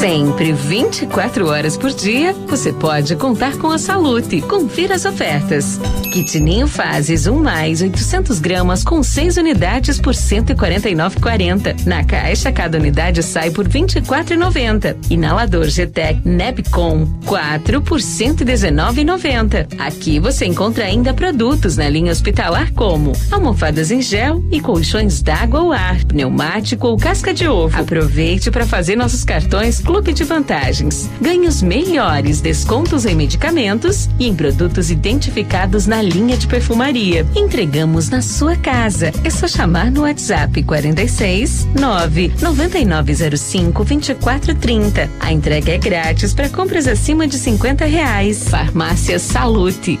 Sempre 24 horas por dia, você pode contar com a Salute. Confira as ofertas. Kit Ninho Fases 1 um mais 800 gramas com 6 unidades por 149,40. Na caixa, cada unidade sai por 24,90. Inalador GTEC Nepcom 4 por 119,90. Aqui você encontra ainda produtos na linha hospitalar como almofadas em gel e colchões d'água ou ar, pneumático ou casca de ovo. Aproveite para fazer nossos cartões Clube de Vantagens. Ganhe os melhores descontos em medicamentos e em produtos identificados na linha de perfumaria. Entregamos na sua casa. É só chamar no WhatsApp 46 9 9905 2430. A entrega é grátis para compras acima de 50 reais. Farmácia Salute.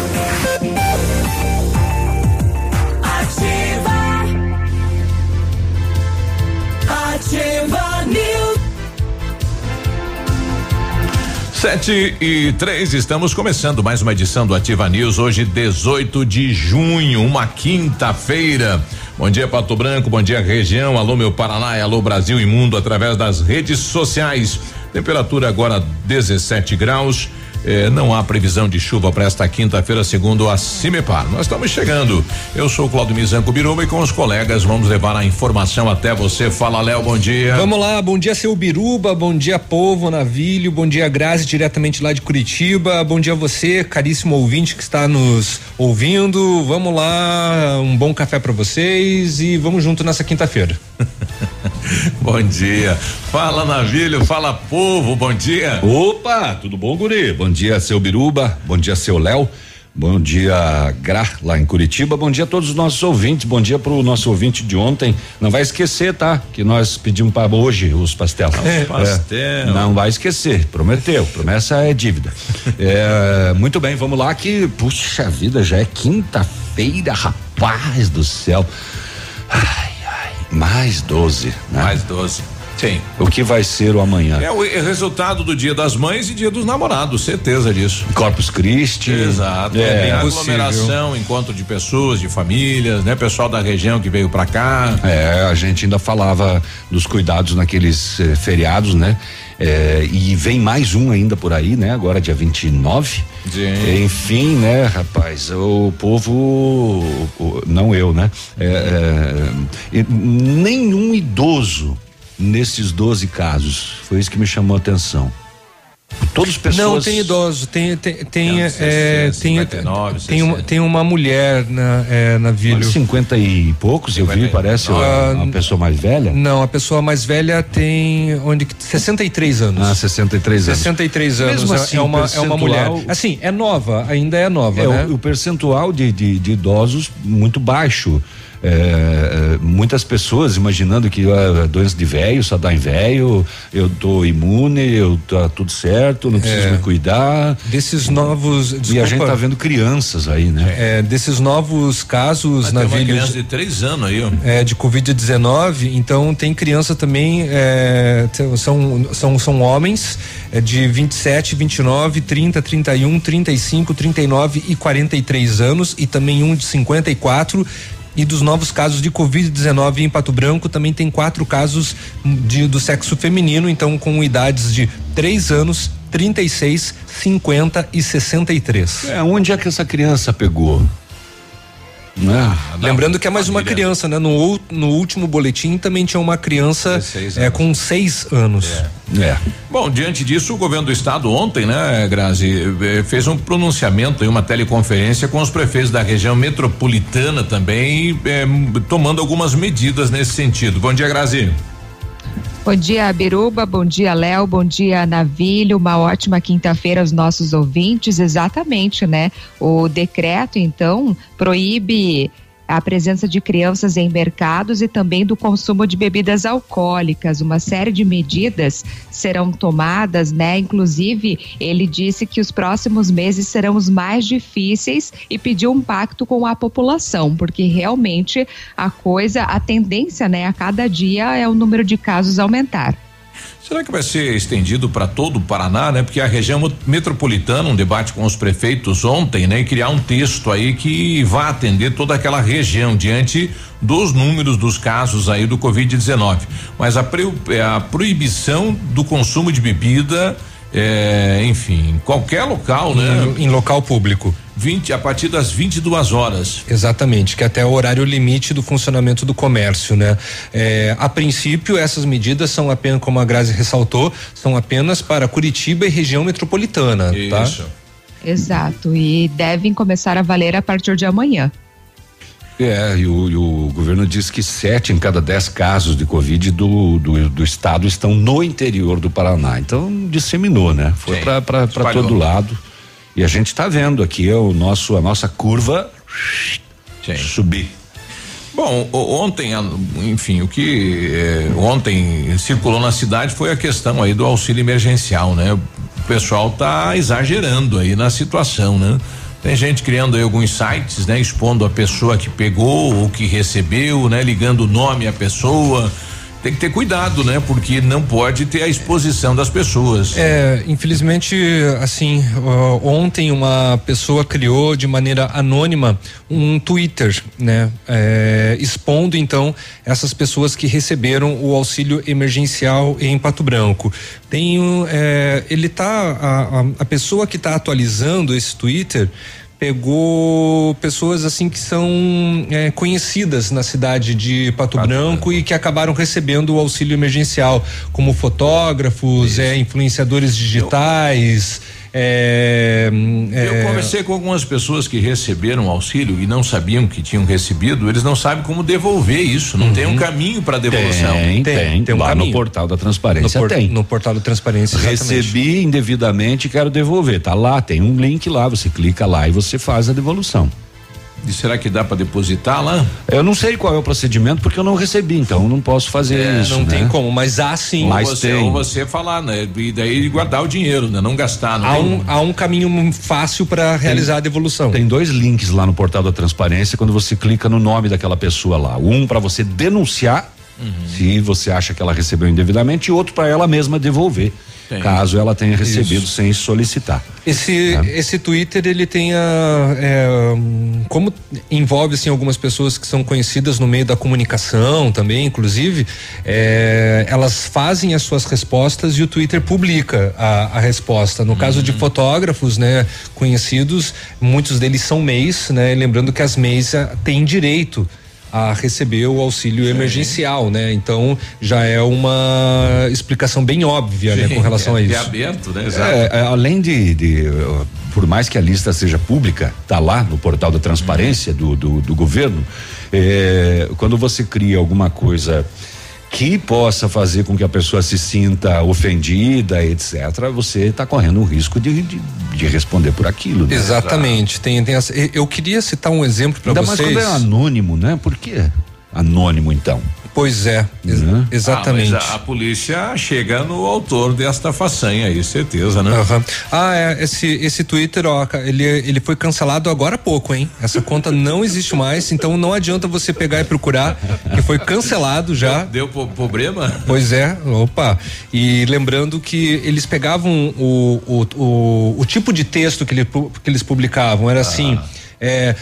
Ativa News. Sete e três, estamos começando mais uma edição do Ativa News, hoje 18 de junho, uma quinta-feira. Bom dia, Pato Branco, bom dia, região, alô, meu Paraná e alô, Brasil e mundo, através das redes sociais. Temperatura agora 17 graus. Eh, não há previsão de chuva para esta quinta-feira, segundo a Cimepar. Nós estamos chegando. Eu sou o Claudio Mizanco Biruba e com os colegas vamos levar a informação até você. Fala, Léo, bom dia. Vamos lá, bom dia, seu Biruba, bom dia, povo, Navilho, bom dia, Grazi, diretamente lá de Curitiba. Bom dia a você, caríssimo ouvinte que está nos ouvindo. Vamos lá, um bom café para vocês e vamos junto nessa quinta-feira. bom dia. Fala, Navilho, fala, povo, bom dia. Opa, tudo bom, guri? Bom dia, seu Biruba, bom dia, seu Léo. Bom dia, Gra, lá em Curitiba. Bom dia a todos os nossos ouvintes. Bom dia para o nosso ouvinte de ontem. Não vai esquecer, tá? Que nós pedimos para hoje os pastéis. É, pastel. não vai esquecer. Prometeu. Promessa é dívida. é, muito bem, vamos lá. Que puxa vida, já é quinta-feira, rapaz do céu. Ai, ai, mais 12, né? Mais 12. Sim. O que vai ser o amanhã? É o resultado do dia das mães e dia dos namorados, certeza disso. Corpus Christi. Exato. É, É, aglomeração, encontro de pessoas, de famílias, né? Pessoal da região que veio pra cá. É, a gente ainda falava dos cuidados naqueles eh, feriados, né? É, e vem mais um ainda por aí, né? Agora dia 29. Sim. Enfim, né, rapaz? O povo, o- não eu, né? É, é, nenhum idoso nesses 12 casos. Foi isso que me chamou a atenção. Todas as pessoas. Não, tem idoso, tem tem tem Tem é, 60, tem, 59, tem, uma, 60. tem uma mulher na é, na Vilho. 50 e poucos, eu vi, 59. parece uma, Ah, uma pessoa mais velha. Não, a pessoa mais velha tem onde que 63 anos. Ah, 63 anos. 63 anos Mesmo é- assim, é uma é uma mulher. Assim, é nova, ainda é nova, É, né? o, o percentual de, de, de idosos muito baixo. É, é, muitas pessoas imaginando que a doença de velho só dá em velho, eu tô imune, eu tá tudo certo, não preciso É. me cuidar. Desses novos, e a desculpa, gente tá vendo crianças aí, né? é, desses novos casos Mas na tem uma criança de três anos aí, ó. é, de Covid-19, então tem criança também, é, são, são, são homens é, de 27, 29, 30, 31, 35, 39 e 43 anos e também um de 54. E dos novos casos de Covid-19 em Pato Branco também tem quatro casos de, do sexo feminino, então com idades de 3 anos, 36, 50 e 63. É, onde é que essa criança pegou? Né? Lembrando que é mais uma família. criança, né? No, no último boletim também tinha uma criança 16 é, com seis anos. É. Bom, diante disso, o governo do estado ontem, né, Grazi, eh, fez um pronunciamento em uma teleconferência com os prefeitos da região metropolitana também, eh, tomando algumas medidas nesse sentido. Bom dia, Grazi. Bom dia, Biruba. Bom dia, Léo. Bom dia, Navilho. Uma ótima quinta-feira aos nossos ouvintes. Exatamente, né? O decreto, então, proíbe a presença de crianças em mercados e também do consumo de bebidas alcoólicas. Uma série de medidas serão tomadas, né? Inclusive, ele disse que os próximos meses serão os mais difíceis e pediu um pacto com a população, porque realmente a coisa, a tendência, né, a cada dia é o número de casos aumentar. Será que vai ser estendido para todo o Paraná, né? Porque a região metropolitana, um debate com os prefeitos ontem, né? E criar um texto aí que vá atender toda aquela região diante dos números dos casos aí do Covid-19. Mas a, a proibição do consumo de bebida é, enfim, qualquer local, né? Em, em, local público. 20 a partir das 22 horas. Exatamente, que é até o horário limite do funcionamento do comércio, né? É, a princípio, essas medidas são apenas, como a Grazi ressaltou, são apenas para Curitiba e região metropolitana, tá? Isso. tá? Exato, e devem começar a valer a partir de amanhã. É, e o, e o, governo diz que sete em cada dez casos de Covid do, do, do estado estão no interior do Paraná. Então disseminou, né? Foi para todo lado. E a gente está vendo aqui é o nosso, a nossa curva Sim. subir. Bom, ontem, enfim, o que eh, ontem circulou na cidade foi a questão aí do auxílio emergencial, né? O pessoal tá exagerando aí na situação, né? Tem gente criando aí alguns sites, né? Expondo a pessoa que pegou ou que recebeu, né? Ligando o nome à pessoa. Tem que ter cuidado, né? Porque não pode ter a exposição das pessoas. É, infelizmente, assim, ontem uma pessoa criou de maneira anônima um Twitter, né? É, expondo então essas pessoas que receberam o auxílio emergencial em Pato Branco. Tem um, é, ele tá a, a, a pessoa que está atualizando esse Twitter pegou pessoas assim que são é, conhecidas na cidade de Pato, Pato Branco, Branco, e que acabaram recebendo o auxílio emergencial, como fotógrafos, é, influenciadores digitais. Eu é, é, eu conversei com algumas pessoas que receberam auxílio e não sabiam que tinham recebido, eles não sabem como devolver isso, não uhum. tem um caminho para devolução. Tem, tem, tem, tem um lá caminho. no portal da transparência no por, tem. No portal da transparência, exatamente. Recebi indevidamente, quero devolver, tá lá, tem um link lá, você clica lá e você faz a devolução. E será que dá para depositar lá? Eu não sei qual é o procedimento porque eu não recebi, então não posso fazer é, isso. Não né? tem como, mas há sim. Mas você, tem. Ou você falar, né? E daí guardar o dinheiro, né? Não gastar. Não há, um, há um caminho fácil para realizar a devolução. Tem dois links lá no portal da transparência quando você clica no nome daquela pessoa lá. Um para você denunciar uhum. se você acha que ela recebeu indevidamente e outro para ela mesma devolver. Tem. caso ela tenha recebido Isso. sem solicitar. Esse né? esse Twitter ele tem a, é, como envolve assim algumas pessoas que são conhecidas no meio da comunicação também, inclusive, é, elas fazem as suas respostas e o Twitter publica a, a resposta. No uhum. caso de uhum. fotógrafos, né, conhecidos, muitos deles são MEIs, né, lembrando que as MEIs ah, têm direito a receber o auxílio Sim. emergencial, né? Então já é uma explicação bem óbvia, Sim, né, com relação é, a isso. É aberto, né? Exato. É, é, além de, de, por mais que a lista seja pública, tá lá no portal da transparência do, do, do governo, é, quando você cria alguma coisa que possa fazer com que a pessoa se sinta ofendida, etc., você está correndo o risco de, de, de, responder por aquilo. Né? Exatamente. Tem, tem eu queria citar um exemplo para vocês. Ainda mais quando é anônimo, né? Por quê anônimo então? Pois é, ex uhum. exatamente. Ah, a, a, polícia chega no autor desta façanha aí, certeza, né? Uhum. Ah, é, esse, esse Twitter, ó, ele, ele foi cancelado agora há pouco, hein? Essa conta não existe mais, então não adianta você pegar e procurar, que foi cancelado já. Deu, deu problema? Pois é, opa. E lembrando que eles pegavam o, o, o, o tipo de texto que, ele, que eles publicavam, era assim. ah. assim é,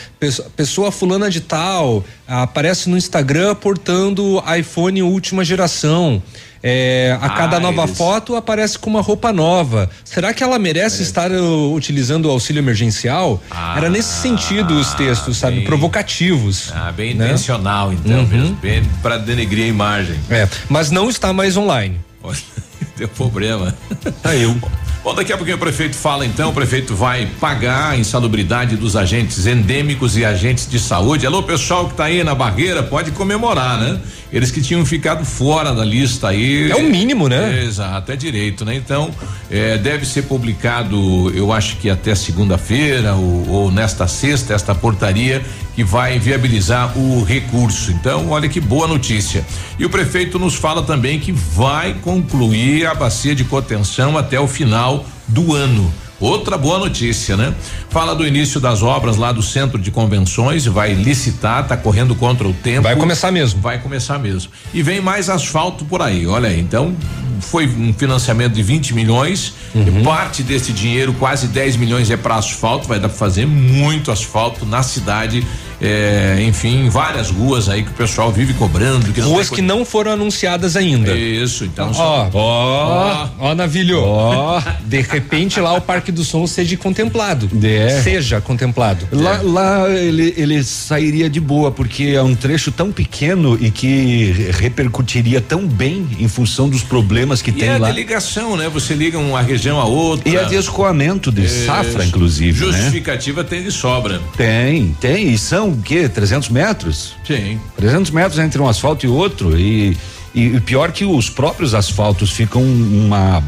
pessoa fulana de tal aparece no Instagram portando iPhone última geração. É, a cada ah, nova eles... foto aparece com uma roupa nova. Será que ela merece estar uh, utilizando o auxílio emergencial? Ah, Era nesse sentido os textos, sabe? Bem, Provocativos. Ah, bem né? intencional, então, uhum. mesmo, bem para denegrir a imagem. É, mas não está mais online. Deu problema. Tá eu. Bom, daqui a pouquinho o prefeito fala então, o prefeito vai pagar a insalubridade dos agentes endêmicos e agentes de saúde. Alô, pessoal que tá aí na barreira, pode comemorar, né? Eles que tinham ficado fora da lista aí. É o mínimo, né? É, exato, é direito, né? Então, é, deve ser publicado, eu acho que até segunda-feira ou, ou nesta sexta, esta portaria que vai viabilizar o recurso. Então, olha que boa notícia. E o prefeito nos fala também que vai concluir a bacia de contenção até o final do ano. Outra boa notícia, né? Fala do início das obras lá do centro de convenções, vai licitar, tá correndo contra o tempo. Vai começar mesmo. Vai começar mesmo. E vem mais asfalto por aí, olha aí. Então, foi um financiamento de 20 milhões. Uhum. parte desse dinheiro, quase 10 milhões, é para asfalto. Vai dar para fazer muito asfalto na cidade é, enfim, várias ruas aí que o pessoal vive cobrando. Que ruas que não foram anunciadas ainda. Isso, então. Ó, ó, ó, Navilho. Ó, de repente lá o Parque do Som seja contemplado. É. Seja contemplado. Lá, é. lá ele, ele sairia de boa, porque é um trecho tão pequeno e que repercutiria tão bem em função dos problemas que e tem é lá. E a ligação, né? Você liga uma região a outra. E a de escoamento de é, safra, inclusive. Né? Justificativa né? tem de sobra. Tem, tem. E são o quê? 300 metros? Sim. 300 metros entre um asfalto e outro. E, e pior que os próprios asfaltos ficam uma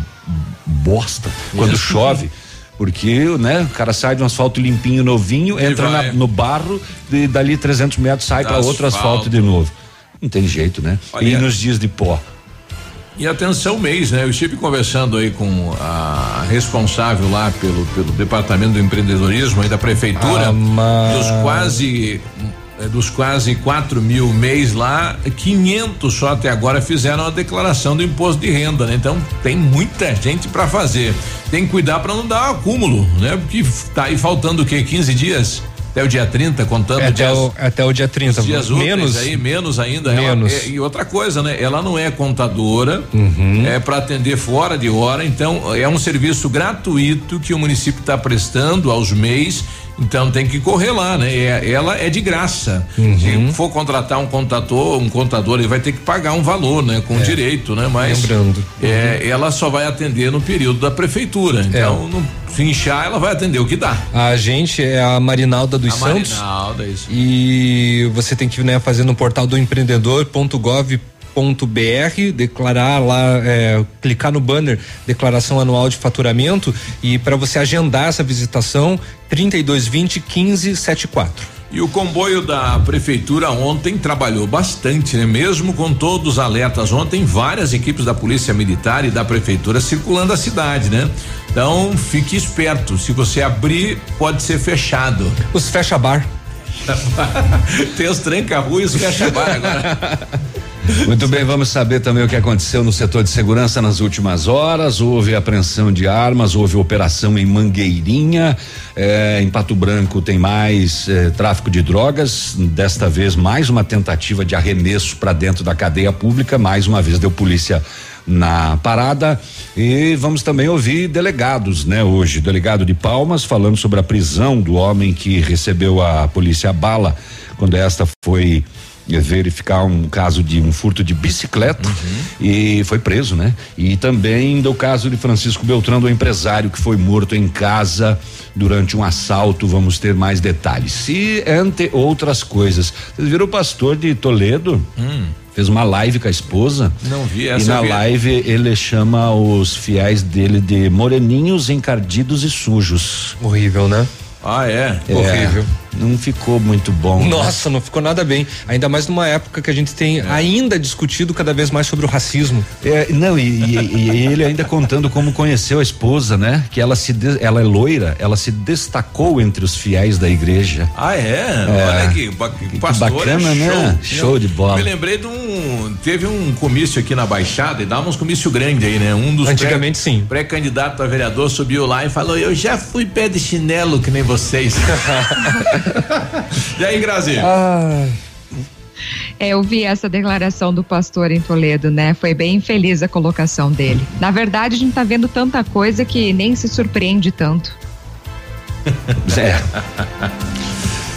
bosta quando Isso. chove. Porque, né, o cara sai de um asfalto limpinho, novinho, e entra na, no barro, e dali 300 metros sai para outro asfalto de novo. Não tem jeito, né? Olha, e nos dias de pó. E atenção mês, né? Eu estive conversando aí com a responsável lá pelo, pelo departamento do empreendedorismo aí da prefeitura, ah, dos quase eh, dos quase 4 mil mês lá, 500 só até agora fizeram a declaração do imposto de renda, né? Então tem muita gente para fazer. Tem que cuidar para não dar acúmulo, né? Porque tá aí faltando o quê? 15 dias? Até o dia 30, contando é dias, até, o, até o dia 30. Dias menos aí, menos ainda. Menos. Ela, é, e outra coisa, né? Ela não é contadora, uhum. é para atender fora de hora, então é um serviço gratuito que o município está prestando aos mês então tem que correr lá, né? É, ela é de graça. Uhum. Se for contratar um contador, um contador, ele vai ter que pagar um valor, né? Com é. direito, né? Mas lembrando, é, uhum. ela só vai atender no período da prefeitura. Então, é. não, se inchar, ela vai atender o que dá. A gente é a Marinalda dos a Santos. Marinalda, isso. E você tem que né, fazer no portal do empreendedor.gov br declarar lá, é, clicar no banner declaração anual de faturamento e para você agendar essa visitação 3220 1574. E o comboio da prefeitura ontem trabalhou bastante, né? Mesmo com todos os alertas ontem, várias equipes da polícia militar e da prefeitura circulando a cidade, né? Então, fique esperto, se você abrir, pode ser fechado. Os fecha bar. Tem os tranca-rua e os fecha bar agora. Muito bem, vamos saber também o que aconteceu no setor de segurança nas últimas horas. Houve apreensão de armas, houve operação em Mangueirinha, eh, em Pato Branco tem mais eh, tráfico de drogas. Desta vez, mais uma tentativa de arremesso para dentro da cadeia pública. Mais uma vez deu polícia na parada e vamos também ouvir delegados, né? Hoje, delegado de Palmas falando sobre a prisão do homem que recebeu a polícia bala quando esta foi verificar um caso de um furto de bicicleta uhum. e foi preso, né? E também do caso de Francisco Beltrão, do empresário que foi morto em casa durante um assalto. Vamos ter mais detalhes. E entre outras coisas. Vocês viram o pastor de Toledo? Hum. Fez uma live com a esposa. Não vi essa. E na live ele chama os fiéis dele de moreninhos, encardidos e sujos. Horrível, né? Ah, é? é? Horrível. Não ficou muito bom. Né? Nossa, né? não ficou nada bem. Ainda mais numa época que a gente tem é. ainda discutido cada vez mais sobre o racismo. É, não, e, e, e, ele ainda contando como conheceu a esposa, né? Que ela se de, ela é loira, ela se destacou entre os fiéis da igreja. Ah, é? é. Olha que, que pastor é bacana, né? show, né? Show de bola. Me lembrei de um. Teve um comício aqui na Baixada e dava uns comício grande aí, né? Um dos Antigamente pré, sim. Pré-candidato a vereador subiu lá e falou: Eu já fui pé de chinelo que nem vocês. e aí, Grazi? Ah. É, eu vi essa declaração do pastor em Toledo, né? Foi bem feliz a colocação dele. Na verdade, a gente tá vendo tanta coisa que nem se surpreende tanto. É.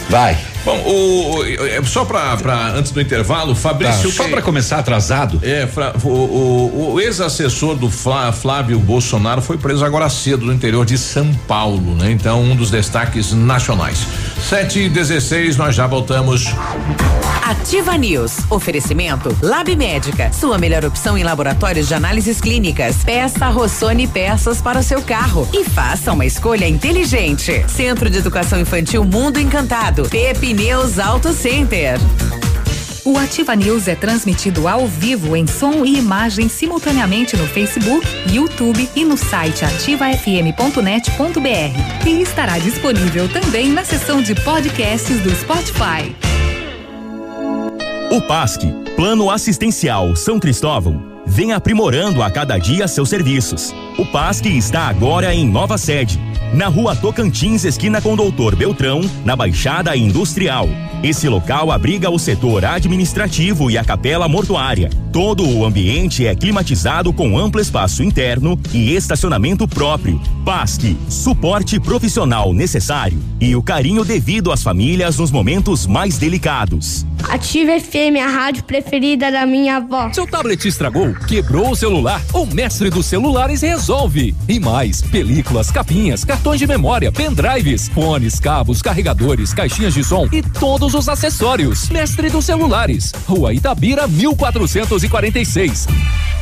Vai. Bom, o, o só para antes do intervalo, Fabrício. Tá, só para começar atrasado. É, o, o, o ex-assessor do Flá, Flávio Bolsonaro foi preso agora cedo no interior de São Paulo, né? Então, um dos destaques nacionais. 7 e 16 nós já voltamos. Ativa News. Oferecimento Lab Médica. Sua melhor opção em laboratórios de análises clínicas. Peça Rossoni peças para o seu carro e faça uma escolha inteligente. Centro de Educação Infantil Mundo Encantado. Pepe News Auto Center. O Ativa News é transmitido ao vivo em som e imagem simultaneamente no Facebook, YouTube e no site ativafm.net.br. E estará disponível também na seção de podcasts do Spotify. O PASC, Plano Assistencial São Cristóvão, vem aprimorando a cada dia seus serviços. O PASC está agora em nova sede na rua Tocantins, esquina com Doutor Beltrão, na Baixada Industrial. Esse local abriga o setor administrativo e a capela mortuária. Todo o ambiente é climatizado com amplo espaço interno e estacionamento próprio. PASC, suporte profissional necessário e o carinho devido às famílias nos momentos mais delicados. Ative FM, a rádio preferida da minha avó. Seu tablet estragou, quebrou o celular? O mestre dos celulares resolve. E mais, películas, capinhas, cartões de memória, pendrives, fones, cabos, carregadores, caixinhas de som e todos os acessórios. Mestre dos celulares. Rua Itabira, 1446.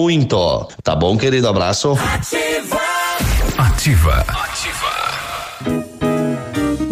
muito. Tá bom, querido? Abraço. Ativa. Ativa.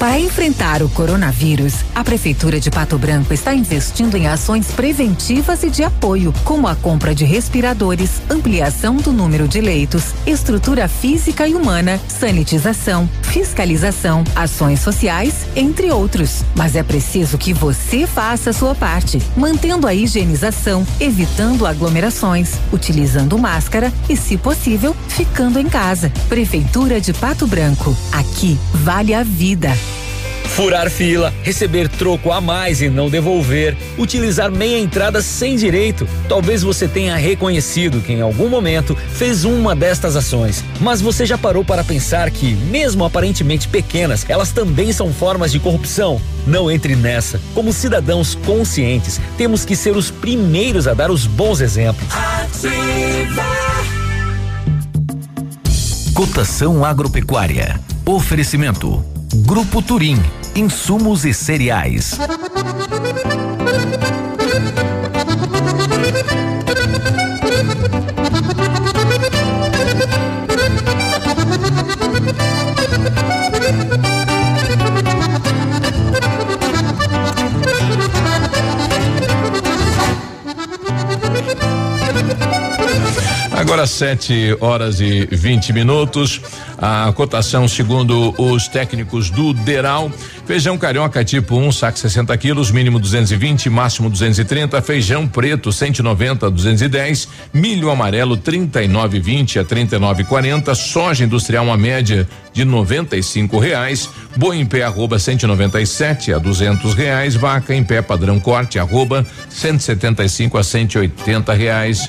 Para enfrentar o coronavírus, a Prefeitura de Pato Branco está investindo em ações preventivas e de apoio, como a compra de respiradores, ampliação do número de leitos, estrutura física e humana, sanitização, fiscalização, ações sociais, entre outros. Mas é preciso que você faça a sua parte, mantendo a higienização, evitando aglomerações, utilizando máscara e, se possível, ficando em casa. Prefeitura de Pato Branco. Aqui vale a vida. Furar fila, receber troco a mais e não devolver, utilizar meia entrada sem direito. Talvez você tenha reconhecido que em algum momento fez uma destas ações, mas você já parou para pensar que, mesmo aparentemente pequenas, elas também são formas de corrupção? Não entre nessa. Como cidadãos conscientes, temos que ser os primeiros a dar os bons exemplos. Ativa. Cotação agropecuária. Oferecimento. Grupo Turim insumos e cereais. Agora sete horas e 20 minutos. A cotação, segundo os técnicos do Deral, feijão carioca tipo 1, um, saco 60 quilos, mínimo 220, máximo 230. Feijão preto 190 210. Milho amarelo 39,20 a 39,40. Soja industrial uma média de 95 reais. Boi em pé arroba 197 a 200 reais. Vaca em pé padrão corte arroba 175 a 180 reais.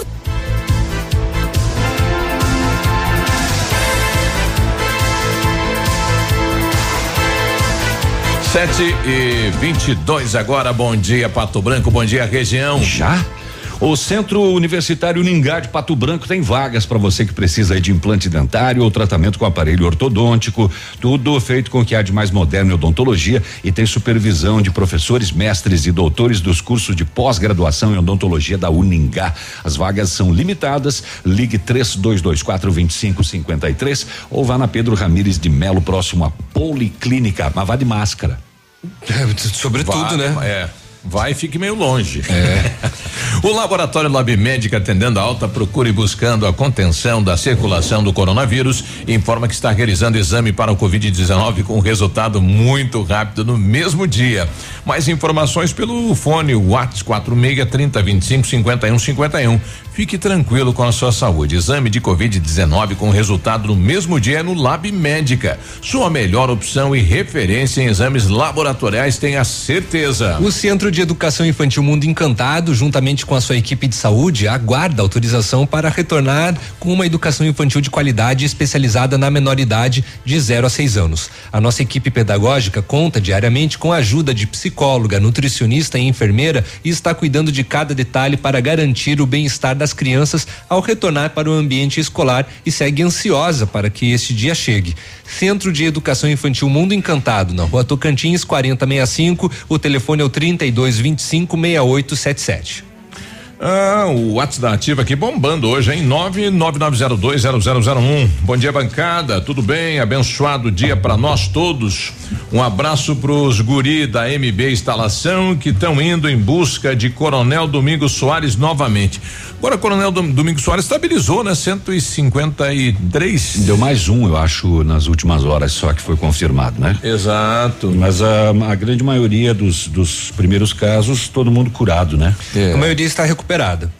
Sete e vinte e dois agora, bom dia Pato Branco, bom dia região. Já? O Centro Universitário Ningá de Pato Branco tem vagas para você que precisa de implante dentário ou tratamento com aparelho ortodôntico, tudo feito com o que há de mais moderno em odontologia e tem supervisão de professores, mestres e doutores dos cursos de pós-graduação em odontologia da Uningá. As vagas são limitadas. Ligue 3224 2553 ou vá na Pedro Ramires de Melo, próximo à Policlínica, mas vá de máscara. Sobretudo, né? É. Vai e fique meio longe. o Laboratório Lab Médica, atendendo a alta procura e buscando a contenção da circulação do coronavírus, informa que está realizando exame para o Covid-19 com resultado muito rápido no mesmo dia. Mais informações pelo fone WhatsApp 46 30 25 51 51. Fique tranquilo com a sua saúde. Exame de Covid-19 com resultado no mesmo dia é no Lab Médica. Sua melhor opção e referência em exames laboratoriais, tenha certeza. O Centro de Educação Infantil Mundo Encantado, juntamente com a sua equipe de saúde, aguarda autorização para retornar com uma educação infantil de qualidade especializada na menoridade de 0 a 6 anos. A nossa equipe pedagógica conta diariamente com a ajuda de psicóloga, nutricionista e enfermeira e está cuidando de cada detalhe para garantir o bem-estar das crianças ao retornar para o ambiente escolar e segue ansiosa para que este dia chegue. Centro de Educação Infantil Mundo Encantado, na rua Tocantins 4065, o telefone é o 3225 6877. Ah, o WhatsApp da Ativa aqui bombando hoje, hein? 999020001. Bom dia, bancada. Tudo bem? Abençoado dia para nós todos. Um abraço pros guri da MB Instalação que estão indo em busca de Coronel Domingos Soares novamente. Agora, Coronel Dom- Domingos Soares estabilizou, né? 153. Deu mais um, eu acho, nas últimas horas, só que foi confirmado, né? Exato. Mas a, a grande maioria dos, dos primeiros casos, todo mundo curado, né? A maioria está recuperada.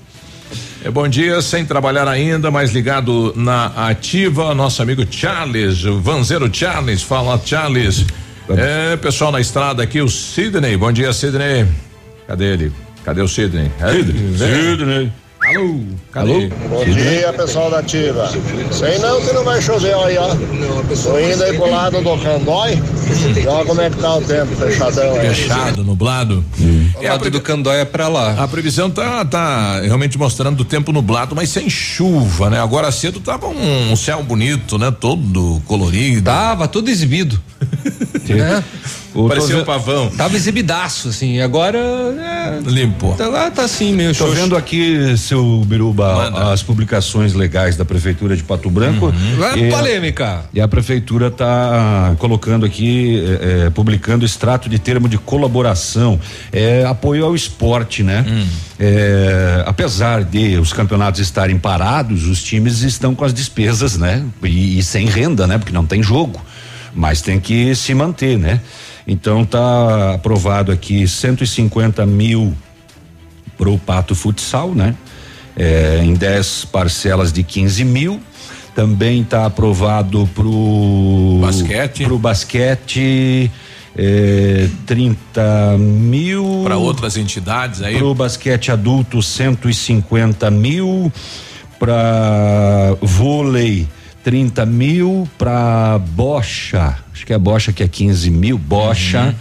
É, bom dia, sem trabalhar ainda, mas ligado na ativa, nosso amigo Charles, o Vanzeiro Charles, fala Charles. É, pessoal na estrada aqui, o Sidney, bom dia Sidney. Cadê ele? Cadê o Sidney? É, Sidney. Sidney. Alô, cadê? Bom dia, pessoal da Ativa. Sei não que não vai chover aí, ó. Tô indo aí pro lado do Candói. E olha como é que tá o tempo, fechadão aí. Fechado, nublado. O lado do Candóia para lá. A previsão tá, tá realmente mostrando o tempo nublado, mas sem chuva, né? Agora cedo tava um, céu bonito, né? Todo colorido. Tava todo exibido. né? O- Parecia tô um pavão. Tava exibidaço, assim. Agora. É, Limpou. tá lá, tá assim, meio Tô xoxo. vendo aqui, seu Biruba, as publicações legais da Prefeitura de Pato Branco. E a- polêmica. E a prefeitura está colocando aqui, eh, publicando extrato de termo de colaboração, é, apoio ao esporte, né? Eh, apesar de os campeonatos estarem parados, os times estão com as despesas, né? E, e sem renda, né? Porque não tem jogo, mas tem que se manter, né? Então tá aprovado aqui 150 mil pro Pato Futsal, né? É, em 10 parcelas de 15 mil. Também está aprovado pro Basquete. Pro basquete é, 30 mil. Para outras entidades aí. Pro basquete adulto 150 mil. Para vôlei 30 mil. Para bocha, acho que é bocha que é 15 mil. Bocha.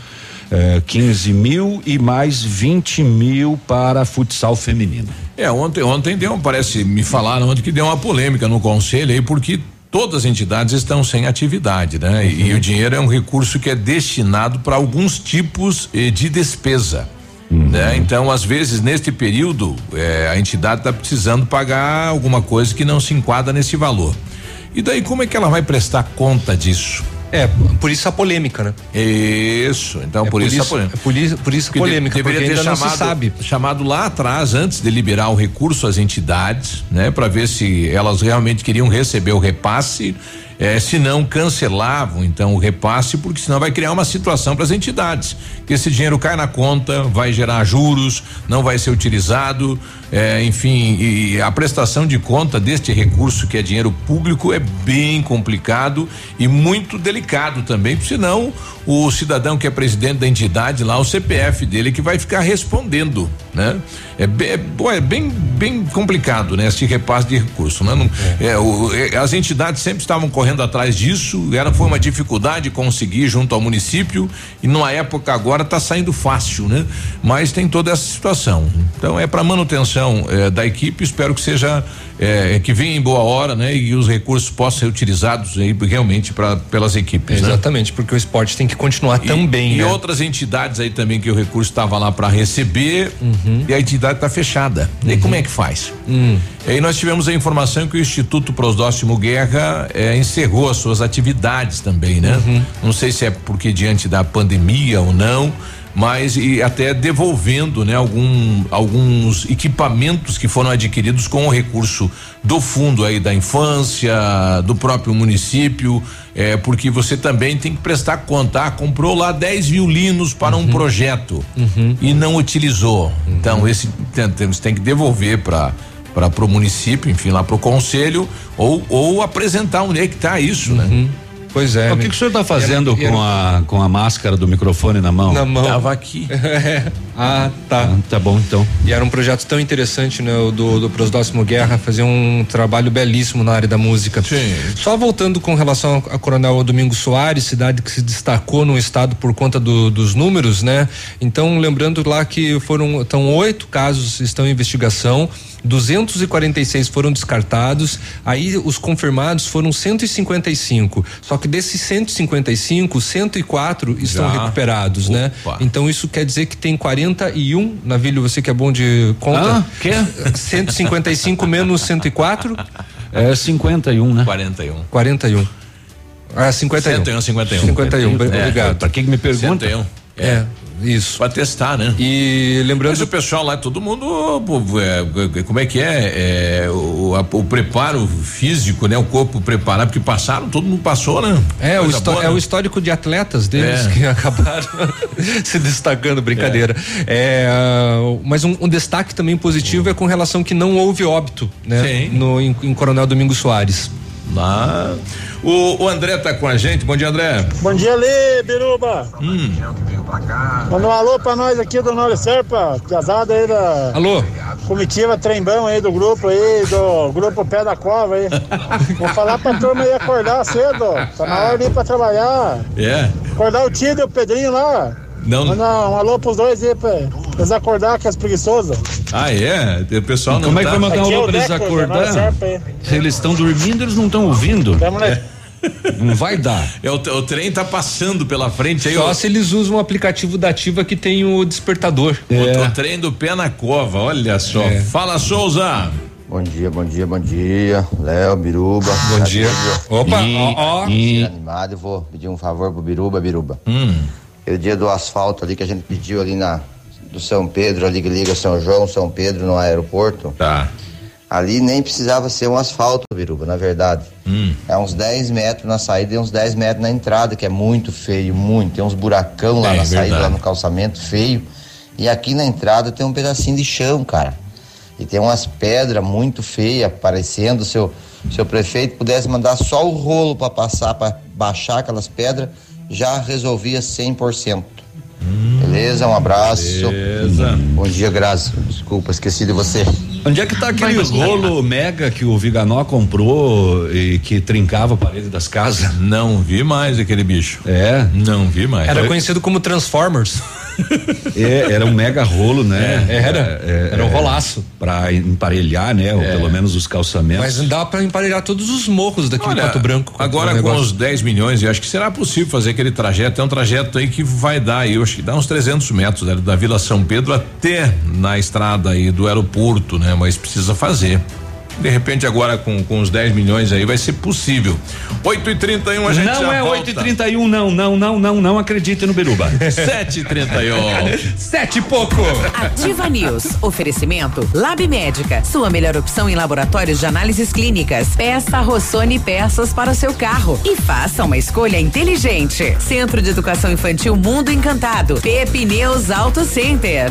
é, 15 mil e mais 20 mil para futsal feminino. É, ontem, ontem deu, parece, me falaram ontem que deu uma polêmica no conselho aí, porque todas as entidades estão sem atividade, né? Uhum. E, o dinheiro é um recurso que é destinado para alguns tipos eh, de despesa. Uhum. Né? Então, às vezes, neste período, eh, a entidade está precisando pagar alguma coisa que não se enquadra nesse valor. E daí, como é que ela vai prestar conta disso? É, por isso a polêmica, né? Isso, então é por, por, isso, isso a polêmica. É por isso, por isso porque polêmica, deveria ter chamado, sabe. chamado lá atrás, antes de liberar o recurso às entidades, né? Para ver se elas realmente queriam receber o repasse é, se não cancelavam então o repasse, porque senão vai criar uma situação para as entidades, que esse dinheiro cai na conta, vai gerar juros, não vai ser utilizado, é, enfim, e a prestação de conta deste recurso que é dinheiro público é bem complicado e muito delicado também, senão o cidadão que é presidente da entidade lá, o CPF dele que vai ficar respondendo, né? É, é, é bem, bem complicado, né? Esse repasse de recurso, né? Não, é. é o, é, as entidades sempre estavam correndo atrás disso, era foi uma dificuldade conseguir junto ao município e numa época agora está saindo fácil, né? Mas tem toda essa situação. Então é para manutenção é, da equipe, espero que seja é, que venha em boa hora, né? E os recursos possam ser utilizados aí realmente para pelas equipes. Né? Exatamente, porque o esporte tem que continuar e, também. E né? outras entidades aí também que o recurso estava lá para receber uhum. e a entidade está fechada. Uhum. E como é que faz? Uhum. E aí nós tivemos a informação que o Instituto Prosdóximo Guerra eh, encerrou as suas atividades também, né? Uhum. Não sei se é porque diante da pandemia ou não, mas e até devolvendo, né, algum, alguns equipamentos que foram adquiridos com o recurso do fundo aí da infância, do próprio município, é, porque você também tem que prestar conta. Ah, comprou lá 10 violinos para uhum. um projeto uhum. e não utilizou. Uhum. Então, esse tem, tem que devolver para para o município, enfim, lá para o conselho, ou, ou apresentar onde é que está isso, né? Pois é. O que, que o senhor está fazendo era, era, com, a, com a máscara do microfone na mão? Na mão. Tava aqui. ah, tá. Ah, tá bom então. E era um projeto tão interessante, né? O do, do Prosdóximo Guerra, fazer um trabalho belíssimo na área da música. Sim. Só voltando com relação a Coronel Domingos Soares, cidade que se destacou no estado por conta do, dos números, né? Então, lembrando lá que foram, então, oito casos estão em investigação. 246 foram descartados, aí os confirmados foram 155. Só que desses 155, 104 estão Já. recuperados, né? Opa. né? Então isso quer dizer que tem 41, Navilho, você que é bom de conta. Ah, quê? 155 menos 104? É 51, né? 41. 41. Ah, 51. 101, 51. 51, é, obrigado. Para quem me pergunta. 101. É. é. Isso. Pra testar, né? E lembrando. Mas o pessoal lá, todo mundo, é, como é que é? é o, a, o, preparo físico, né? O corpo preparado, porque passaram, todo mundo passou, né? É, o, boa, é né? o histórico de atletas deles é. que acabaram se destacando, brincadeira. É. é mas um, um, destaque também positivo é com relação que não houve óbito, né? Sim. No, em, em Coronel Domingos Soares. Lá. O, o, André tá com a gente. Bom dia, André. Bom dia, Lê, Biruba. Hum. Manda um alô pra nós aqui do Nove Serpa, casada aí da. Alô. Comitiva Trembão aí do grupo aí, do grupo Pé da Cova aí. Vou falar pra turma aí acordar cedo. Tá na hora de ir pra trabalhar. É. Yeah. Acordar o tio e o Pedrinho lá. Não. Manda um alô pros dois aí, pra eles acordar com as preguiçosas. Ah, é? O pessoal não Como é que vai mandar um alô pra eles acordar? Se eles estão dormindo, eles não estão ouvindo. Não vai dar. É, o, o, trem tá passando pela frente aí. Só se eles usam o aplicativo da Ativa que tem o despertador. É. O, o trem do pé na cova, olha só. É. Fala, Souza. Bom dia, bom dia, bom dia. Léo, Biruba. Bom dia. Opa, ó, ó. animado, eu vou pedir um favor pro Biruba, Biruba. Hum. Aquele dia do asfalto ali que a gente pediu ali na do São Pedro, ali que liga São João, São Pedro no aeroporto. Tá. Ali nem precisava ser um asfalto, Biruba, na verdade. Hum. É uns 10 metros na saída e uns 10 metros na entrada, que é muito feio, muito. Tem uns buracão lá é, na saída, verdade. lá no calçamento, feio. E aqui na entrada tem um pedacinho de chão, cara. E tem umas pedras muito feias aparecendo. Se o seu prefeito pudesse mandar só o rolo para passar, para baixar aquelas pedras, já resolvia 100%. Hum, beleza? Um abraço. Beleza. Bom dia, Graça. Desculpa, esqueci de você. Onde é que tá aquele rolo mega que o Viganó comprou e que trincava a parede das casas? Não vi mais aquele bicho. É? Não vi mais. Era conhecido como Transformers. É, era um mega rolo, né? É, era. Era um rolaço. Pra emparelhar, né? Ou É. pelo menos os calçamentos. Mas não dá pra emparelhar todos os morros daqui Olha, de Pato Branco. com Agora com negócio. os 10 milhões, eu acho que será possível fazer aquele trajeto. É um trajeto aí que vai dar, eu acho que dá uns 300 metros né, da Vila São Pedro até na estrada aí do aeroporto, né? Mas precisa fazer. De repente agora com, com os 10 milhões aí vai ser possível. 8 e 31 a gente não já é volta. 8 e 31 não, não, não, não, não acredite no Beruba. 7 e 31 Sete e pouco. Ativa News. Oferecimento Lab Médica. Sua melhor opção em laboratórios de análises clínicas. Peça Rossoni peças para o seu carro e faça uma escolha inteligente. Centro de Educação Infantil Mundo Encantado. Pepineus Auto Center.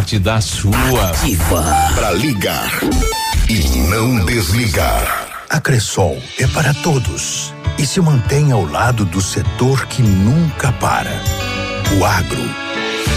da sua. Para ligar e não desligar. A Cressol é para todos e se mantém ao lado do setor que nunca para. O agro.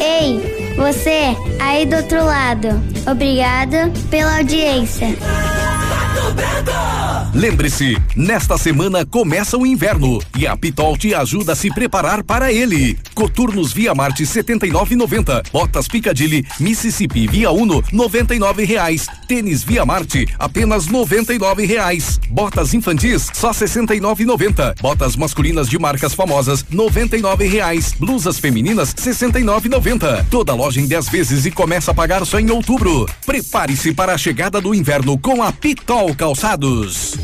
Ei, você aí do outro lado. Obrigada pela audiência. Lembre-se, nesta semana começa o inverno e a Pitol te ajuda a se preparar para ele. Coturnos Via Marte 79,90. Botas Picadilly Mississippi Via Uno 99 reais. Tênis Via Marte apenas 99 reais. Botas infantis só 69,90. Botas masculinas de marcas famosas 99 reais. Blusas femininas 69,90. Toda loja em 10 vezes e começa a pagar só em outubro. Prepare-se para a chegada do inverno com a Pitol Calçados.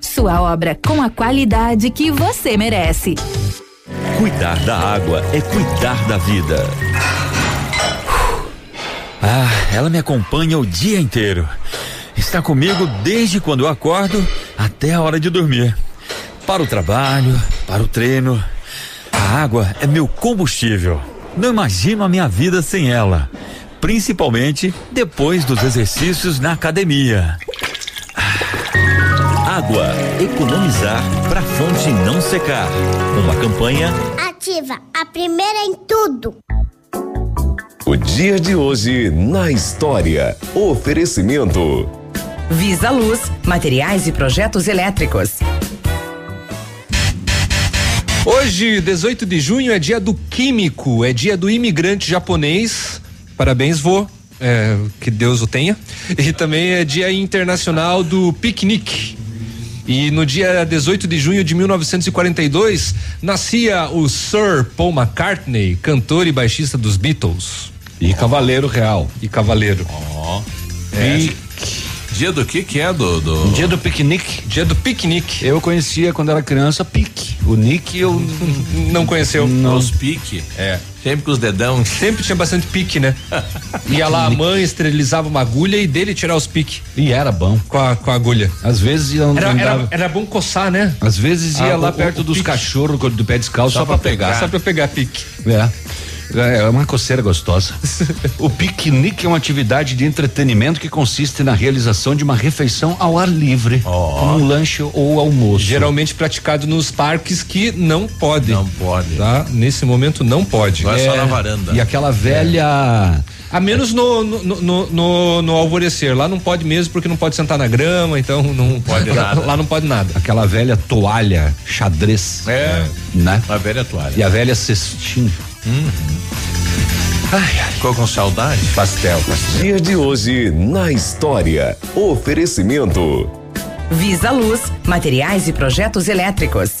Sua obra com a qualidade que você merece. Cuidar da água é cuidar da vida. Ah, ela me acompanha o dia inteiro. Está comigo desde quando eu acordo até a hora de dormir. Para o trabalho, para o treino. A água é meu combustível. Não imagino a minha vida sem ela. Principalmente depois dos exercícios na academia. Água, economizar para a fonte não secar. Uma campanha Ativa, a primeira em tudo. O dia de hoje na história. Oferecimento. Visa Luz, materiais e projetos elétricos. Hoje, 18 de junho, é dia do químico, é dia do imigrante japonês. Parabéns, vô. É, que Deus o tenha. E também é dia internacional do piquenique. E no dia 18 de junho de 1942, nascia o Sir Paul McCartney, cantor e baixista dos Beatles. E cavaleiro real. E cavaleiro. Ó. É. Dia do que que é do, do... Dia do piquenique. Dia do piquenique. Eu conhecia quando era criança pique. O Nick eu não conheceu. Não. Os pique. É. Sempre com os dedão. Sempre tinha bastante pique, né? Ia lá a mãe, esterilizava uma agulha e dele tirar os piques. E era bom. Com a, com a agulha. Às vezes ia era, era, era, bom coçar, né? Às vezes ia Ah, lá o- perto o dos pique. cachorros do pé descalço só, pra pegar. Só pra pegar pique. É. É uma coceira gostosa. o piquenique é uma atividade de entretenimento que consiste na realização de uma refeição ao ar livre, como um lanche ou almoço. Geralmente praticado nos parques que não podem. Não pode. Tá? Nesse momento não pode. Não é só na varanda. E aquela velha. A menos no, no, no, no, no alvorecer. Lá não pode mesmo porque não pode sentar na grama, então não pode nada. Lá não pode nada. Aquela velha toalha xadrez. É. Né? A velha toalha. E a velha cestinha. Ficou com saudade? Pastel, pastel. Dia de hoje na história. Oferecimento. Visa Luz, materiais e projetos elétricos.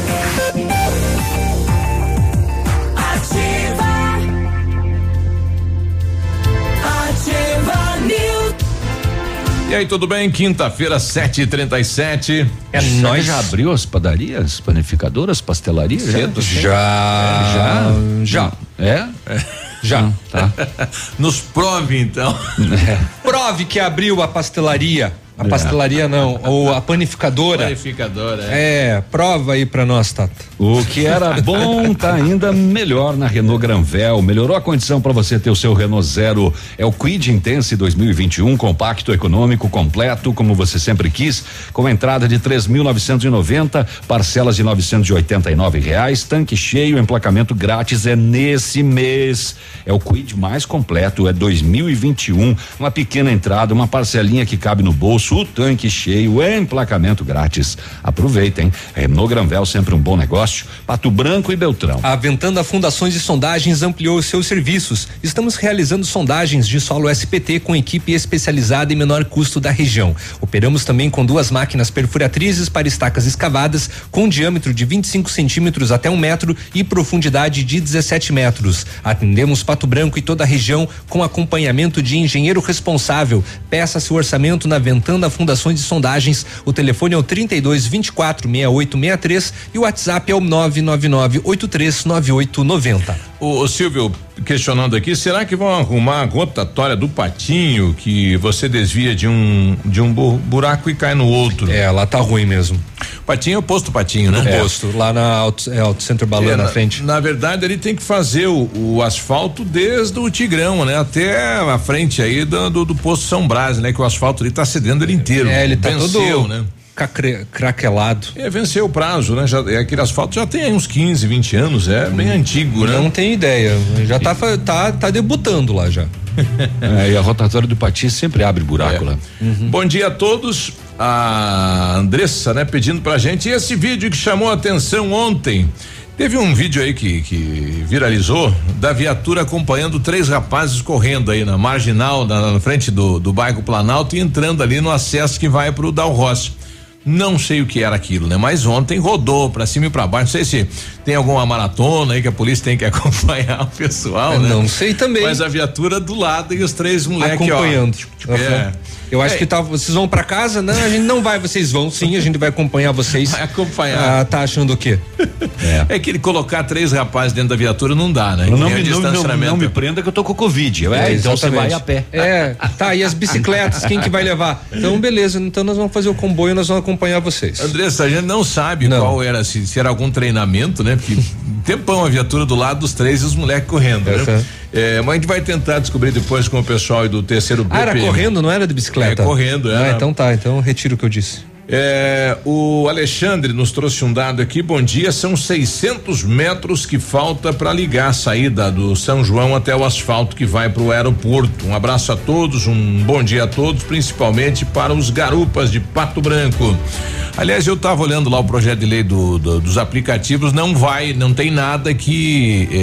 E aí, tudo bem? Quinta-feira, 7h37. É nóis. Já abriu as padarias, panificadoras, pastelarias? Cedo. Já. É, já? Já. É? Já. Tá. Nos prove, então. Prove que abriu a pastelaria. A É. pastelaria não, ou a panificadora. Panificadora, É, prova aí pra nós, Tata. O que era bom tá ainda melhor na Renault Granvel. Melhorou a condição para você ter o seu Renault Zero. É o Quid Intense 2021, compacto, econômico, completo, como você sempre quis, com entrada de 3.990, parcelas de 989 reais, tanque cheio, emplacamento grátis é nesse mês. É o Quid mais completo, é 2021, uma pequena entrada, uma parcelinha que cabe no bolso, o tanque cheio, é emplacamento grátis. Aproveitem. Renault Granvel sempre um bom negócio. Pato Branco e Beltrão. A Ventana Fundações e Sondagens ampliou seus serviços. Estamos realizando sondagens de solo SPT com equipe especializada e menor custo da região. Operamos também com duas máquinas perfuratrizes para estacas escavadas com diâmetro de 25 centímetros até um metro e profundidade de 17 metros. Atendemos Pato Branco e toda a região com acompanhamento de engenheiro responsável. Peça seu orçamento na Ventana Fundações e Sondagens. O telefone é o 32 24 6863 e o WhatsApp é o 999839890. O, o Silvio questionando aqui, será que vão arrumar a rotatória do patinho que você desvia de um de um bu- buraco e cai no outro? É, lá tá ruim mesmo. Patinho é o posto patinho, né? No posto, lá na Auto, é, Auto Center Balão É, na frente. Na verdade, ele tem que fazer o, o asfalto desde o Tigrão, né? Até a frente aí do, do, do posto São Brás, né? Que o asfalto ali tá cedendo ele inteiro. É, ele tá Venceu, todo né? Cacre- craquelado. É, venceu o prazo, né? Já, é, aquele asfalto já tem aí uns 15, 20 anos, é bem antigo, né? Não tem ideia. Já tá, tá, tá debutando lá já. É, e a rotatória do Patinho sempre abre buraco É. lá. Bom dia a todos. A Andressa, né, pedindo pra gente e esse vídeo que chamou a atenção ontem. Teve um vídeo aí que, que viralizou da viatura acompanhando três rapazes correndo aí na marginal, na, na frente do, do bairro Planalto e entrando ali no acesso que vai pro Dal Rossi. Não sei o que era aquilo, né? Mas ontem rodou pra cima e pra baixo. Não sei se tem alguma maratona aí que a polícia tem que acompanhar o pessoal, né? Não sei também. Mas a viatura do lado e os três moleques, ó. Acompanhando. Tipo, Uhum. É. Eu acho É. que tá, vocês vão pra casa? Não, a gente não vai, vocês vão sim, a gente vai acompanhar vocês. Vai acompanhar. Ah, tá achando o quê? É. que ele colocar três rapazes dentro da viatura não dá, né? Não, nem me, não, não, distanciamento. não me prenda que eu tô com Covid. É, então você vai a pé. É, tá, e as bicicletas, quem que vai levar? Então, beleza, então nós vamos fazer o comboio, nós vamos acompanhar vocês. Andressa, a gente não sabe Não. qual era, se, se era algum treinamento, né? Porque tempão a viatura do lado dos três e os moleques correndo, né? É, mas a gente vai tentar descobrir depois com o pessoal do terceiro Ah, era correndo, não era de bicicleta? É, correndo, Ah, era. então tá, então retiro o que eu disse. É, o Alexandre nos trouxe um dado aqui. Bom dia, são 600 metros que falta para ligar a saída do São João até o asfalto que vai para o aeroporto. Um abraço a todos, um bom dia a todos, principalmente para os garupas de Pato Branco. Aliás, eu estava olhando lá o projeto de lei do, do, dos aplicativos, não vai, não tem nada que é,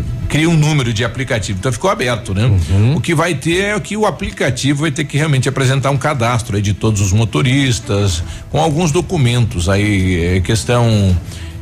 é, cria um número de aplicativo, então ficou aberto, né? Uhum. O que vai ter é que o aplicativo vai ter que realmente apresentar um cadastro de todos os motoristas, com alguns documentos aí, é, questão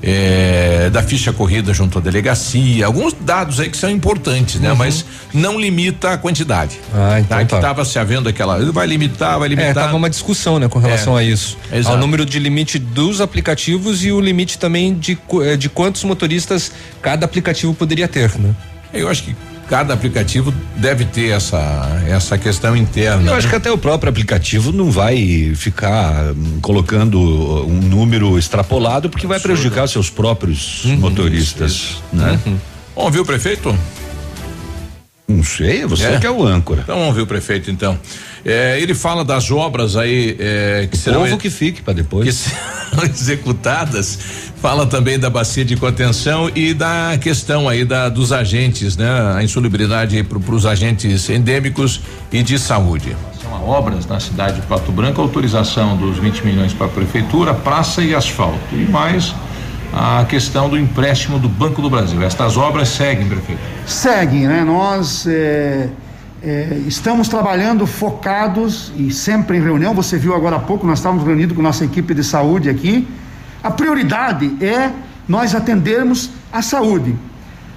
é, da ficha corrida junto à delegacia, alguns dados aí que são importantes, né? Uhum. Mas não limita a quantidade. Ah, então tá? tá. Que tava se havendo aquela, vai limitar, vai limitar. É, tava uma discussão, né, com relação É, a isso. exato. Ao número de limite dos aplicativos e o limite também de, eh, de quantos motoristas cada aplicativo poderia ter, né? Eu acho que cada aplicativo deve ter essa essa questão interna. Eu acho né? que até o próprio aplicativo não vai ficar hum, colocando um número extrapolado porque vai prejudicar seus próprios motoristas, né? Vamos ouvir o prefeito? Não sei, você que é o âncora. Então vamos ver o prefeito então. É, ele fala das obras aí é, que serão povo que fique para depois. que serão executadas. Fala também da bacia de contenção e da questão aí da dos agentes, né? A insalubridade para os agentes endêmicos e de saúde. São a obras na cidade de Pato Branco, autorização dos 20 milhões para a prefeitura, praça e asfalto. E mais a questão do empréstimo do Banco do Brasil. Estas obras seguem, prefeito. seguem, né? Nós é, é, estamos trabalhando focados e sempre em reunião. Você viu agora há pouco, nós estávamos reunidos com nossa equipe de saúde aqui. A prioridade é nós atendermos a saúde,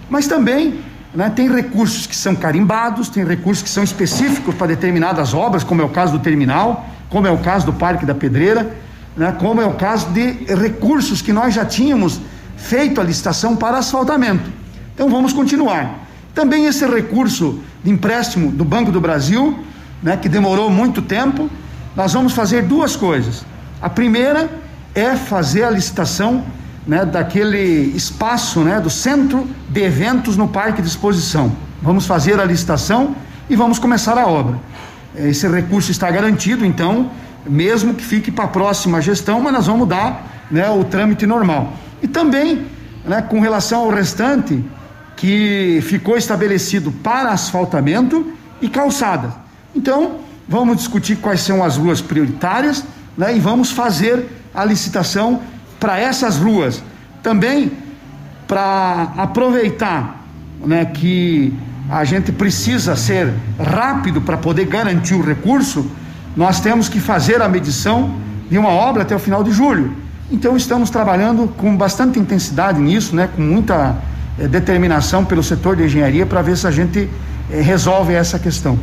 mas também né, tem recursos que são carimbados, tem recursos que são específicos para determinadas obras, como é o caso do terminal, como é o caso do Parque da Pedreira, né, como é o caso de recursos que nós já tínhamos feito a licitação para asfaltamento. Então vamos continuar. Também esse recurso de empréstimo do Banco do Brasil, né, que demorou muito tempo, nós vamos fazer duas coisas. A primeira é fazer a licitação né, daquele espaço né, do centro de eventos no Parque de Exposição. Vamos fazer a licitação e vamos começar a obra. Esse recurso está garantido, então, mesmo que fique para a próxima gestão, mas nós vamos dar né, o trâmite normal. E também, né, com relação ao restante, que ficou estabelecido para asfaltamento e calçada. Então, vamos discutir quais são as ruas prioritárias né, e vamos fazer a licitação para essas ruas. Também para aproveitar né, que a gente precisa ser rápido para poder garantir o recurso, nós temos que fazer a medição de uma obra até o final de julho. Então estamos trabalhando com bastante intensidade nisso, né, com muita eh, determinação pelo setor de engenharia para ver se a gente eh, resolve essa questão.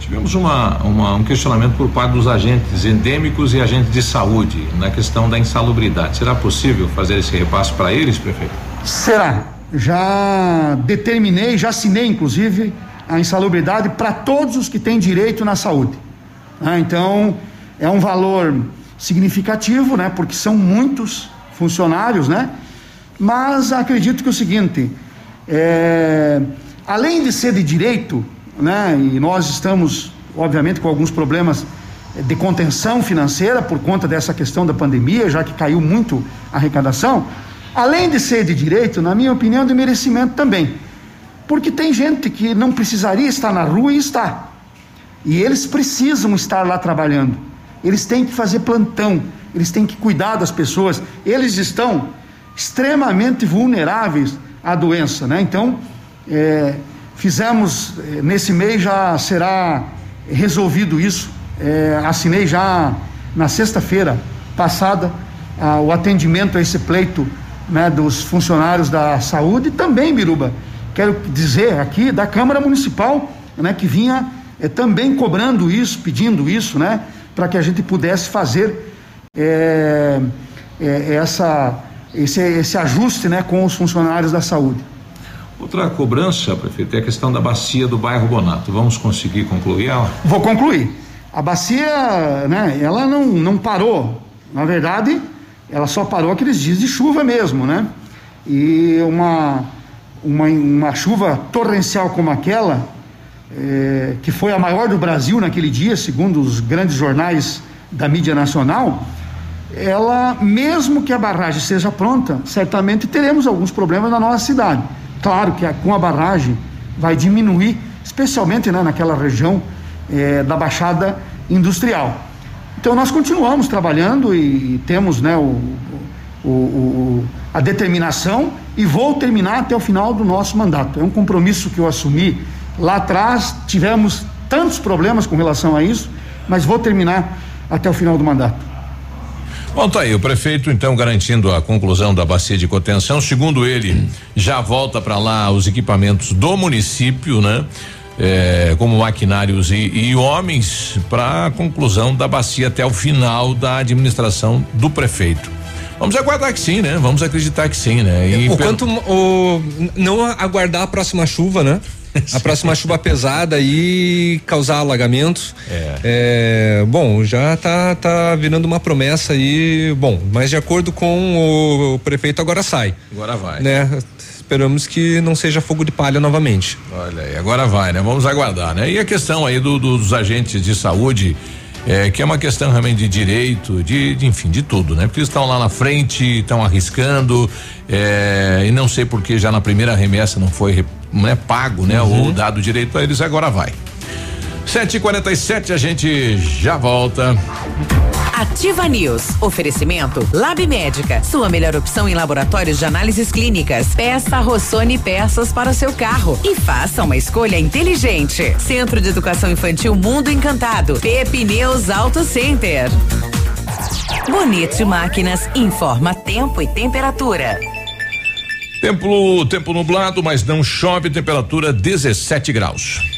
Tivemos uma, uma- um questionamento por parte dos agentes endêmicos e agentes de saúde na questão da insalubridade. Será possível fazer esse repasse para eles, prefeito? Será. Já determinei, já assinei inclusive a insalubridade para todos os que têm direito na saúde. Ah, então é um valor significativo, né? Porque são muitos funcionários, né? Mas acredito que é o seguinte, é, além de ser de direito, né? E nós estamos, obviamente, com alguns problemas de contenção financeira por conta dessa questão da pandemia, já que caiu muito a arrecadação. Além de ser de direito, na minha opinião, é de merecimento também. Porque tem gente que não precisaria estar na rua e está. E eles precisam estar lá trabalhando. Eles têm que fazer plantão, eles têm que cuidar das pessoas. Eles estão extremamente vulneráveis à doença, né? Então, é, fizemos eh, nesse mês já será resolvido isso. É, assinei já na sexta-feira passada o atendimento a esse pleito né, dos funcionários da saúde e também, Biruba, quero dizer aqui da Câmara Municipal, né, que vinha eh, também cobrando isso, pedindo isso, né, para que a gente pudesse fazer eh, eh, essa, esse, esse ajuste né, com os funcionários da saúde. Outra cobrança, prefeito, é a questão da bacia do bairro Bonato. Vamos conseguir concluir ela? Vou concluir. A bacia, né, ela não, não parou. Na verdade, ela só parou aqueles dias de chuva mesmo, né? E uma, uma, uma chuva torrencial como aquela, eh, que foi a maior do Brasil naquele dia, segundo os grandes jornais da mídia nacional, ela, mesmo que a barragem seja pronta, certamente teremos alguns problemas na nossa cidade. Claro que a, com a barragem vai diminuir, especialmente né, naquela região eh, da Baixada Industrial. Então nós continuamos trabalhando e temos né, o, o, o, a determinação e vou terminar até o final do nosso mandato. É um compromisso que eu assumi lá atrás, tivemos tantos problemas com relação a isso, mas vou terminar até o final do mandato. Bom, tá aí, o prefeito então garantindo a conclusão da bacia de contenção, segundo ele, já volta para lá os equipamentos do município, né? É, como maquinários e, e homens para a conclusão da bacia até o final da administração do prefeito. Vamos aguardar que sim, né? Vamos acreditar que sim, né? E o quanto o não aguardar a próxima chuva, né? a próxima chuva pesada e causar alagamentos. É. é. bom, já tá, tá virando uma promessa aí, bom, mas de acordo com o, prefeito agora sai. Agora vai. Né? Esperamos que não seja fogo de palha novamente. Olha aí, agora vai, né? Vamos aguardar, né? E a questão aí do, do, dos agentes de saúde, é, que é uma questão realmente de direito, de, de enfim, de tudo, né? Porque eles estão lá na frente, estão arriscando, é, e não sei por que já na primeira remessa não foi né, pago, né? Uhum. Ou dado direito a eles, agora vai. 7h47, a gente já volta. Ativa News. Oferecimento Lab Médica. Sua melhor opção em laboratórios de análises clínicas. Peça Rossoni peças para o seu carro e faça uma escolha inteligente. Centro de Educação Infantil Mundo Encantado. Pepineus Auto Center. Bonito Máquinas informa tempo e temperatura. Tempo, tempo nublado, mas não chove, temperatura 17 graus.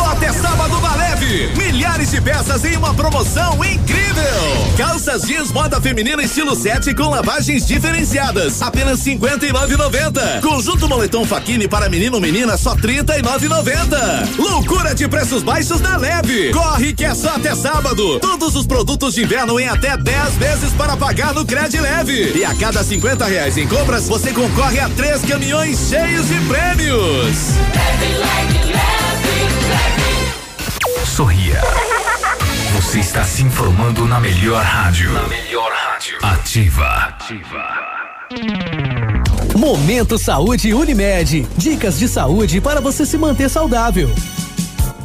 Só até sábado na leve. Milhares de peças em uma promoção incrível. Calças jeans moda feminina estilo 7 com lavagens diferenciadas. Apenas 59,90. Conjunto moletom faquine para menino ou menina só 39,90. Loucura de preços baixos na leve. Corre que é só até sábado. Todos os produtos de inverno em até 10 vezes para pagar no Cred Leve. E a cada 50 reais em compras, você concorre a três caminhões cheios de prêmios. Leve, leve, leve. Sorria. Você está se informando na melhor rádio. Na melhor rádio. Ativa. Ativa. Momento Saúde Unimed. Dicas de saúde para você se manter saudável.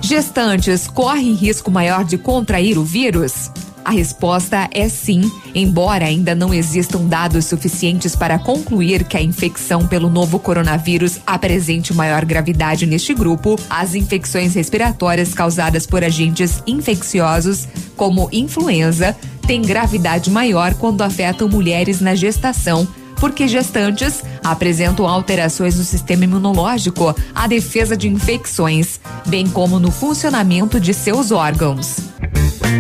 Gestantes correm risco maior de contrair o vírus? A resposta é sim, embora ainda não existam dados suficientes para concluir que a infecção pelo novo coronavírus apresente maior gravidade neste grupo. As infecções respiratórias causadas por agentes infecciosos, como influenza, têm gravidade maior quando afetam mulheres na gestação porque gestantes apresentam alterações no sistema imunológico, a defesa de infecções, bem como no funcionamento de seus órgãos.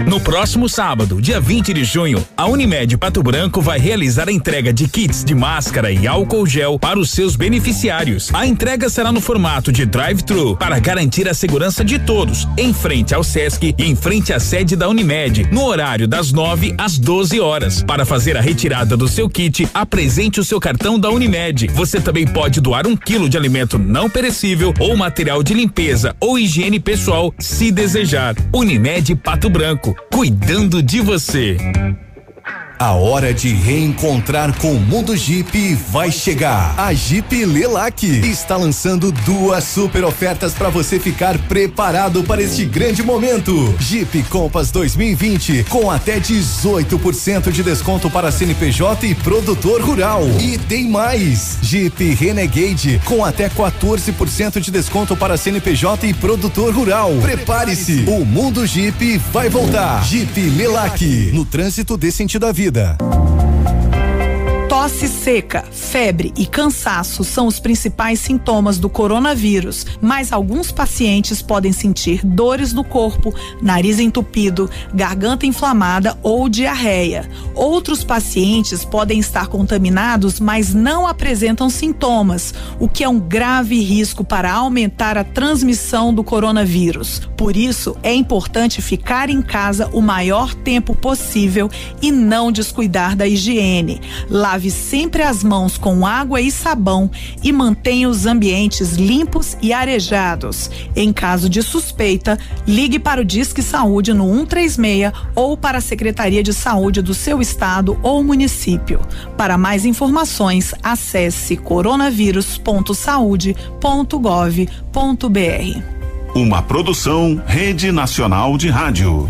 No próximo sábado, dia 20 de junho, a Unimed Pato Branco vai realizar a entrega de kits de máscara e álcool gel para os seus beneficiários. A entrega será no formato de drive-thru para garantir a segurança de todos, em frente ao SESC e em frente à sede da Unimed, no horário das 9 às 12 horas. Para fazer a retirada do seu kit, apresente o seu cartão da Unimed. Você também pode doar um quilo de alimento não perecível ou material de limpeza ou higiene pessoal, se desejar. Unimed Pato Branco cuidando de você. A hora de reencontrar com o mundo Jeep vai chegar. A Jeep Lelac está lançando duas super ofertas para você ficar preparado para este grande momento. Jeep Compass 2020 com até 18% de desconto para CNPJ e produtor rural. E tem mais. Jeep Renegade com até 14% de desconto para CNPJ e produtor rural. Prepare-se. O mundo Jeep vai voltar. Jeep Lelac no trânsito desse sentido da vida vida. Tosse seca, febre e cansaço são os principais sintomas do coronavírus, mas alguns pacientes podem sentir dores no corpo, nariz entupido, garganta inflamada ou diarreia. Outros pacientes podem estar contaminados, mas não apresentam sintomas, o que é um grave risco para aumentar a transmissão do coronavírus. Por isso, é importante ficar em casa o maior tempo possível e não descuidar da higiene. Lave sempre as mãos com água e sabão e mantenha os ambientes limpos e arejados. Em caso de suspeita, ligue para o Disque Saúde no 136 ou para a Secretaria de Saúde do seu estado ou município. Para mais informações, acesse coronavírus.saude.gov.br. Uma produção Rede Nacional de Rádio.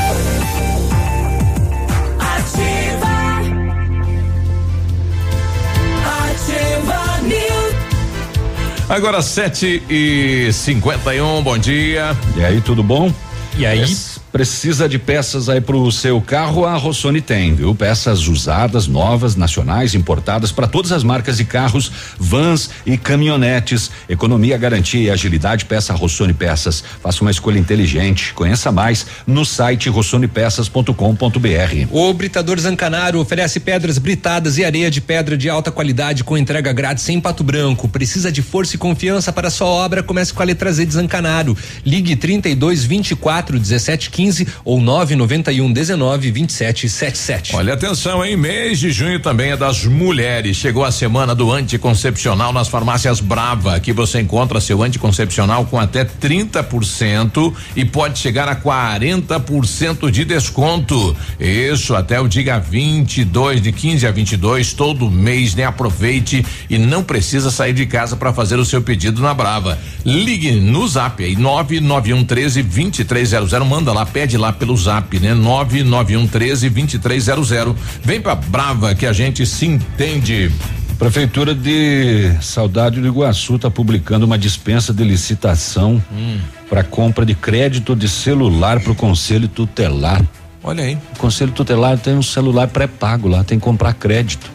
Agora 7 e 51 bom dia. E aí, tudo bom? E aí? Precisa de peças aí pro seu carro? A Rossoni tem, viu? Peças usadas, novas, nacionais, importadas para todas as marcas de carros, vans e caminhonetes. Economia, garantia e agilidade, peça Rossoni Peças. Faça uma escolha inteligente. Conheça mais no site rossonepeças.com.br. O Britador Zancanaro oferece pedras britadas e areia de pedra de alta qualidade com entrega grátis em Pato Branco. Precisa de força e confiança para sua obra? Comece com a letra Z de Zancanaro. Ligue 32 24 17 15 ou 991 19 27 77. Olha atenção, hein? Mês de junho também é das mulheres. Chegou a semana do anticoncepcional nas farmácias Brava. Aqui você encontra seu anticoncepcional com até 30% e pode chegar a 40% de desconto. Isso até o dia 22, de 15 a 22, todo mês, né? Aproveite e não precisa sair de casa para fazer o seu pedido na Brava. Ligue no Zap aí 991 13 2300, manda lá, pede lá pelo Zap, né? 991 13 2300. Vem pra Brava que a gente se entende. Prefeitura de Saudade do Iguaçu está publicando uma dispensa de licitação Hum. para compra de crédito de celular para o Conselho Tutelar. Olha aí. O Conselho Tutelar tem um celular pré-pago lá, tem que comprar crédito.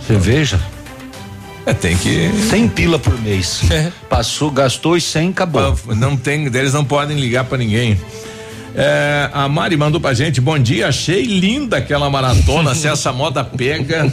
Você veja. É, tem que. 100 pila por mês. Passou, gastou e 100, acabou. Não tem, eles não podem ligar para ninguém. É, a Mari mandou pra gente, bom dia, achei linda aquela maratona, se essa moda pega.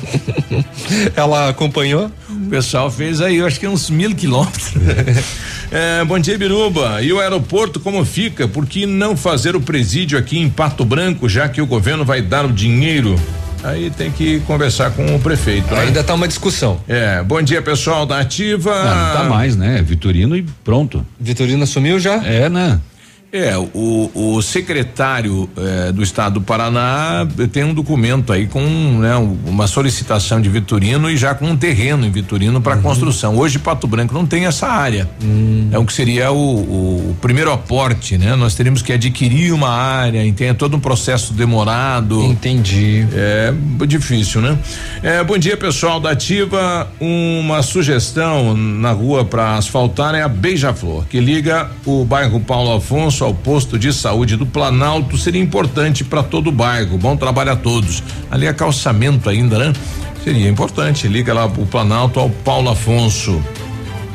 Ela acompanhou? O pessoal fez aí, eu acho que uns mil quilômetros. É, bom dia, Biruba. E o aeroporto como fica? Por que não fazer o presídio aqui em Pato Branco, já que o governo vai dar o dinheiro? Aí tem que conversar com o prefeito. né? Ainda tá uma discussão. É, bom dia, pessoal da Ativa. Não, não tá mais, né? Vitorino e pronto. Vitorino assumiu já? É, né? É, o, o secretário eh, do estado do Paraná tem um documento aí com né, um- uma solicitação de Vitorino e já com um terreno em Vitorino para construção. Hoje Pato Branco não tem essa área. É o que seria o, o- o primeiro aporte, né? Nós teríamos que adquirir uma área, tem todo um processo demorado. Entendi. É difícil, né? É, bom dia, pessoal da Ativa. Uma sugestão na rua para asfaltar é a Beija-Flor, que liga o bairro Paulo Afonso ao posto de saúde do Planalto. Seria importante para todo o bairro. Bom trabalho a todos. Ali é calçamento ainda, né? Seria importante. Liga lá o Planalto ao Paulo Afonso.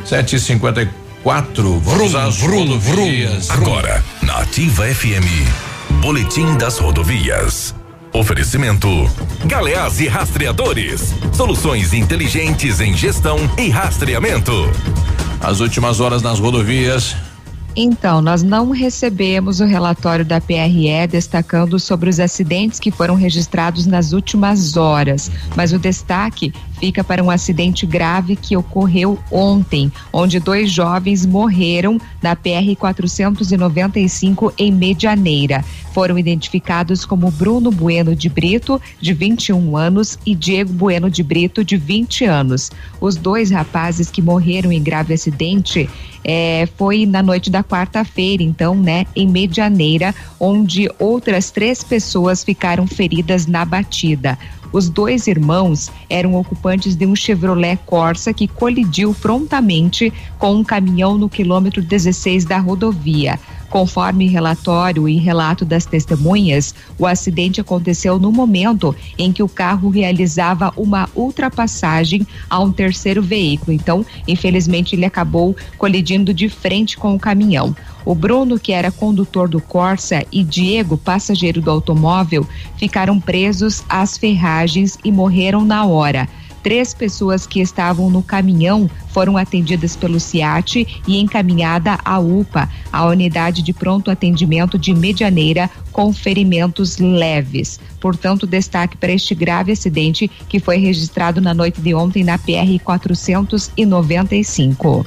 754. Vamos Vrum, às vrum, rodovias. Agora, na Ativa FM, Boletim das Rodovias. Oferecimento: Galeás e Rastreadores. Soluções inteligentes em gestão e rastreamento. As últimas horas nas rodovias. Então, nós não recebemos o relatório da PRE destacando sobre os acidentes que foram registrados nas últimas horas, mas o destaque fica para um acidente grave que ocorreu ontem, onde dois jovens morreram na PR 495 em Medianeira. Foram identificados como Bruno Bueno de Brito, de 21 anos, e Diego Bueno de Brito, de 20 anos. Os dois rapazes que morreram em grave acidente é, foi na noite da quarta-feira, então, né, em Medianeira, onde outras três pessoas ficaram feridas na batida. Os dois irmãos eram ocupantes de um Chevrolet Corsa que colidiu prontamente com um caminhão no quilômetro 16 da rodovia. Conforme relatório e relato das testemunhas, o acidente aconteceu no momento em que o carro realizava uma ultrapassagem a um terceiro veículo. Então, infelizmente, ele acabou colidindo de frente com o caminhão. O Bruno, que era condutor do Corsa, e Diego, passageiro do automóvel, ficaram presos às ferragens e morreram na hora. Três pessoas que estavam no caminhão foram atendidas pelo CIAT e encaminhada à UPA, a unidade de pronto atendimento de Medianeira, com ferimentos leves. Portanto, destaque para este grave acidente que foi registrado na noite de ontem na PR 495.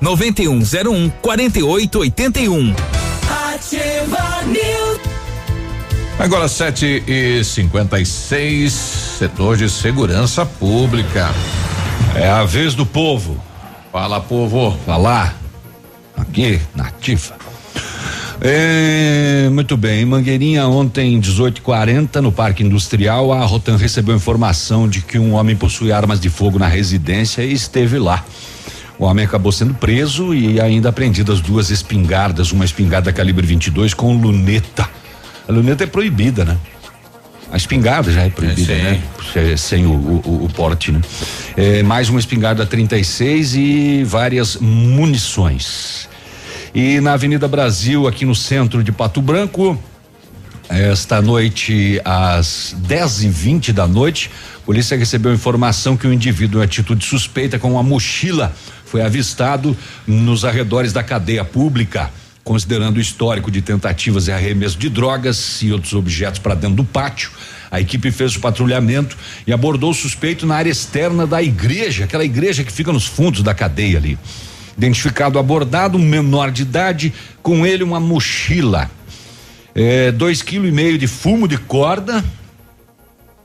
9101 4881. Ativa News. Agora 7 e 56 setor de segurança pública. É a vez do povo. Fala, povo. Falar. Aqui, nativa. É, muito bem, em Mangueirinha ontem 18:40 no Parque Industrial, a Rotan recebeu informação de que um homem possui armas de fogo na residência e esteve lá. O homem acabou sendo preso e ainda apreendidas duas espingardas, uma espingarda calibre 22 com luneta. A luneta é proibida, né? A espingarda já é proibida, É, né? Sem- Sem o, o- o porte, né? É, mais uma espingarda 36 e várias munições. E na Avenida Brasil, aqui no centro de Pato Branco, esta noite, às 10 e 20 da noite, a polícia recebeu informação que um indivíduo em atitude suspeita com uma mochila foi avistado nos arredores da cadeia pública. Considerando o histórico de tentativas e arremesso de drogas e outros objetos para dentro do pátio, a equipe fez o patrulhamento e abordou o suspeito na área externa da igreja, aquela igreja que fica nos fundos da cadeia ali. Identificado abordado, um menor de idade, com ele uma mochila. É, dois quilos e meio de fumo de corda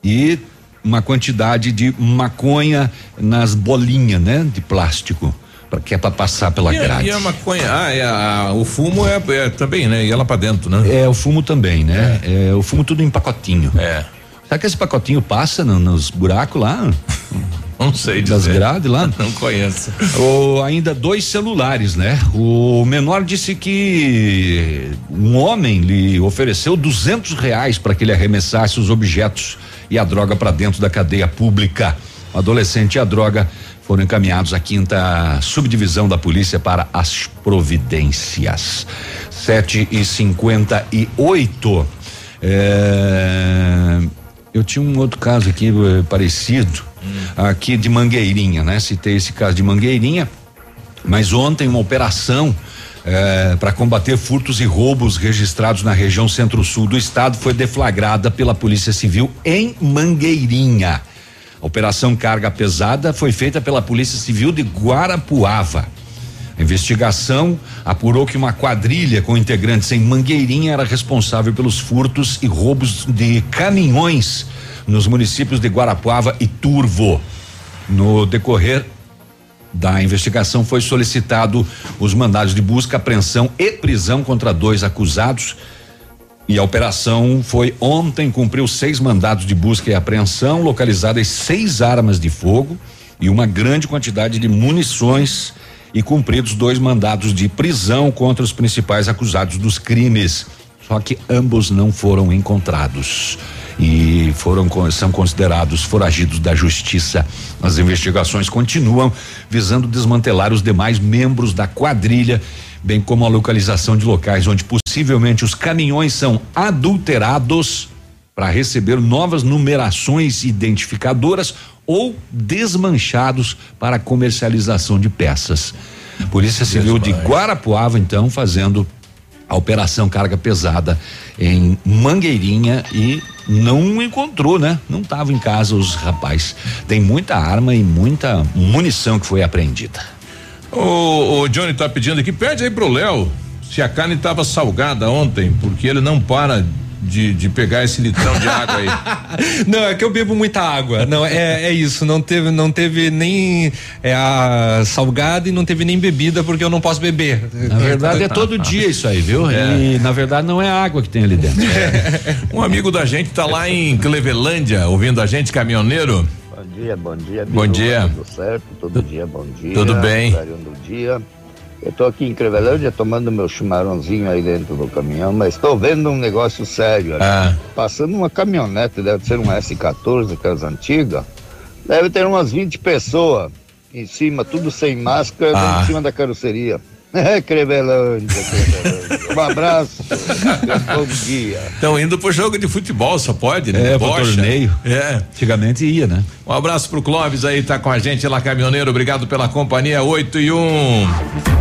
e uma quantidade de maconha nas bolinhas, né? De plástico, que é para passar pela E grade. e a maconha, ah, é a- o fumo é, é também, né? E ela pra dentro, né? É, o fumo também, né? É. o fumo tudo em pacotinho. É. Será que esse pacotinho passa no- nos buracos lá? Não sei Das dizer. grades lá? Não conheço. Ou ainda dois celulares, né? O menor disse que um homem lhe ofereceu duzentos reais para que ele arremessasse os objetos e a droga para dentro da cadeia pública. O adolescente e a droga foram encaminhados à quinta subdivisão da polícia para as providências. Sete e cinquenta e oito. É, eu tinha um outro caso aqui eh, parecido, aqui de Mangueirinha, né? Citei esse caso de Mangueirinha, mas ontem uma operação para combater furtos e roubos registrados na região centro-sul do estado foi deflagrada pela Polícia Civil em Mangueirinha. A operação Carga Pesada foi feita pela Polícia Civil de Guarapuava. A investigação apurou que uma quadrilha com integrantes em Mangueirinha era responsável pelos furtos e roubos de caminhões nos municípios de Guarapuava e Turvo. No decorrer da investigação foi solicitado os mandados de busca, apreensão e prisão contra dois acusados. E a operação foi ontem, cumpriu seis mandados de busca e apreensão, localizadas seis armas de fogo e uma grande quantidade de munições e cumpridos dois mandados de prisão contra os principais acusados dos crimes. Só que ambos não foram encontrados. E foram são considerados foragidos da justiça. As investigações continuam visando desmantelar os demais membros da quadrilha, bem como a localização de locais onde possivelmente os caminhões são adulterados para receber novas numerações identificadoras ou desmanchados para comercialização de peças. Polícia Civil de Guarapuava, então, fazendo a operação carga pesada em Mangueirinha e não encontrou, né? Não estava em casa os rapazes. Tem muita arma e muita munição que foi apreendida. O, o Johnny tá pedindo aqui, pede aí pro Léo se a carne estava salgada ontem, porque ele não para de, de pegar esse litrão de água aí? não, é que eu bebo muita água. Não, é, é isso. Não teve, não teve nem é, a salgada e não teve nem bebida porque eu não posso beber. Na verdade é todo dia isso aí, viu? É. E na verdade não é água que tem ali dentro. É. Um amigo da gente tá lá em Clevelândia ouvindo a gente, caminhoneiro. Bom dia, bom dia. Bom dia. Tudo certo? Todo dia, bom dia. Tudo bem. Do dia. Eu estou aqui em Crevelândia tomando meu chimarrãozinho aí dentro do caminhão, mas estou vendo um negócio sério. Ah. Passando uma caminhonete, deve ser um S14, aquelas antigas. Deve ter umas 20 pessoas em cima, tudo sem máscara, Ah. em cima da carroceria. É, Crevelândia, Crevelândia. Um abraço, bom dia. Estão indo pro jogo de futebol, só pode, né? É, pro torneio. É. Antigamente ia, né? Um abraço pro Clóvis aí, tá com a gente lá, caminhoneiro. Obrigado pela companhia. 8 e 1.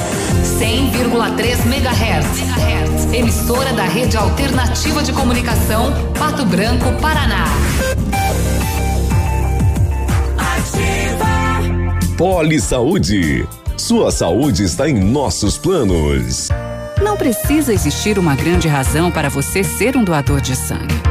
100,3 MHz. Emissora da Rede Alternativa de Comunicação, Pato Branco, Paraná. Poli Saúde. Sua saúde está em nossos planos. Não precisa existir uma grande razão para você ser um doador de sangue.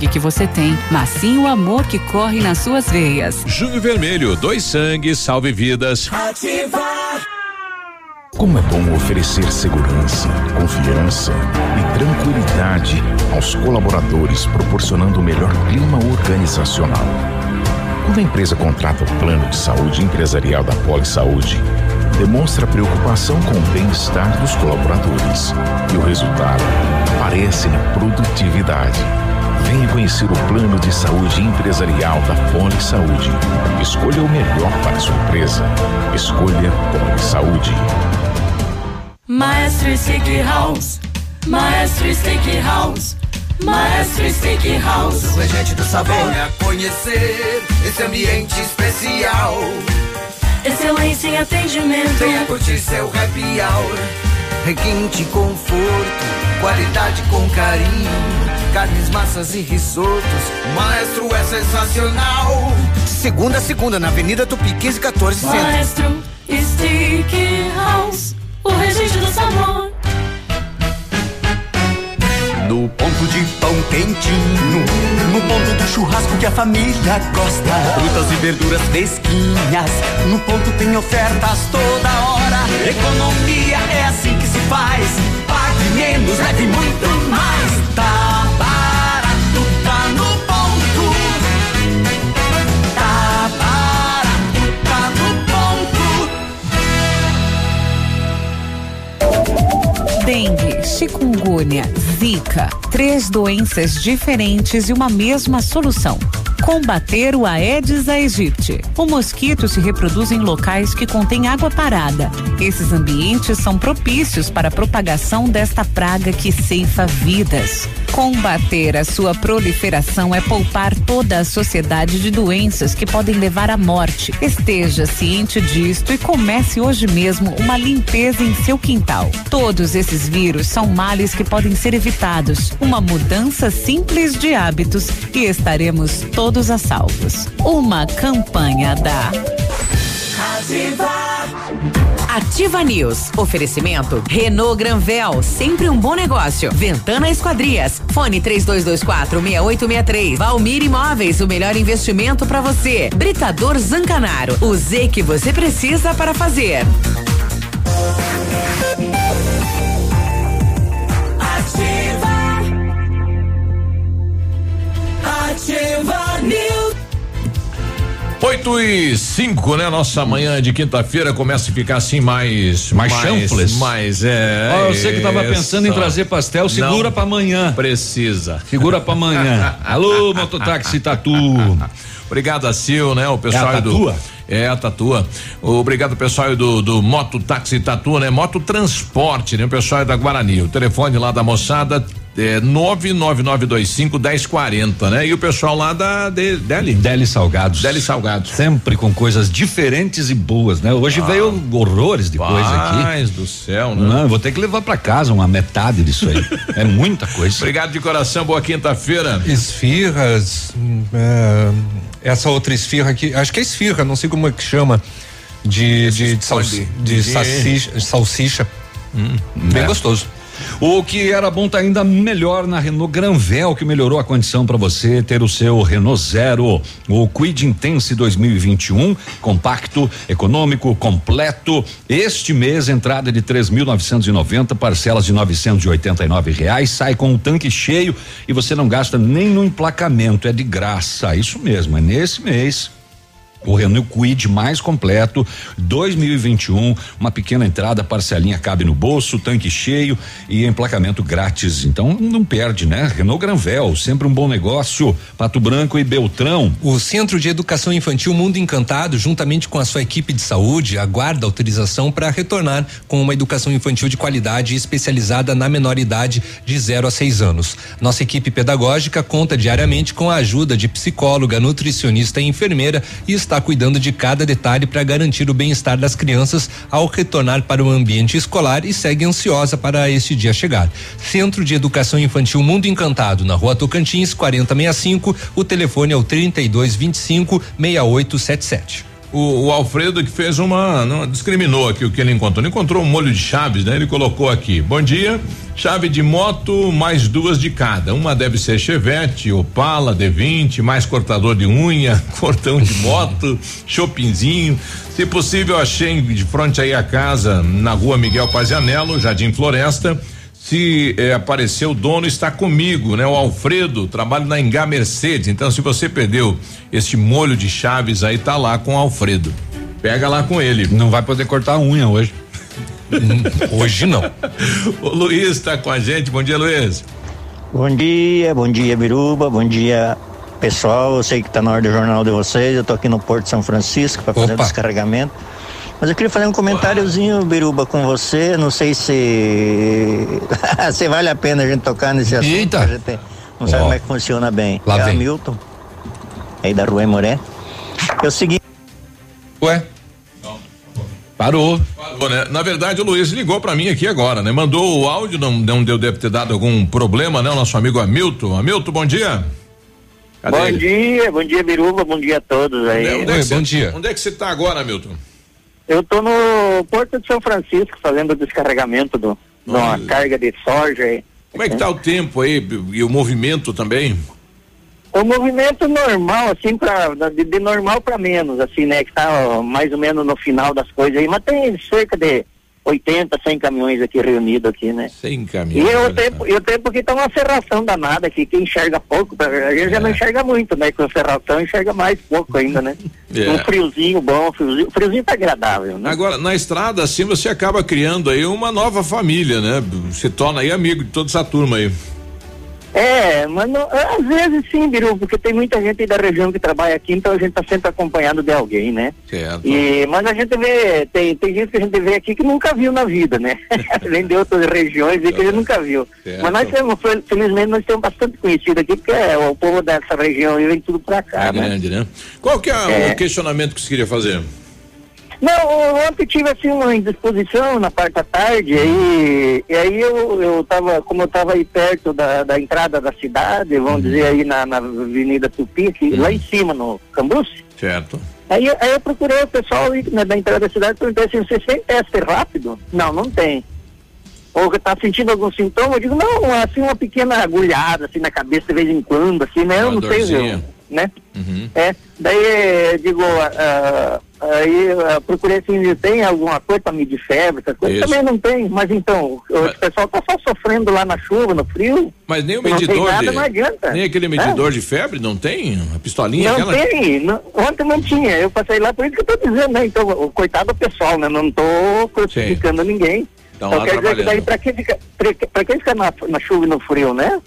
que você tem, mas sim o amor que corre nas suas veias. Junho Vermelho, dois sangues, salve vidas. Como é bom oferecer segurança, confiança e tranquilidade aos colaboradores, proporcionando o melhor clima organizacional. Quando a empresa contrata o plano de saúde empresarial da Poli Saúde, demonstra preocupação com o bem-estar dos colaboradores e o resultado aparece na produtividade. Venha conhecer o plano de saúde empresarial da Poli Saúde. Escolha o melhor para a sua empresa. Escolha Poli Saúde. Maestro Steakhouse, Maestro Steakhouse, Maestro Steakhouse. O regente do sabor. Venha conhecer esse ambiente especial. Excelência em atendimento. Venha curtir seu happy hour. Requinte, conforto, qualidade com carinho. Carnes, massas e risotos. O maestro é sensacional. Segunda a segunda, na Avenida Tupi 1514 Centro. Maestro Steakhouse, o regente do sabor. No ponto de pão quentinho, no ponto do churrasco que a família gosta. Frutas e verduras fresquinhas, no ponto tem ofertas toda hora. Economia é assim que se faz. Pague menos, leve muito Dengue, chikungunya, zika. Três doenças diferentes e uma mesma solução. Combater o Aedes aegypti. O mosquito se reproduz em locais que contêm água parada. Esses ambientes são propícios para a propagação desta praga que ceifa vidas. Combater a sua proliferação é poupar toda a sociedade de doenças que podem levar à morte. Esteja ciente disto e comece hoje mesmo uma limpeza em seu quintal. Todos esses vírus são males que podem ser evitados. Uma mudança simples de hábitos e estaremos todos a salvos. Uma campanha da Ativa. Ativa News. Oferecimento Renault Granvel, sempre um bom negócio. Ventana Esquadrias. Fone 3224 6863. Valmir Imóveis, o melhor investimento para você. Britador Zancanaro. O Z que você precisa para fazer. Ativa News. 8 e 5, né? Nossa manhã de quinta-feira começa a ficar assim mais. Mais chanfles? Mais, é. Ó, você que tava pensando em trazer pastel, segura Não pra amanhã. Precisa. Segura pra amanhã. Alô, mototáxi Tatu. Obrigado a Sil, né? O pessoal É a do. Tatua? É, a Tatua. Obrigado, pessoal do, do Moto Táxi Tatu, né? Moto Transporte, né? O pessoal é da Guarani. O telefone lá da moçada é 99925 1040, né? E o pessoal lá da de, Deli. Deli Salgados. Deli Salgados. Sempre com coisas diferentes e boas, né? Hoje Ah. veio horrores de coisa aqui. Paz do céu, né? Não, eu vou ter que levar pra casa uma metade disso aí. é muita coisa. Obrigado de coração, boa quinta-feira. Esfirras, hum, é, essa outra esfirra aqui, acho que é esfirra, não sei como é que chama, de, de, de, salsi- de de- salsicha, salsicha. bem É. gostoso. O que era bom tá ainda melhor na Renault Granvel, que melhorou a condição para você ter o seu Renault Zero, o Quid Intense 2021, compacto, econômico, completo. Este mês entrada de 3.990, parcelas de 989 reais, sai com o tanque cheio e você não gasta nem no emplacamento, é de graça. Isso mesmo, é nesse mês. O Renault Quid mais completo, 2021, uma pequena entrada, parcelinha cabe no bolso, tanque cheio e emplacamento grátis. Então não perde, né? Renault Granvel, sempre um bom negócio. Pato Branco e Beltrão. O Centro de Educação Infantil Mundo Encantado, juntamente com a sua equipe de saúde, aguarda autorização para retornar com uma educação infantil de qualidade especializada na menor idade de 0 a 6 anos. Nossa equipe pedagógica conta diariamente com a ajuda de psicóloga, nutricionista e enfermeira e está cuidando de cada detalhe para garantir o bem-estar das crianças ao retornar para o ambiente escolar e segue ansiosa para este dia chegar. Centro de Educação Infantil Mundo Encantado, na Rua Tocantins, 4065. O telefone é o 3225 6877. O, o Alfredo que fez uma, não, discriminou aqui o que ele encontrou. Ele encontrou um molho de chaves, né? Ele colocou aqui. Bom dia, chave de moto mais duas de cada. Uma deve ser Chevette, Opala, D20, mais cortador de unha, cortão de moto, chopinzinho. Se possível, achei de frente aí a casa, na rua Miguel Pazianello, Jardim Floresta. Se eh, aparecer o dono está comigo, né? O Alfredo trabalha na Engá Mercedes. Então, se você perdeu este molho de chaves aí, tá lá com o Alfredo. Pega lá com ele. Não vai poder cortar a unha hoje. hoje não. o Luiz está com a gente. Bom dia, Luiz. Bom dia, bom dia, Biruba, bom dia, pessoal. Eu sei que está na hora do jornal de vocês. Eu tô aqui no Porto de São Francisco para fazer o descarregamento. Mas eu queria fazer um comentáriozinho, Biruba, com você. Não sei se se vale a pena a gente tocar nesse assunto. Eita. A gente não sabe Ó. como é que funciona bem. Lá é vem. Hamilton, aí da Rua Moré. É o seguinte. Ué? Parou. Parou, né? Na verdade, o Luiz ligou pra mim aqui agora, né? Mandou o áudio, não, não deu, deve ter dado algum problema, né? O nosso amigo Hamilton. Hamilton, bom dia. Cadê bom ele? dia, bom dia, Biruba, bom dia a todos aí. Onde é que você- Onde é que você tá agora, Hamilton? Eu tô no Porto de São Francisco fazendo o descarregamento do, de uma carga de soja aí. Como é que tá o tempo aí e o movimento também? O movimento normal, assim, pra, de, de normal para menos, assim, né? Que tá ó, mais ou menos no final das coisas aí, mas tem cerca de 80, 100 caminhões aqui reunidos aqui, né? Sem E caminho. o tempo, e o tempo que tá uma serração danada aqui, quem enxerga pouco, a gente já não enxerga muito, né? Com serração enxerga mais pouco ainda, né? É. Um friozinho bom, friozinho, friozinho tá agradável, né? Agora, na estrada, assim, você acaba criando aí uma nova família, né? Se torna aí amigo de toda essa turma aí. É, mas não, às vezes sim, Biru, porque tem muita gente da região que trabalha aqui, então a gente está sempre acompanhado de alguém, né? Certo. E, mas a gente vê, tem, tem gente que a gente vê aqui que nunca viu na vida, né? Vem de outras regiões e que a gente nunca viu. Certo. Mas nós temos, fel- felizmente, nós temos bastante conhecido aqui, porque é, o povo dessa região vem tudo pra cá, É né? grande, né? Qual que é, É. o questionamento que você queria fazer? Não, ontem tive assim uma indisposição na parte da tarde, e, e aí eu, eu tava, como eu tava aí perto da, da entrada da cidade, vamos dizer aí na, na Avenida Tupi, que, lá em cima no Cambuci, Certo. aí, aí eu procurei o pessoal né, da entrada da cidade e perguntei assim, você tem teste rápido? Não, não tem. Ou que tá sentindo algum sintoma? Eu digo, não, assim uma pequena agulhada assim na cabeça de vez em quando, assim, né? Eu Uma não sei, dorzinha. eu, né? Uhum. É, daí eh, digo, ah, aí ah, procurei assim, tem alguma coisa para medir febre, essa coisa? Isso. Também não tem, mas então, o pessoal tá só sofrendo lá na chuva, no frio. Mas nem o medidor nada, de. não adianta. Nem aquele É. medidor de febre, não tem? A pistolinha Não aquela? tem, não- ontem não tinha, eu passei lá, por isso que eu tô dizendo, né? Então, o coitado do pessoal, né? Não tô crucificando ninguém. Tão então quer dizer que daí pra que fica, pra, que- pra que ficar na, na chuva e no frio, né?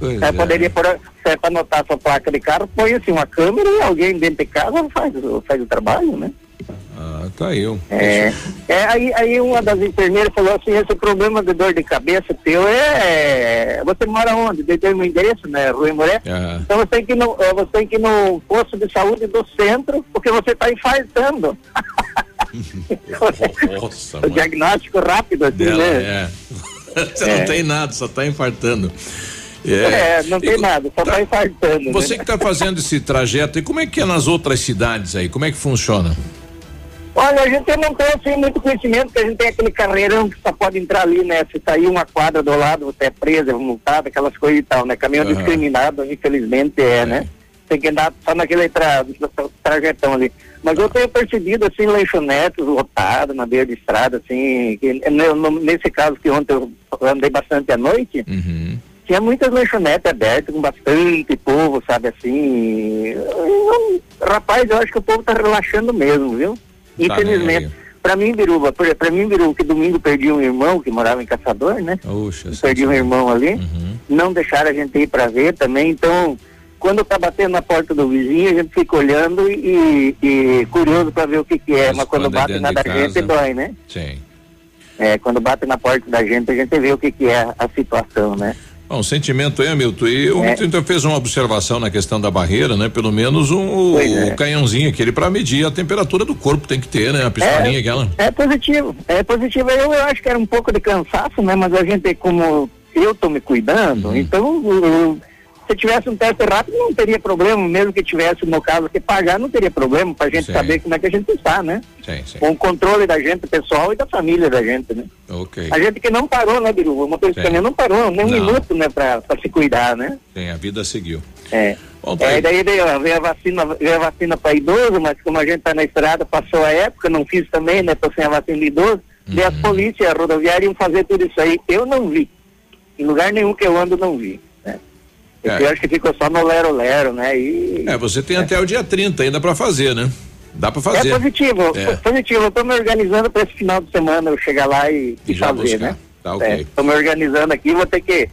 Pois É, é. poderia pôr, se é pra anotar sua placa de carro, põe assim uma câmera e alguém dentro de casa faz, o- faz o trabalho, né? Ah, tá aí. eu. É, é, aí, aí uma das enfermeiras falou assim, esse problema de dor de cabeça teu é. Você mora onde? Dei meu endereço, né? Rua Moré. Ah, Então você tem que ir no, eh, você tem que no posto de saúde do centro, porque você está infartando. Nossa, o diagnóstico rápido, assim, Dela, né? é. Você É. não tem nada, só tá infartando. É, não tem nada, só está infartando. Você né? que está fazendo esse trajeto, e como é que é nas outras cidades aí? Como é que funciona? Olha, a gente não tem assim muito conhecimento, porque a gente tem aquele carreirão que só pode entrar ali, né? Se sair uma quadra do lado, você é preso, é multado, aquelas coisas e tal, né? Caminhão Aham. discriminado, infelizmente é, né? Tem que andar só naquele tra trajetão ali. Mas eu tenho percebido, assim, lanchonetes lotadas na beira de estrada, assim, que, no- nesse caso que ontem eu andei bastante à noite, Uhum. Tinha muitas lanchonetes abertas com bastante povo, sabe assim. Eu- rapaz, eu acho que o povo tá relaxando mesmo, viu? Tá Infelizmente. Pra mim, Biruba, pra mim, Biruba, que domingo perdi um irmão que morava em Caçador, né? Oxa, perdi um irmão ali. Uhum. Não deixaram a gente ir pra ver também, então. Quando tá batendo na porta do vizinho, a gente fica olhando e, e curioso pra ver o que que é, mas, quando, quando é bate dentro na da gente, casa- dói, né? Sim. É, quando bate na porta da gente, a gente vê o que que é a situação, né? Bom, sentimento aí, Hamilton. E É. o Hamilton então fez uma observação na questão da barreira, né? Pelo menos um, Pois é. o canhãozinho aquele para medir a temperatura do corpo tem que ter, né? A pistolinha aquela. É positivo, é positivo. Eu, eu acho que era um pouco de cansaço, né? Mas a gente, como eu tô me cuidando, Uhum. então eu- se tivesse um teste rápido não teria problema, mesmo que tivesse, no caso, que pagar, não teria problema pra gente Sim. saber como é que a gente está, né? Sim, sim. Com o controle da gente pessoal e da família da gente, né? Ok. A gente que não parou, né, Biru? O motorista Sim. também não parou, nem um Não. minuto, né, pra, pra se cuidar, né? Tem, a vida seguiu. É. Bom, tá É, aí. daí veio, veio a vacina, veio a vacina para idoso, mas como a gente tá na estrada, passou a época, não fiz também, né? Tô sem a vacina de idoso. Uhum. as polícias, a rodoviária iam fazer tudo isso aí. Eu não vi. Em lugar nenhum que eu ando, não vi. É. Eu acho que ficou só no lero-lero, né? E É, você tem até o dia 30 ainda para fazer, né? Dá para fazer. é positivo, É. positivo. Eu tô me organizando para esse final de semana eu chegar lá e, e já fazer, buscar. né? Tá ok. É, tô me organizando aqui, vou ter que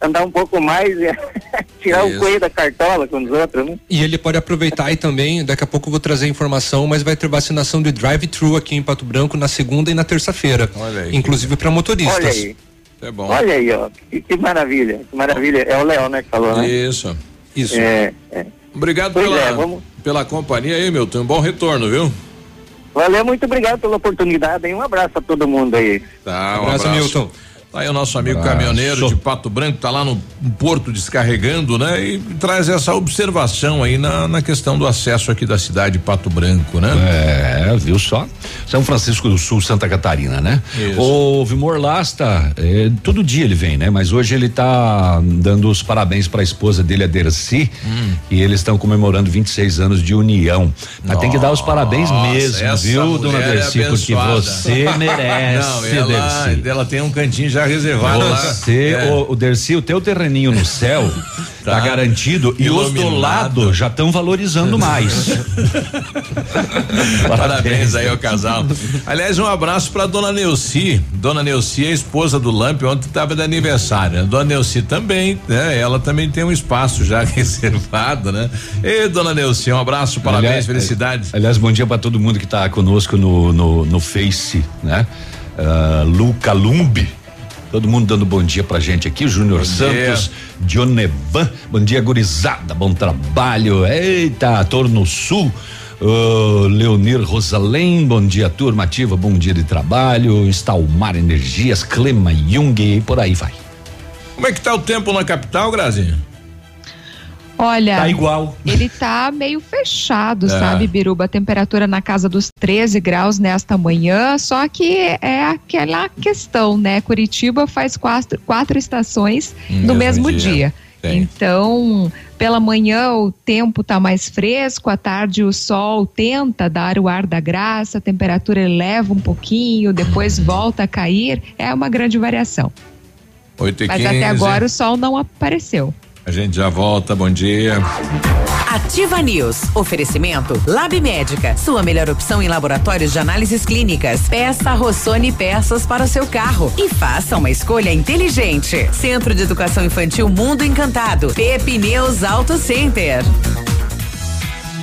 andar um pouco mais e tirar Isso. o coelho da cartola com os outros, né? E ele pode aproveitar aí também, daqui a pouco eu vou trazer informação, mas vai ter vacinação de drive-thru aqui em Pato Branco na segunda e na terça-feira. Olha aí. Inclusive para motoristas. Olha aí. É bom. Olha aí, ó. Que, que maravilha, que maravilha. É o Léo, né, que falou, né? Isso. Isso. É, é. Obrigado Pois pela, é, vamos- pela companhia aí, Milton. Um bom retorno, viu? Valeu, muito obrigado pela oportunidade, hein? Um abraço a todo mundo aí. Tá, um Abraço, abraço. Milton. Tá aí o nosso amigo Abraço. caminhoneiro de Pato Branco, tá lá no porto descarregando, né? E traz essa observação aí na, na questão do acesso aqui da cidade de Pato Branco, né? É, viu só? São Francisco do Sul, Santa Catarina, né? Isso. O Vimor Lasta, é, todo dia ele vem, né? Mas hoje ele tá dando os parabéns para a esposa dele, a Dercy, Hum. e eles estão comemorando 26 anos de união. Mas tem que dar os parabéns Nossa, mesmo, viu, dona é Dercy? porque abençoada. você merece, Não, ela, Dercy. ela tem um cantinho já reservado lá. Você, É. o, o Dercy, o teu terreninho no céu Tá, garantido. E os do lado já estão valorizando mais. Parabéns aí ao casal. Aliás, um abraço pra dona Neuci. Dona Neuci, a esposa do Lamp, ontem estava de aniversário. Né? Dona Neuci também, né? Ela também tem um espaço já reservado, né? E dona Neuci, um abraço, parabéns, aliás, felicidades. Aliás, bom dia para todo mundo que está conosco no, no, no Face, né? Uh, Luca Lumbi. Todo mundo dando bom dia pra gente aqui, Júnior Santos, Dionevan, bom dia gurizada, bom trabalho, eita, Torno Sul, uh, Leonir Rosalém, bom dia turma ativa, bom dia de trabalho, Instalmar Energias, Clema Jung e por aí vai. Como é que tá o tempo na capital, Grazinha? Olha. Tá igual. Ele tá meio fechado, é. sabe, Biruba? A temperatura na casa dos 13 graus nesta manhã, só que é aquela questão, né? Curitiba faz quatro, quatro estações hum, no mesmo, mesmo dia. dia. Então, pela manhã o tempo tá mais fresco, à tarde o sol tenta dar o ar da graça, a temperatura eleva um pouquinho, depois volta a cair, é uma grande variação. 8 e Mas 15. até agora o sol não apareceu. A gente já volta, bom dia. Ativa News. Oferecimento Lab Médica. Sua melhor opção em laboratórios de análises clínicas. Peça Rossoni peças para o seu carro e faça uma escolha inteligente. Centro de Educação Infantil Mundo Encantado. Pepineus Auto Center.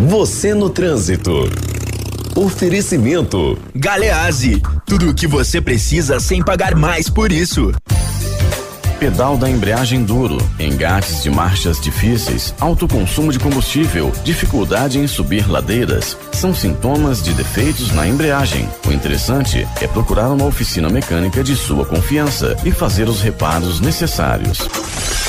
Você no trânsito. Oferecimento. Galease. Tudo o que você precisa sem pagar mais por isso. Pedal da embreagem duro, engates de marchas difíceis, alto consumo de combustível, dificuldade em subir ladeiras, são sintomas de defeitos na embreagem. O interessante é procurar uma oficina mecânica de sua confiança e fazer os reparos necessários.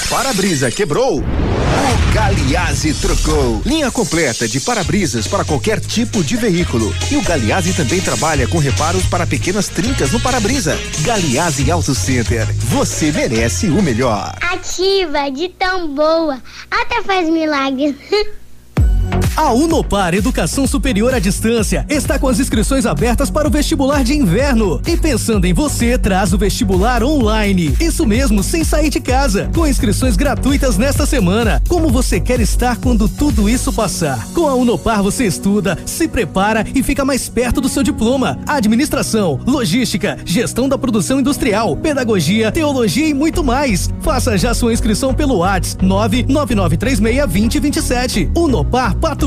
Para-brisa quebrou? O Galiase trocou. Linha completa de para-brisas para qualquer tipo de veículo. E o Galiase também trabalha com reparos para pequenas trincas no para-brisa. Galiase Auto Center. Você merece o melhor. Ativa de tão boa. Até faz milagres. A Unopar Educação Superior à Distância está com as inscrições abertas para o vestibular de inverno. E pensando em você, traz o vestibular online. Isso mesmo, sem sair de casa. Com inscrições gratuitas nesta semana. Como você quer estar quando tudo isso passar? Com a Unopar você estuda, se prepara e fica mais perto do seu diploma. Administração, logística, gestão da produção industrial, pedagogia, teologia e muito mais. Faça já sua inscrição pelo WhatsApp 999362027. Unopar Pato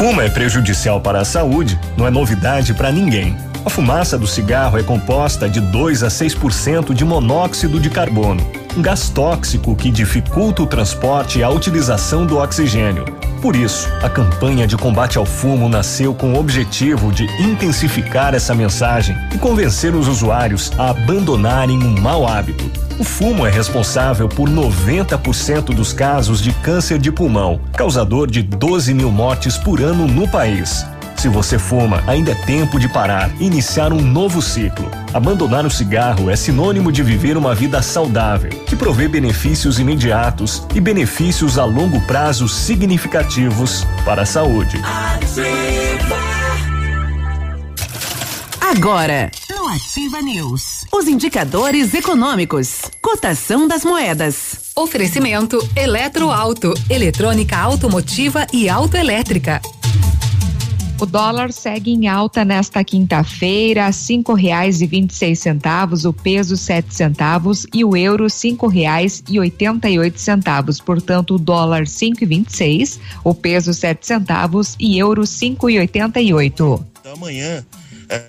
fumo é prejudicial para a saúde não é novidade para ninguém. A fumaça do cigarro é composta de 2 a 6% de monóxido de carbono, um gás tóxico que dificulta o transporte e a utilização do oxigênio. Por isso, a campanha de combate ao fumo nasceu com o objetivo de intensificar essa mensagem e convencer os usuários a abandonarem um mau hábito. O fumo é responsável por 90% dos casos de câncer de pulmão, causador de 12 mil mortes por ano no país. Se você fuma, ainda é tempo de parar e iniciar um novo ciclo. Abandonar o cigarro é sinônimo de viver uma vida saudável, que provê benefícios imediatos e benefícios a longo prazo significativos para a saúde. Agora, no Ativa News, os indicadores econômicos, cotação das moedas. Oferecimento Eletroauto, eletrônica automotiva e autoelétrica. O dólar segue em alta nesta quinta-feira, cinco reais e vinte e seis centavos, o peso sete centavos e o euro cinco reais e oitenta e oito centavos. Portanto, o dólar cinco e vinte e seis, o peso sete centavos e euro cinco e oitenta e oito. Então, amanhã. É...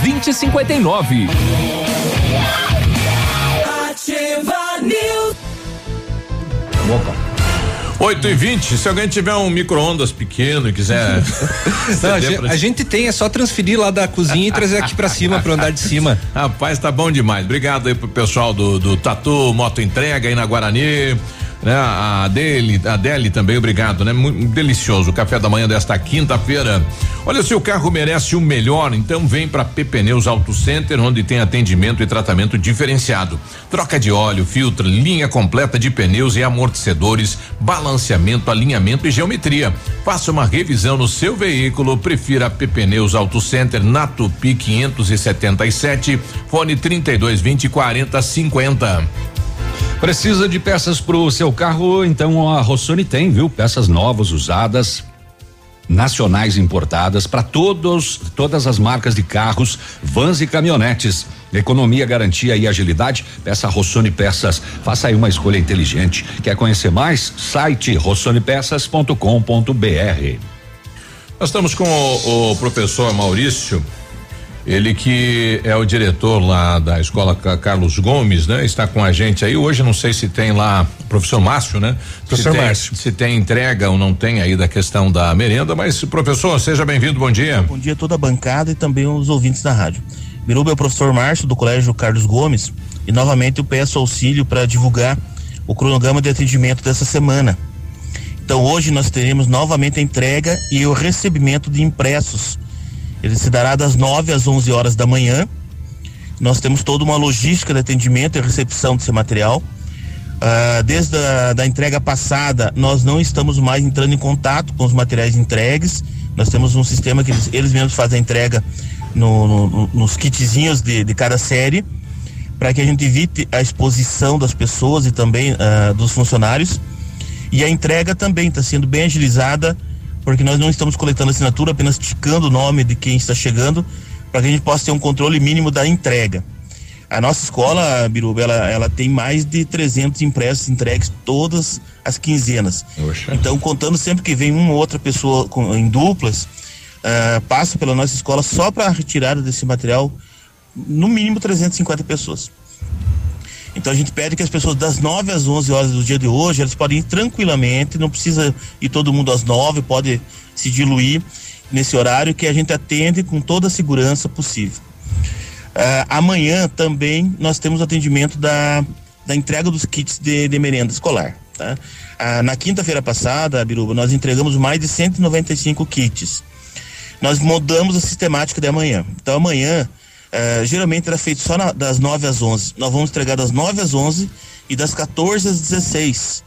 2059. Ativa News. Opa. 8 e 20 se alguém tiver um micro-ondas pequeno e quiser. Não, a, gente, a, gente, tem, é só transferir lá da cozinha e trazer aqui pra cima, pro andar de cima. Rapaz, tá bom demais. Obrigado aí pro pessoal do, do Tatu Moto Entrega aí na Guarani né? A dele, a dele também, obrigado, né? Muito delicioso o café da manhã desta quinta-feira. Olha, seu carro merece o melhor, então vem para Pneus Auto Center, onde tem atendimento e tratamento diferenciado. Troca de óleo, filtro, linha completa de pneus e amortecedores, balanceamento, alinhamento e geometria. Faça uma revisão no seu veículo, prefira Pneus Auto Center na Tupi 577, fone 3220 4050. Precisa de peças para o seu carro? Então a Rossoni tem, viu? Peças novas, usadas, nacionais importadas para todos todas as marcas de carros, vans e caminhonetes. Economia, garantia e agilidade. Peça Rossoni Peças. Faça aí uma escolha inteligente. Quer conhecer mais? Site rossonepeças.com.br. Nós estamos com o, o professor Maurício ele que é o diretor lá da escola Carlos Gomes, né? Está com a gente aí. Hoje não sei se tem lá, professor Márcio, né? Professor se tem, Márcio. Se tem entrega ou não tem aí da questão da merenda, mas professor, seja bem-vindo, bom dia. Bom dia a toda a bancada e também os ouvintes da rádio. Biruba é o professor Márcio do Colégio Carlos Gomes e novamente eu peço auxílio para divulgar o cronograma de atendimento dessa semana. Então hoje nós teremos novamente a entrega e o recebimento de impressos ele se dará das 9 às 11 horas da manhã. Nós temos toda uma logística de atendimento e recepção desse material. Uh, desde a da entrega passada, nós não estamos mais entrando em contato com os materiais entregues. Nós temos um sistema que eles, eles mesmos fazem a entrega no, no, nos kitzinhos de, de cada série, para que a gente evite a exposição das pessoas e também uh, dos funcionários. E a entrega também está sendo bem agilizada porque nós não estamos coletando assinatura, apenas ticando o nome de quem está chegando, para que a gente possa ter um controle mínimo da entrega. A nossa escola, Biruba, ela, ela tem mais de 300 impressos entregues todas as quinzenas. Oxa. Então, contando sempre que vem uma ou outra pessoa com, em duplas, uh, passa pela nossa escola só para a retirada desse material, no mínimo 350 pessoas. Então a gente pede que as pessoas das 9 às 11 horas do dia de hoje, elas podem ir tranquilamente, não precisa ir todo mundo às 9, pode se diluir nesse horário que a gente atende com toda a segurança possível. Uh, amanhã também nós temos atendimento da, da entrega dos kits de, de merenda escolar. Tá? Uh, na quinta-feira passada, Biruba, nós entregamos mais de 195 kits. Nós mudamos a sistemática de amanhã. Então amanhã Uh, geralmente era feito só na, das 9 às 11. Nós vamos entregar das 9 às 11 e das 14 às 16.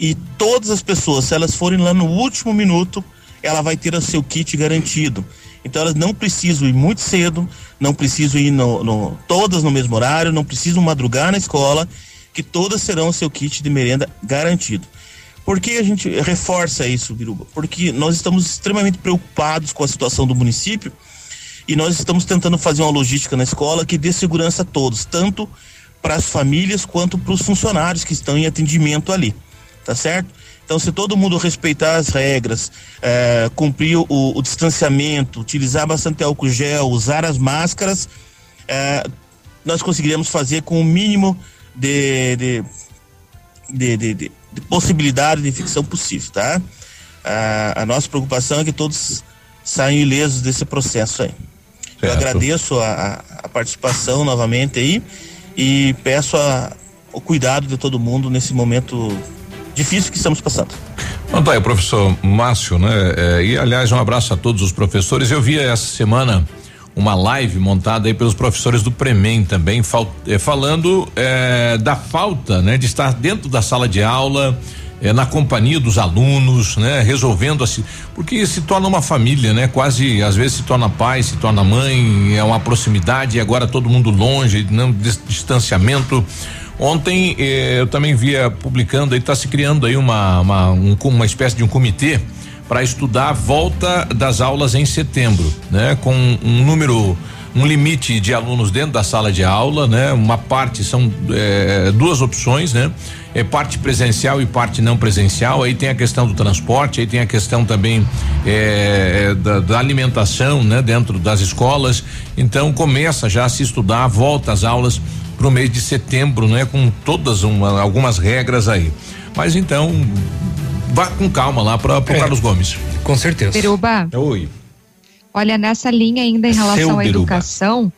E todas as pessoas, se elas forem lá no último minuto, ela vai ter o seu kit garantido. Então elas não precisam ir muito cedo, não precisam ir no, no, todas no mesmo horário, não precisam madrugar na escola, que todas serão seu kit de merenda garantido. Por que a gente reforça isso, Biruba? Porque nós estamos extremamente preocupados com a situação do município e nós estamos tentando fazer uma logística na escola que dê segurança a todos, tanto para as famílias quanto para os funcionários que estão em atendimento ali, tá certo? Então, se todo mundo respeitar as regras, é, cumprir o, o, distanciamento, utilizar bastante álcool gel, usar as máscaras, é, nós conseguiremos fazer com o mínimo de, de, de, de, de possibilidade de infecção possível, tá? A, a nossa preocupação é que todos saiam ilesos desse processo aí. Eu agradeço a, a, participação novamente aí e peço a, o cuidado de todo mundo nesse momento difícil que estamos passando. Então tá aí, professor Márcio, né? É, e aliás, um abraço a todos os professores. Eu vi essa semana uma live montada aí pelos professores do Premem também, fal, é, falando é, da falta, né, de estar dentro da sala de aula, é, na companhia dos alunos, né, resolvendo assim, porque se torna uma família, né, quase às vezes se torna pai, se torna mãe, é uma proximidade e agora todo mundo longe, não distanciamento. Ontem eh, eu também via publicando, aí está se criando aí uma uma, um, uma espécie de um comitê para estudar a volta das aulas em setembro, né? Com um número um limite de alunos dentro da sala de aula, né? Uma parte são é, duas opções, né? É parte presencial e parte não presencial. Aí tem a questão do transporte, aí tem a questão também é, da, da, alimentação, né? Dentro das escolas. Então começa já a se estudar volta às aulas para o mês de setembro, né? Com todas uma, algumas regras aí. Mas então vá com calma lá para o é, Carlos Gomes. Com certeza. Peruba. Oi. Olha, nessa linha ainda em relação Seu à Biruba. educação,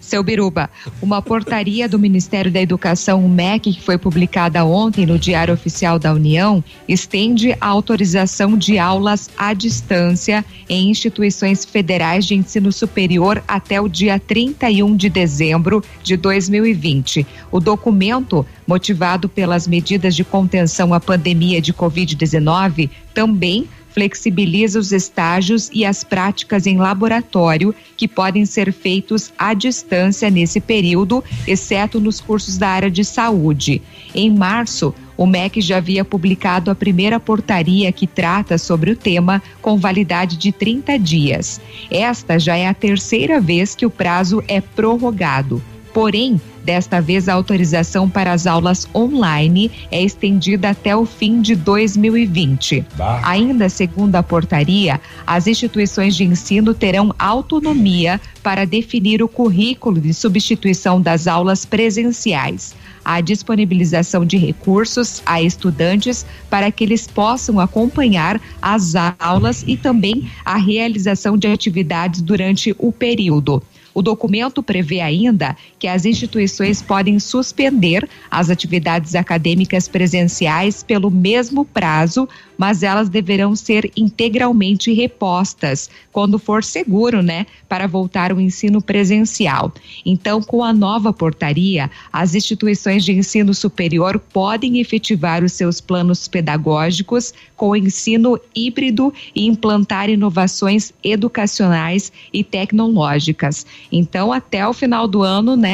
seu Biruba, uma portaria do Ministério da Educação, o MEC, que foi publicada ontem no Diário Oficial da União, estende a autorização de aulas à distância em instituições federais de ensino superior até o dia 31 de dezembro de 2020. O documento, motivado pelas medidas de contenção à pandemia de Covid-19, também flexibiliza os estágios e as práticas em laboratório que podem ser feitos à distância nesse período, exceto nos cursos da área de saúde. Em março, o MEC já havia publicado a primeira portaria que trata sobre o tema, com validade de 30 dias. Esta já é a terceira vez que o prazo é prorrogado. Porém, Desta vez, a autorização para as aulas online é estendida até o fim de 2020. Bah. Ainda segundo a portaria, as instituições de ensino terão autonomia para definir o currículo de substituição das aulas presenciais a disponibilização de recursos a estudantes para que eles possam acompanhar as aulas e também a realização de atividades durante o período. O documento prevê ainda que as instituições podem suspender as atividades acadêmicas presenciais pelo mesmo prazo, mas elas deverão ser integralmente repostas quando for seguro, né, para voltar ao ensino presencial. Então, com a nova portaria, as instituições de ensino superior podem efetivar os seus planos pedagógicos com ensino híbrido e implantar inovações educacionais e tecnológicas. Então, até o final do ano, né?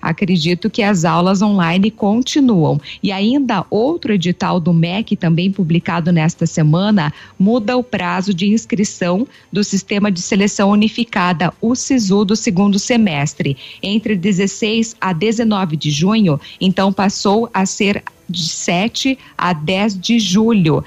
Acredito que as aulas online continuam. E ainda outro edital do MEC, também publicado nesta semana, muda o prazo de inscrição do Sistema de Seleção Unificada, o SISU, do segundo semestre. Entre 16 a 19 de junho, então passou a ser de 7 a 10 de julho.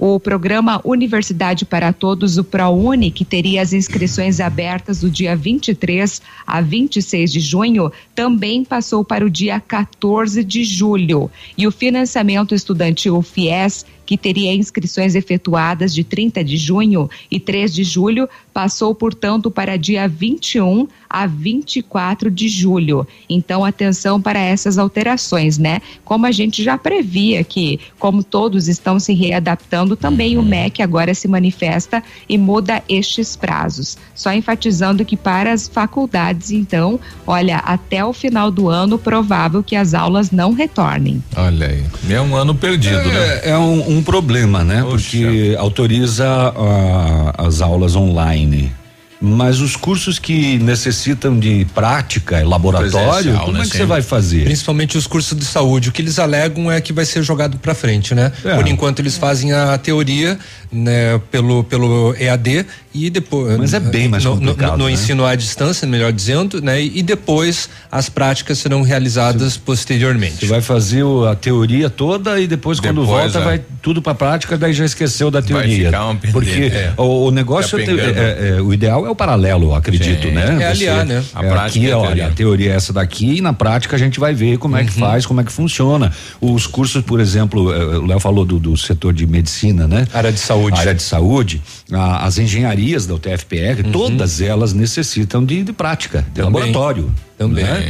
O programa Universidade para Todos, o ProUni, que teria as inscrições abertas do dia 23 a 26 de junho, também passou para o dia 14 de julho. E o financiamento estudantil FIES que teria inscrições efetuadas de 30 de junho e 3 de julho, passou, portanto, para dia 21 a 24 de julho. Então, atenção para essas alterações, né? Como a gente já previa que, como todos estão se readaptando, também o MEC agora se manifesta e muda estes prazos. Só enfatizando que para as faculdades, então, olha, até o final do ano, provável que as aulas não retornem. Olha aí, é um ano perdido, é, né? É um, um um problema, né? Poxa. Porque autoriza uh, as aulas online. Mas os cursos que necessitam de prática, laboratório, como né, é que você vai fazer? Principalmente os cursos de saúde. O que eles alegam é que vai ser jogado para frente, né? É. Por enquanto eles fazem a teoria, né, pelo pelo EAD e depois. Mas é bem mais no, complicado. No, no né? ensino à distância, melhor dizendo, né? E depois as práticas serão realizadas Sim. posteriormente. Você vai fazer o, a teoria toda e depois, depois quando volta é. vai tudo para prática, daí já esqueceu da teoria. Um Porque é. o, o, negócio é, é, é, o ideal é o paralelo, acredito, Sim. né? É aliar, né? A é, prática aqui, olha, a teoria é essa daqui e na prática a gente vai ver como é que uhum. faz, como é que funciona. Os cursos, por exemplo, o Léo falou do, do, setor de medicina, né? Área de saúde. Área de saúde, a, as engenharias da UTFPR, uhum. todas elas necessitam de, de prática, de Também. laboratório. Também. Né?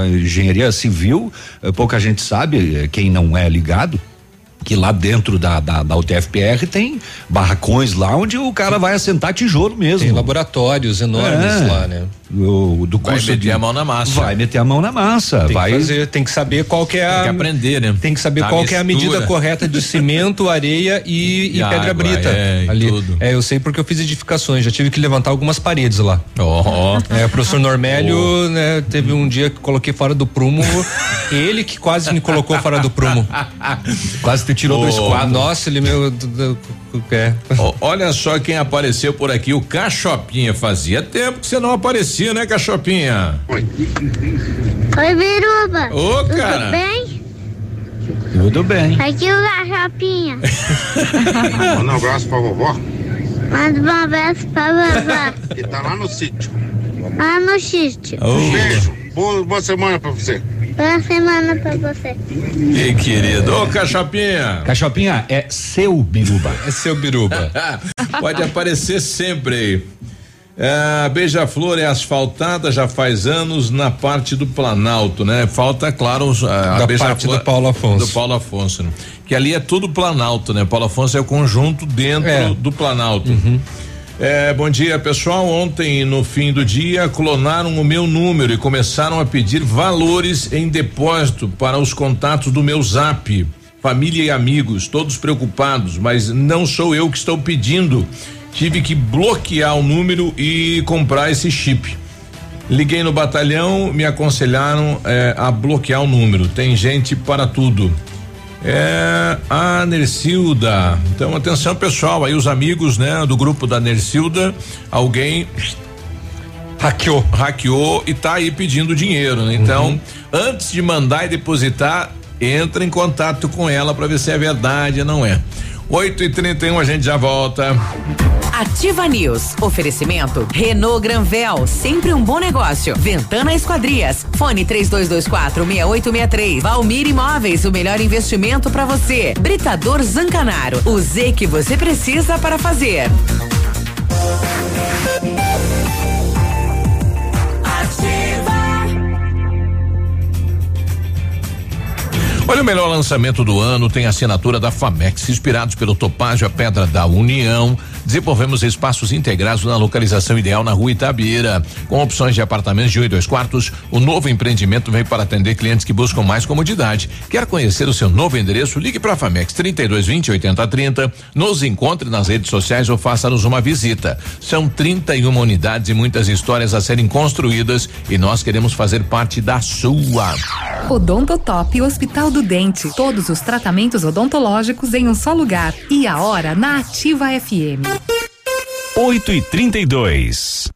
A engenharia civil, pouca gente sabe, quem não é ligado, que lá dentro da, da, da UTFPR tem barracões lá onde o cara vai assentar tijolo mesmo. Tem laboratórios enormes É. lá, né? Do Vai curso meter de- a mão na massa. Vai meter a mão na massa. Tem vai que fazer, tem que saber qual que é a. Tem que aprender, né? Tem que saber A qual que é a medida mistura. correta de cimento, areia e, E e pedra água, brita. é, ali. tudo. É, eu sei porque eu fiz edificações, já tive que levantar algumas paredes lá. Ó. É, o professor Normélio, né, teve um dia que coloquei fora do prumo, ele que quase me colocou fora do prumo. Quase te tirou dois Ô, quadros. Nossa, ele meu. do- do- É. Ó, Olha só quem apareceu por aqui, o Cachopinha. Fazia tempo que você não aparecia, né, Cachopinha? Oi, Biruba. Ô, cara. Tudo bem? Tudo bem. Aqui o Gachapinha. Manda um abraço pra vovó, Manda um abraço pra vovó. que tá lá no sítio. Lá no sítio. Um beijo. Boa, boa semana pra você. Boa semana pra você. Que querido. Ô, Cachopinha. Cachopinha, é seu biruba. É seu biruba. Pode aparecer sempre aí. É, Beija-Flor é asfaltada já faz anos na parte do Planalto, né? Falta, claro, os- a, a Da parte do Paulo Afonso. Do Paulo Afonso, né? Que ali é tudo Planalto, né? Paulo Afonso é o conjunto dentro É. do Planalto. É, bom dia, pessoal. Ontem, no fim do dia, clonaram o meu número e começaram a pedir valores em depósito para os contatos do meu zap. Família e amigos, todos preocupados, mas não sou eu que estou pedindo. Tive que bloquear o número e comprar esse chip. Liguei no batalhão, me aconselharam é, a bloquear o número. Tem gente para tudo. É a Nercilda. Então, atenção, pessoal, aí os amigos, né, do grupo da Nercilda, alguém hackeou, hackeou e tá aí pedindo dinheiro, né? Então, antes de mandar e depositar, entra em contato com ela para ver se é verdade ou não é. 8 e 31 a gente já volta. Ativa News. Oferecimento Renault Granvel, sempre um bom negócio. Ventana Esquadrias. Fone 3224 6863. Valmir Imóveis, o melhor investimento para você. Britador Zancanaro. O Z que você precisa para fazer. Olha, o melhor lançamento do ano tem assinatura da Famex. Inspirados pelo Topázio, a Pedra da União, desenvolvemos espaços integrados na localização ideal na rua Itabira. Com opções de apartamentos de um e dois quartos, o novo empreendimento vem para atender clientes que buscam mais comodidade. Quer conhecer o seu novo endereço? Ligue para a Famex 3220 8030. Nos encontre nas redes sociais ou faça-nos uma visita. São 31 unidades e muitas histórias a serem construídas e nós queremos fazer parte da sua. Odontotop Hospital do Dente. Todos os tratamentos odontológicos em um só lugar. E a hora na Ativa FM. 8 e 32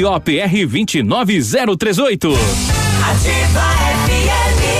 CROPR 29038. Ativa FM.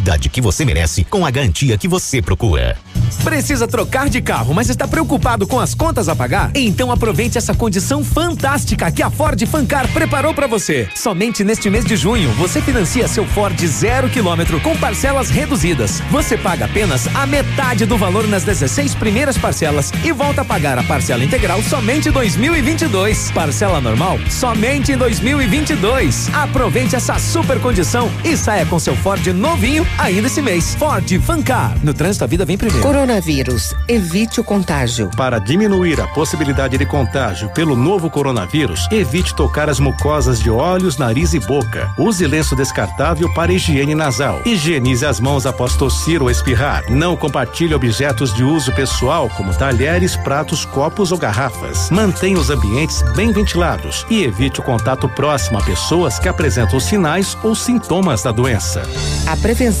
que você merece com a garantia que você procura. Precisa trocar de carro, mas está preocupado com as contas a pagar? Então aproveite essa condição fantástica que a Ford Fancar preparou para você. Somente neste mês de junho, você financia seu Ford zero quilômetro com parcelas reduzidas. Você paga apenas a metade do valor nas 16 primeiras parcelas e volta a pagar a parcela integral somente em 2022. Parcela normal somente em 2022. Aproveite essa super condição e saia com seu Ford novinho ainda esse mês. Ford Fancar. No trânsito a vida vem primeiro. Coronavírus. Evite o contágio. Para diminuir a possibilidade de contágio pelo novo coronavírus, evite tocar as mucosas de olhos, nariz e boca. Use lenço descartável para higiene nasal. Higienize as mãos após tossir ou espirrar. Não compartilhe objetos de uso pessoal, como talheres, pratos, copos ou garrafas. Mantenha os ambientes bem ventilados e evite o contato próximo a pessoas que apresentam sinais ou sintomas da doença. A prevenção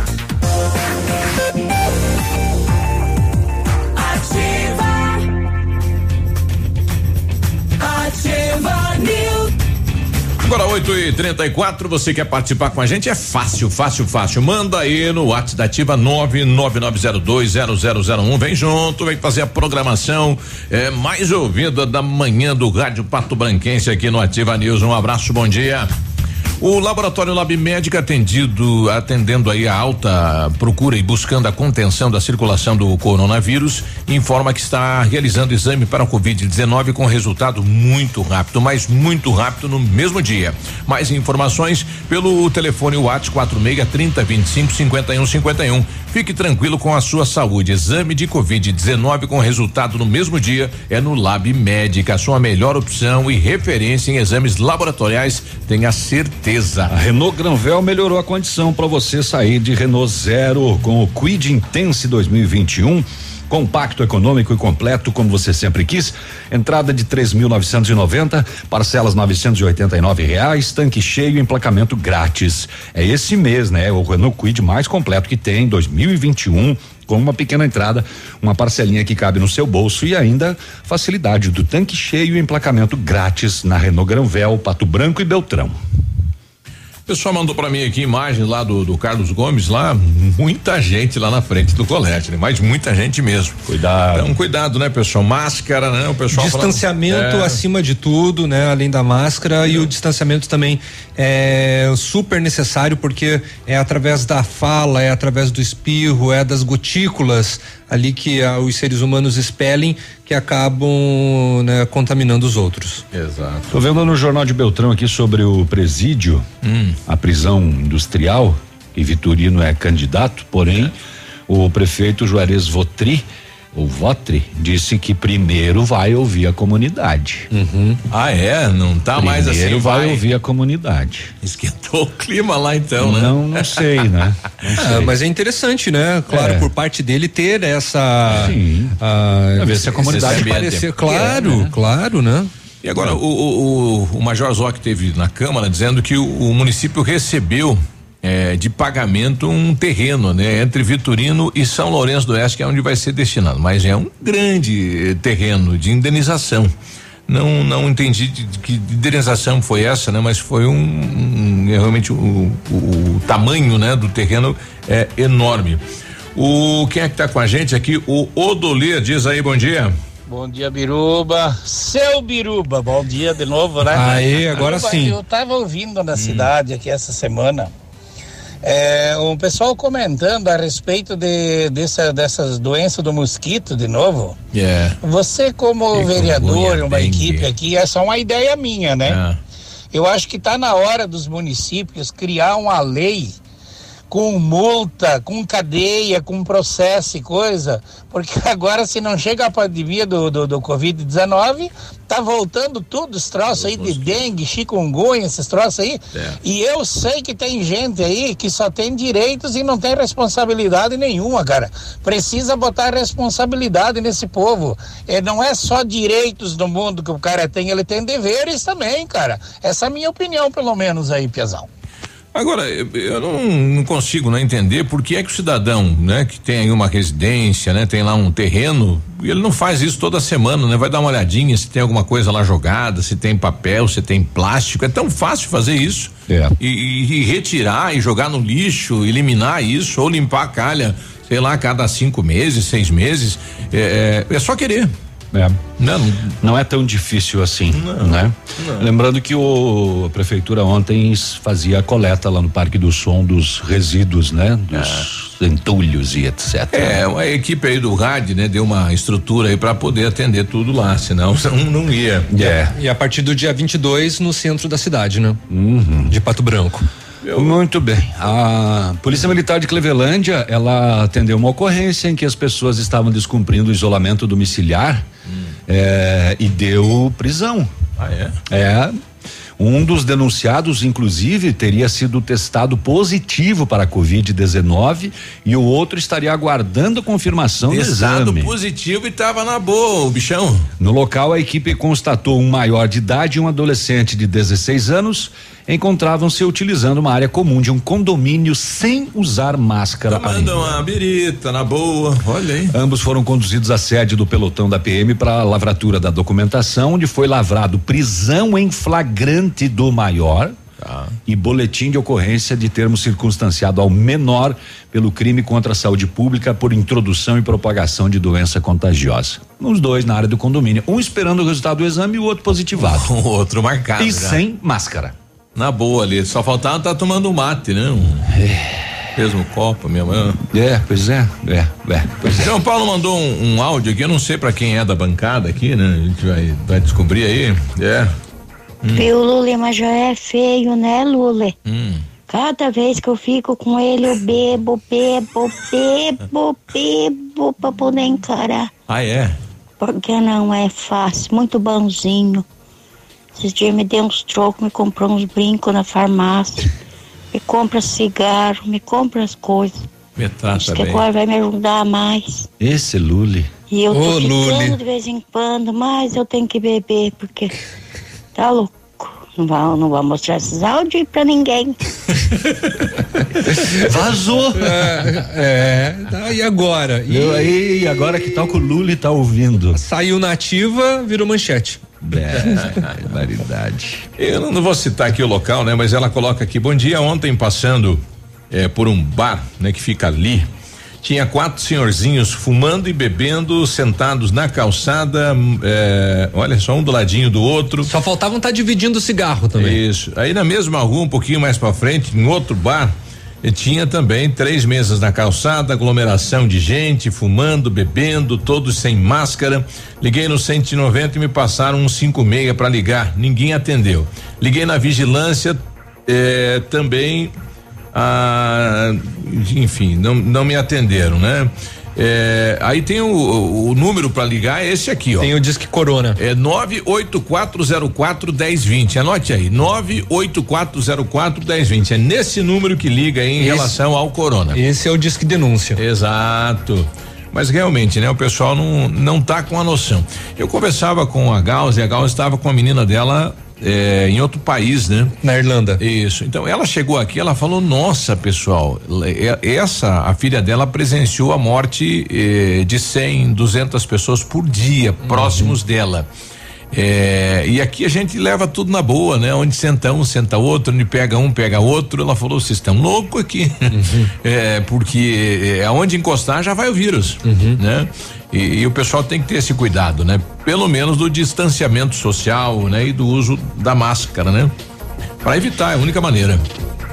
8 e 34 você quer participar com a gente? É fácil, fácil, fácil. Manda aí no WhatsApp da Ativa 999020001. Vem junto, vem fazer a programação é, mais ouvida da manhã do Rádio Pato Branquense aqui no Ativa News. Um abraço, bom dia. O laboratório Lab Médica atendido, atendendo aí a alta procura e buscando a contenção da circulação do coronavírus, informa que está realizando exame para o Covid-19 com resultado muito rápido, mas muito rápido no mesmo dia. Mais informações pelo telefone WhatsApp 46 30 25 51 51. Fique tranquilo com a sua saúde. Exame de Covid-19 com resultado no mesmo dia é no Lab Médica, sua melhor opção e referência em exames laboratoriais. Tenha certeza. A Renault Granvel melhorou a condição para você sair de Renault Zero com o Quid Intense 2021 compacto, econômico e completo, como você sempre quis. Entrada de 3.990, parcelas 989 reais, tanque cheio, emplacamento grátis. É esse mês, né? O Renault Quid mais completo que tem, 2021 com uma pequena entrada, uma parcelinha que cabe no seu bolso e ainda facilidade do tanque cheio e emplacamento grátis na Renault Granvel, Pato Branco e Beltrão. O pessoal mandou para mim aqui imagens lá do, do Carlos Gomes, lá, muita gente lá na frente do colégio, né? Mas muita gente mesmo. Cuidado. Então, cuidado, né, pessoal? Máscara, né? O pessoal distanciamento falando, é, acima de tudo, né? Além da máscara e o distanciamento também é super necessário porque é através da fala, é através do espirro, é das gotículas ali que ah, os seres humanos expelem que acabam né, contaminando os outros. Exato. Tô vendo no jornal de Beltrão aqui sobre o presídio, Hum. a prisão industrial, e Vitorino é candidato, porém o prefeito Juarez Votri, o Votri, disse que primeiro vai ouvir a comunidade. Ah, é? Não tá mais assim. Primeiro vai ouvir a comunidade. Esquentou o clima lá então, né? Não, não sei, né? Não Ah, sei. mas é interessante, né? Claro, É. por parte dele ter essa. Sim. ah, ver se a comunidade parecer, claro, É, né? claro, né? E agora, o, o, o, o Major Zoc teve na Câmara dizendo que o, o município recebeu eh, de pagamento um terreno, né? Entre Vitorino e São Lourenço do Oeste, que é onde vai ser destinado. Mas é um grande eh, terreno de indenização. Não, não entendi de, de que indenização foi essa, né? Mas foi um, um- é realmente o, tamanho, né? Do terreno é enorme. O quem é que tá com a gente aqui? O Odolir diz aí, bom dia. Bom dia, Biruba. Seu Biruba, bom dia de novo, né? Aê, agora Biruba, sim. Eu tava ouvindo na cidade aqui essa semana. É, um pessoal comentando a respeito de, dessa, dessas doenças do mosquito de novo. É. Você, como Chikungunya, vereador, uma dengue. equipe aqui, é só uma ideia minha, né? Ah. Eu acho que está na hora dos municípios criar uma lei com multa, com cadeia, com processo e coisa, porque agora se não chega a pandemia do, do, do Covid-19, tá voltando tudo, os troços aí de dengue, chikungunya, esses troços aí. É. E eu sei que tem gente aí que só tem direitos e não tem responsabilidade nenhuma, cara. Precisa botar responsabilidade nesse povo. É, não é só direitos do mundo que o cara tem, ele tem deveres também, cara. Essa é a minha opinião, pelo menos aí, Piazão. Agora, eu, eu não, não consigo né, entender por que é que o cidadão, né, que tem aí uma residência, né, tem lá um terreno, ele não faz isso toda semana, né? Vai dar uma olhadinha se tem alguma coisa lá jogada, se tem papel, se tem plástico. É tão fácil fazer isso. É. E, e- e retirar e jogar no lixo, eliminar isso, ou limpar a calha, sei lá, a cada cinco meses, seis meses. É, é, é só querer. É. Não, não é tão difícil assim, né? Lembrando que o, a prefeitura ontem fazia a coleta lá no Parque do Som dos resíduos, né? Dos entulhos e etc. É, a equipe aí do rádio, né, deu uma estrutura aí para poder atender tudo lá, senão não, não ia. É. E a partir do dia 22 no centro da cidade, né? Uhum. De Pato Branco. Muito bem. A Polícia Militar de Clevelândia, ela atendeu uma ocorrência em que as pessoas estavam descumprindo o isolamento domiciliar é, e deu prisão. Ah, é? É. Um dos denunciados, inclusive, teria sido testado positivo para a Covid-19 e o outro estaria aguardando confirmação do Testado exame. positivo e tava na boa, o bichão. No local, a equipe constatou um maior de idade e um adolescente de 16 anos encontravam-se utilizando uma área comum de um condomínio sem usar máscara Manda ainda. uma birita na boa, olha aí. Ambos foram conduzidos à sede do pelotão da PM para a lavratura da documentação, onde foi lavrado prisão em flagrante do maior e boletim de ocorrência de termo circunstanciado ao menor pelo crime contra a saúde pública por introdução e propagação de doença contagiosa. Os dois na área do condomínio, um esperando o resultado do exame e o outro positivado. O outro marcado. E já. sem máscara. Na boa ali, só faltava tá tomando um mate, né? Um, mesmo copo, minha mãe. É, pois é, é, é, pois é. João Paulo mandou um, um áudio aqui, eu não sei pra quem é da bancada aqui, né? A gente vai, vai descobrir aí. É. Viu, Lule, mas já é feio, né, Lule? Hum. Cada vez que eu fico com ele, eu bebo, bebo, bebo, bebo pra poder encarar. Ah, é? Porque não é fácil, muito bonzinho. Esses dias me deu uns trocos, me comprou uns brincos na farmácia. Me compra cigarro, me compra as coisas. Me trata Acho que bem. agora vai me ajudar mais. Esse Lule. E eu tô Ô, ficando Lule. de vez em quando, mas eu tenho que beber, porque tá louco. Não vou, não vou mostrar esses áudios pra ninguém. Vazou. É, tá, e agora? E aí, agora que tal que o Lule tá ouvindo? Saiu nativa, virou manchete. É, barbaridade. Eu não, vou citar aqui o local, né? Mas ela coloca aqui, bom dia, ontem passando eh, por um bar, né? Que fica ali, tinha quatro senhorzinhos fumando e bebendo, sentados na calçada, hum, eh, olha só, um do ladinho do outro. Só faltavam estar dividindo o cigarro também. Isso. Aí na mesma rua, um pouquinho mais pra frente, em outro bar, e tinha também três mesas na calçada, aglomeração de gente, fumando, bebendo, todos sem máscara. Liguei no 190 e me passaram um 56 para ligar. Ninguém atendeu. Liguei na vigilância eh, também. Ah, enfim, não, não me atenderam, né? Eh, aí tem o, o- o número para ligar, é esse aqui, ó. Tem o Disque Corona. É 98404 1020. Anote aí, 98404 1020. É nesse número que liga em Esse- relação ao corona. Esse é o Disque Denúncia. Exato. Mas realmente, né? O pessoal não, não tá com a noção. Eu conversava com a Gauss e a Gauss estava com a menina dela eh, em outro país, né? Na Irlanda. Isso. Então ela chegou aqui, ela falou: Nossa, pessoal, essa, a filha dela presenciou a morte eh, de 100, 200 pessoas por dia próximos dela. É, e aqui a gente leva tudo na boa, né? Onde senta um, senta outro, onde pega um, pega outro. Ela falou: vocês estão loucos aqui. É, porque é, aonde encostar já vai o vírus, né? E, e o pessoal tem que ter esse cuidado, né? Pelo menos do distanciamento social, né? E do uso da máscara, né? Para evitar, é a única maneira.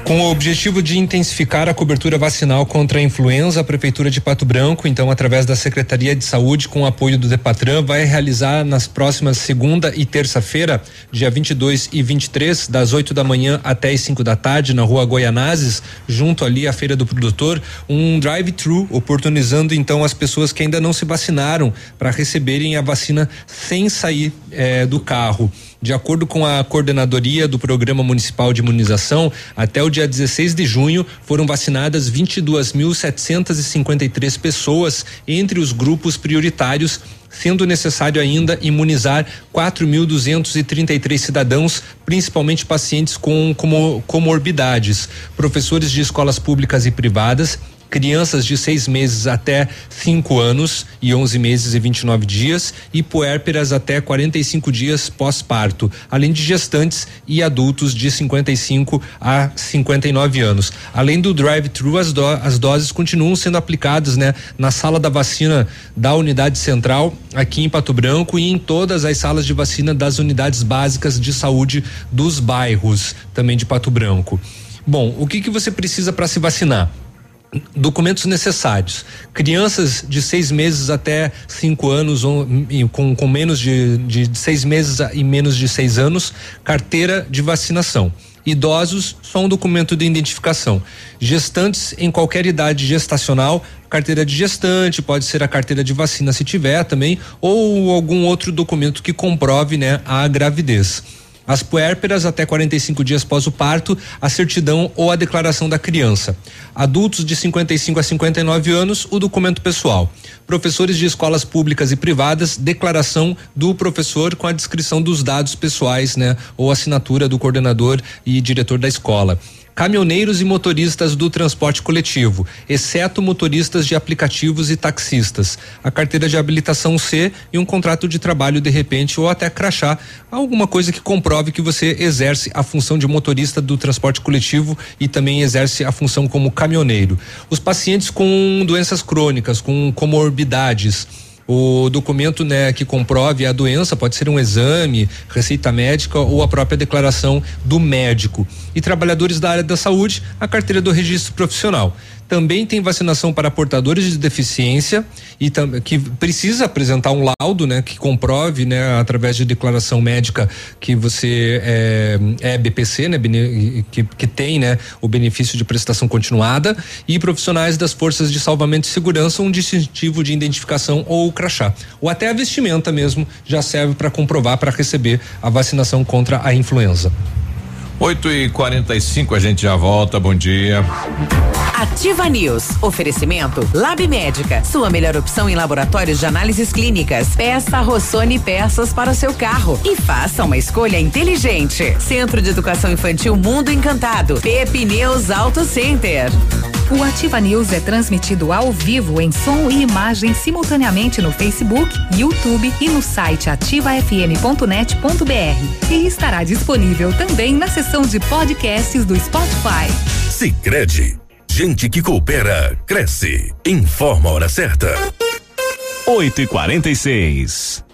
Com o objetivo de intensificar a cobertura vacinal contra a influenza, a Prefeitura de Pato Branco, então, através da Secretaria de Saúde, com o apoio do Depatran, vai realizar nas próximas segunda e terça-feira, dia 22 e 23, das 8 da manhã até as 5 da tarde, na rua Goianazes, junto ali à Feira do Produtor, um drive-thru, oportunizando então as pessoas que ainda não se vacinaram para receberem a vacina sem sair eh, do carro. De acordo com a coordenadoria do Programa Municipal de Imunização, até o dia 16 de junho foram vacinadas 22.753 pessoas entre os grupos prioritários, sendo necessário ainda imunizar 4.233 cidadãos, principalmente pacientes com como- comorbidades, professores de escolas públicas e privadas, crianças de seis meses até cinco anos e 11 meses e 29 dias e puérperas até 45 dias pós-parto, além de gestantes e adultos de 55 a 59 anos. Além do drive-thru, as, do- as doses continuam sendo aplicadas, né, na sala da vacina da unidade central aqui em Pato Branco e em todas as salas de vacina das unidades básicas de saúde dos bairros também de Pato Branco. Bom, o que que você precisa para se vacinar? Documentos necessários. Crianças de seis meses até cinco anos, ou, com, com menos de, de seis meses e menos de seis anos, carteira de vacinação. Idosos, só um documento de identificação. Gestantes em qualquer idade gestacional, carteira de gestante, pode ser a carteira de vacina se tiver também, ou algum outro documento que comprove né, a gravidez. As puérperas até 45 dias após o parto, a certidão ou a declaração da criança. Adultos de 55 a 59 anos, o documento pessoal. Professores de escolas públicas e privadas, declaração do professor com a descrição dos dados pessoais, né, ou assinatura do coordenador e diretor da escola caminhoneiros e motoristas do transporte coletivo, exceto motoristas de aplicativos e taxistas. A carteira de habilitação C e um contrato de trabalho de repente ou até crachá, alguma coisa que comprove que você exerce a função de motorista do transporte coletivo e também exerce a função como caminhoneiro. Os pacientes com doenças crônicas, com comorbidades, o documento né, que comprove a doença pode ser um exame, receita médica ou a própria declaração do médico. E trabalhadores da área da saúde, a carteira do registro profissional. Também tem vacinação para portadores de deficiência e que precisa apresentar um laudo, né, que comprove, né, através de declaração médica que você é, é BPC, né, que, que tem, né, o benefício de prestação continuada e profissionais das forças de salvamento e segurança um distintivo de identificação ou crachá, ou até a vestimenta mesmo já serve para comprovar para receber a vacinação contra a influenza. 8 e 45 a gente já volta. Bom dia. Ativa News. Oferecimento Lab Médica. Sua melhor opção em laboratórios de análises clínicas. Peça Rossoni peças para o seu carro e faça uma escolha inteligente. Centro de Educação Infantil Mundo Encantado. Pepineus Auto Center. O Ativa News é transmitido ao vivo em som e imagem simultaneamente no Facebook, YouTube e no site ativafm.net.br. E estará disponível também na seção de podcasts do Spotify. Sicredi, gente que coopera cresce. Informa a hora certa. 8 e 46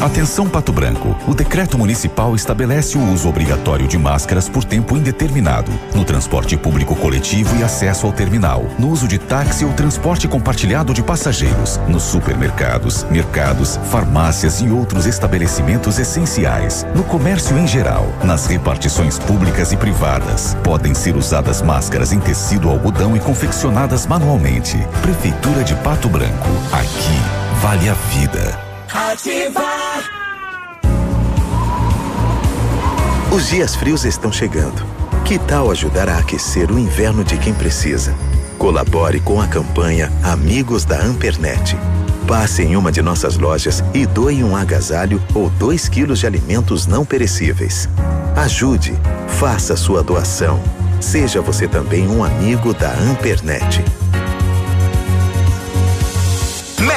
Atenção Pato Branco. O decreto municipal estabelece o uso obrigatório de máscaras por tempo indeterminado no transporte público coletivo e acesso ao terminal, no uso de táxi ou transporte compartilhado de passageiros, nos supermercados, mercados, farmácias e outros estabelecimentos essenciais, no comércio em geral, nas repartições públicas e privadas. Podem ser usadas máscaras em tecido algodão e confeccionadas manualmente. Prefeitura de Pato Branco. Aqui vale a vida. Ativar. Os dias frios estão chegando. Que tal ajudar a aquecer o inverno de quem precisa? Colabore com a campanha Amigos da Ampernet. Passe em uma de nossas lojas e doe um agasalho ou dois quilos de alimentos não perecíveis. Ajude, faça sua doação. Seja você também um amigo da Ampernet.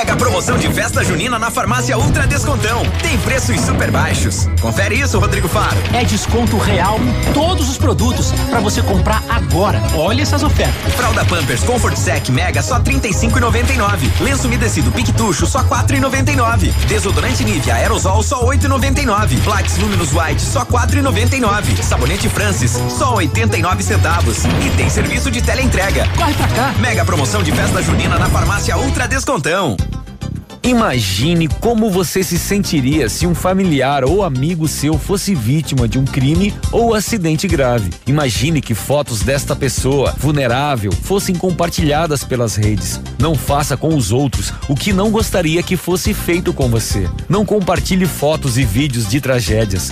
Mega promoção de festa junina na farmácia Ultra Descontão. Tem preços super baixos. Confere isso, Rodrigo Faro. É desconto real em todos os produtos para você comprar agora. Olha essas ofertas. Fralda Pampers Comfort Sec Mega só 35,99. Lenço umedecido Piquetucho só 4,99. Desodorante Nivea Aerosol só 8,99. Plax Luminous White só 4,99. Sabonete Francis só 89 centavos. E tem serviço de teleentrega. Corre pra cá. Mega promoção de festa junina na farmácia Ultra Descontão. Imagine como você se sentiria se um familiar ou amigo seu fosse vítima de um crime ou acidente grave. Imagine que fotos desta pessoa vulnerável fossem compartilhadas pelas redes. Não faça com os outros o que não gostaria que fosse feito com você. Não compartilhe fotos e vídeos de tragédias.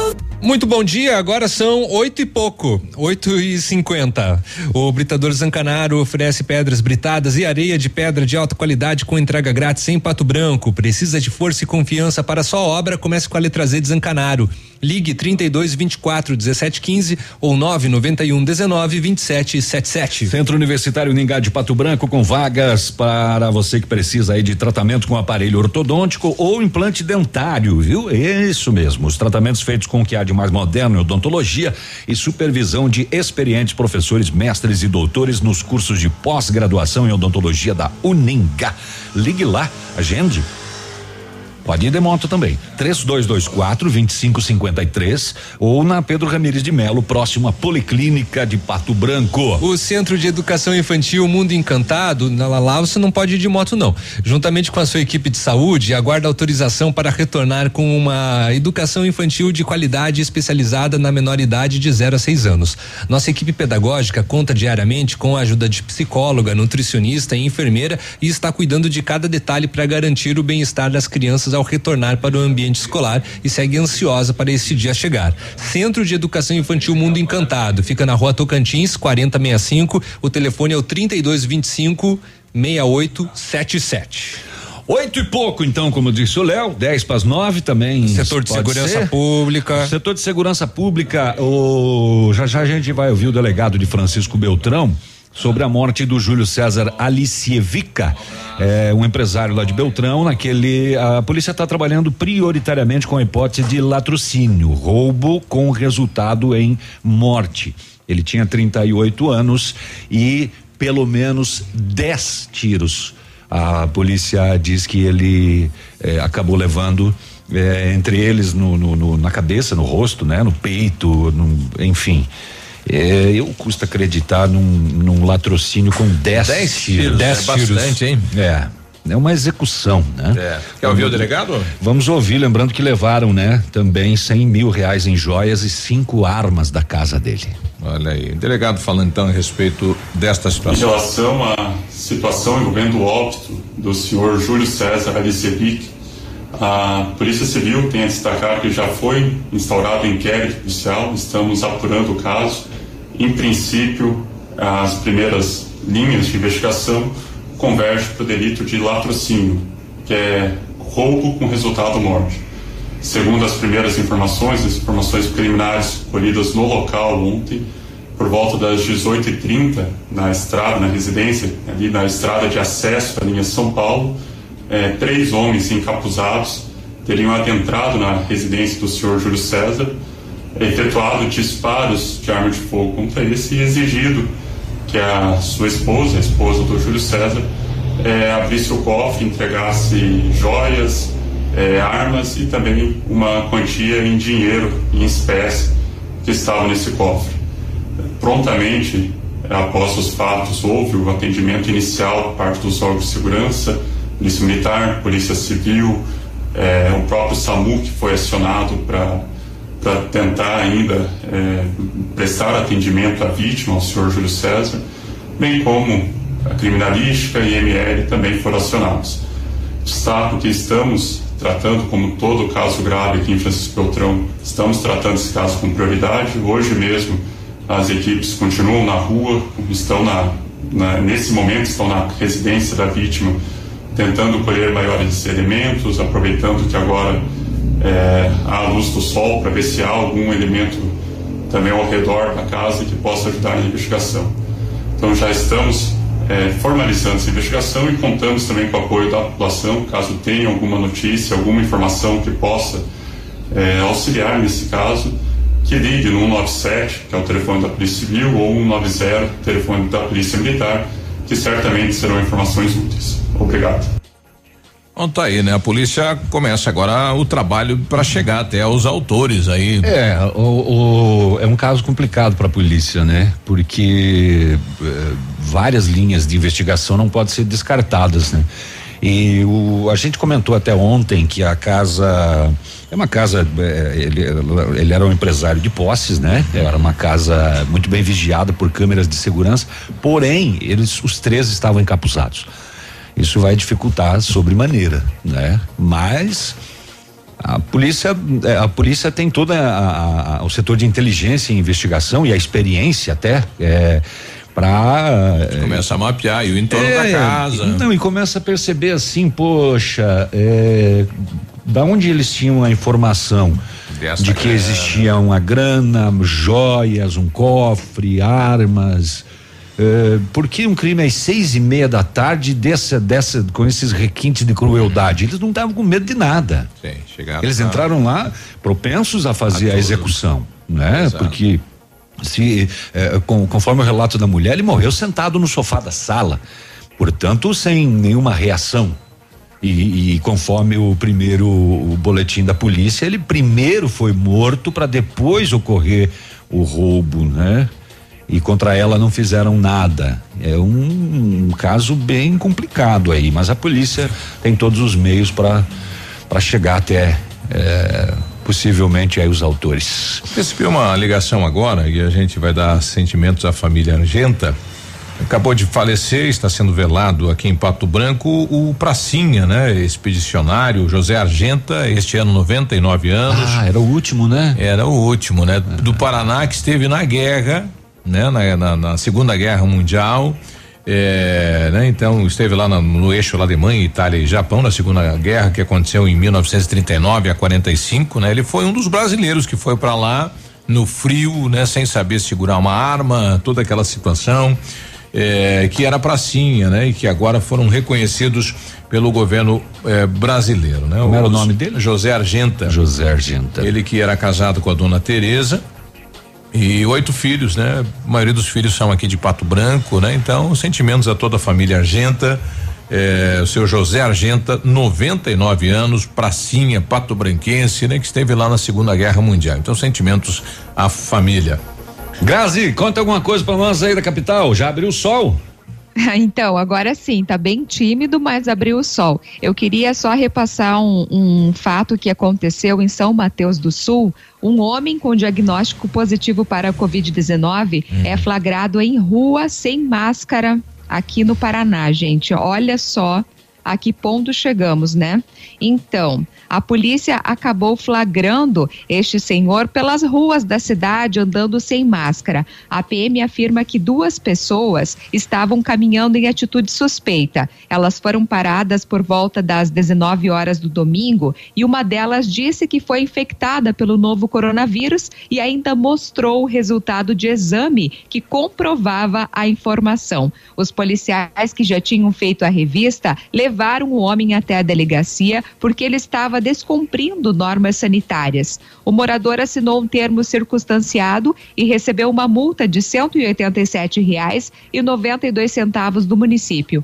Muito bom dia, agora são oito e pouco, oito e cinquenta. O Britador Zancanaro oferece pedras britadas e areia de pedra de alta qualidade com entrega grátis em Pato Branco. Precisa de força e confiança para sua obra? Comece com a letra Z de Zancanaro. Ligue 32 24 17 15 ou 991 19 27 77. Centro Universitário Ningá de Pato Branco com vagas para você que precisa aí de tratamento com aparelho ortodôntico ou implante dentário, viu? Isso mesmo. Os tratamentos feitos com o que há de mais moderno em odontologia e supervisão de experientes professores, mestres e doutores nos cursos de pós-graduação em odontologia da Uningá. Ligue lá, agende. Pode ir de moto também. 3224 2553 ou na Pedro Ramires de Melo, próximo à Policlínica de Pato Branco. O Centro de Educação Infantil Mundo Encantado, na lá você não pode ir de moto não. Juntamente com a sua equipe de saúde, aguarda autorização para retornar com uma educação infantil de qualidade especializada na menor idade de 0 a 6 anos. Nossa equipe pedagógica conta diariamente com a ajuda de psicóloga, nutricionista e enfermeira e está cuidando de cada detalhe para garantir o bem-estar das crianças ao retornar para o ambiente escolar e segue ansiosa para esse dia chegar. Centro de Educação Infantil Mundo Encantado, fica na rua Tocantins, 4065. O telefone é o 3225 6877. Oito e pouco, então, como disse o Léo, 10 para as nove também. Setor de segurança ser. pública. Setor de segurança pública, o, já já a gente vai ouvir o delegado de Francisco Beltrão sobre a morte do Júlio César Alicievica, é, um empresário lá de Beltrão, naquele a polícia está trabalhando prioritariamente com a hipótese de latrocínio, roubo com resultado em morte. Ele tinha 38 anos e pelo menos 10 tiros. A polícia diz que ele eh, acabou levando eh, entre eles no, no- no- na cabeça, no rosto, né, no peito, no- enfim. Eh, eu custa acreditar num, num latrocínio com 10 Dez tiros. tiros, Dez é bastante, hein? É. É uma execução, né? É. Quer ouvir o delegado? Vamos ouvir, lembrando que levaram, né? Também 100 mil reais em joias e cinco armas da casa dele. Olha aí, delegado falando então a respeito desta Em situação. relação à situação envolvendo o óbito do senhor Júlio César Alicevic, a Polícia Civil tem a destacar que já foi instaurado um inquérito policial, estamos apurando o caso. Em princípio, as primeiras linhas de investigação convergem para o delito de latrocínio, que é roubo com resultado morte. Segundo as primeiras informações, as informações preliminares colhidas no local ontem, por volta das 18h30, na estrada, na residência, ali na estrada de acesso à linha São Paulo, eh, três homens encapuzados teriam adentrado na residência do senhor Júlio César, efetuado disparos de arma de fogo contra esse e exigido que a sua esposa, a esposa do Júlio César, eh, abrisse o cofre, entregasse joias, eh, armas e também uma quantia em dinheiro, em espécie, que estava nesse cofre. Prontamente, após os fatos, houve o atendimento inicial por parte dos órgãos de segurança, Polícia Militar, Polícia Civil, eh, o próprio SAMU que foi acionado para para tentar ainda eh, prestar atendimento à vítima, ao senhor Júlio César, bem como a criminalística e ML também foram acionados. Destaco que estamos tratando, como todo caso grave aqui em Francisco Beltrão, estamos tratando esse caso com prioridade. Hoje mesmo as equipes continuam na rua, estão na, na- nesse momento estão na residência da vítima, tentando colher maiores elementos, aproveitando que agora é, a luz do sol para ver se há algum elemento também ao redor da casa que possa ajudar na investigação. Então já estamos é, formalizando essa investigação e contamos também com o apoio da população, caso tenha alguma notícia, alguma informação que possa é, auxiliar nesse caso, que ligue no 197, que é o telefone da Polícia Civil, ou 190, telefone da Polícia Militar, que certamente serão informações úteis. Obrigado. Bom, tá aí, né? A polícia começa agora o trabalho para chegar até os autores aí. É, o, o- é um caso complicado para a polícia, né? Porque eh, várias linhas de investigação não podem ser descartadas, né? E o, a gente comentou até ontem que a casa é uma casa, eh, ele, ele era um empresário de posses, né? Era uma casa muito bem vigiada por câmeras de segurança, porém, eles, os três estavam encapuzados. Isso vai dificultar sobremaneira, né? Mas A polícia, é, a polícia tem toda a, a, o setor de inteligência e investigação e a experiência até é, para começa a mapear e o entorno é, da casa. Não, e começa a perceber assim, poxa, é, da onde eles tinham a informação Desta de que grana. existia uma grana, joias, um cofre, armas. É, por que um crime às seis e meia da tarde dessa, dessa, com esses requintes de crueldade? Eles não estavam com medo de nada. Sim, chegaram Eles entraram lá propensos a fazer a, execução, né? Exato. Porque se eh, com- conforme o relato da mulher, ele morreu sentado no sofá da sala, portanto sem nenhuma reação. E, e conforme o primeiro o boletim da polícia, ele primeiro foi morto para depois ocorrer o roubo, né? E contra ela não fizeram nada. É um, um caso bem complicado aí, mas a polícia tem todos os meios para para chegar até eh, possivelmente aí os autores. Recebi uma ligação agora e a gente vai dar sentimentos à família Argenta. Acabou de falecer, está sendo velado aqui em Pato Branco o Pracinha, né? Expedicionário José Argenta, este ano 99 anos. Ah, era o último, né? Era o último, né? Do Paraná que esteve na guerra, né? Na, na- na Segunda Guerra Mundial. É, né? Então esteve lá na- no eixo lá Alemanha, Itália e Japão na Segunda Guerra que aconteceu em 1939 a 45, né? Ele foi um dos brasileiros que foi para lá no frio, né? Sem saber segurar uma arma, toda aquela situação é, que era pracinha, né? E que agora foram reconhecidos pelo governo é, brasileiro, né? Como era o nome dele? José Argenta. José Argenta. Ele que era casado com a dona Teresa e oito filhos, né? A maioria dos filhos são aqui de Pato Branco, né? Então, sentimentos a toda a família Argenta. É, o seu José Argenta, 99 anos, pracinha, pato branquense, né? Que esteve lá na Segunda Guerra Mundial. Então, sentimentos à família. Grazi, conta alguma coisa pra nós aí da capital. Já abriu o sol? Então, agora sim, tá bem tímido, mas abriu o sol. Eu queria só repassar um, um fato que aconteceu em São Mateus do Sul. Um homem com diagnóstico positivo para a Covid-19 é flagrado em rua sem máscara aqui no Paraná, gente. Olha só a que ponto chegamos, né? Então, a polícia acabou flagrando este senhor pelas ruas da cidade andando sem máscara. A PM afirma que duas pessoas estavam caminhando em atitude suspeita. Elas foram paradas por volta das 19 horas do domingo e uma delas disse que foi infectada pelo novo coronavírus e ainda mostrou o resultado de exame que comprovava a informação. Os policiais que já tinham feito a revista levaram o homem até a delegacia porque ele estava descumprindo normas sanitárias. O morador assinou um termo circunstanciado e recebeu uma multa de 187 reais e 92 centavos do município.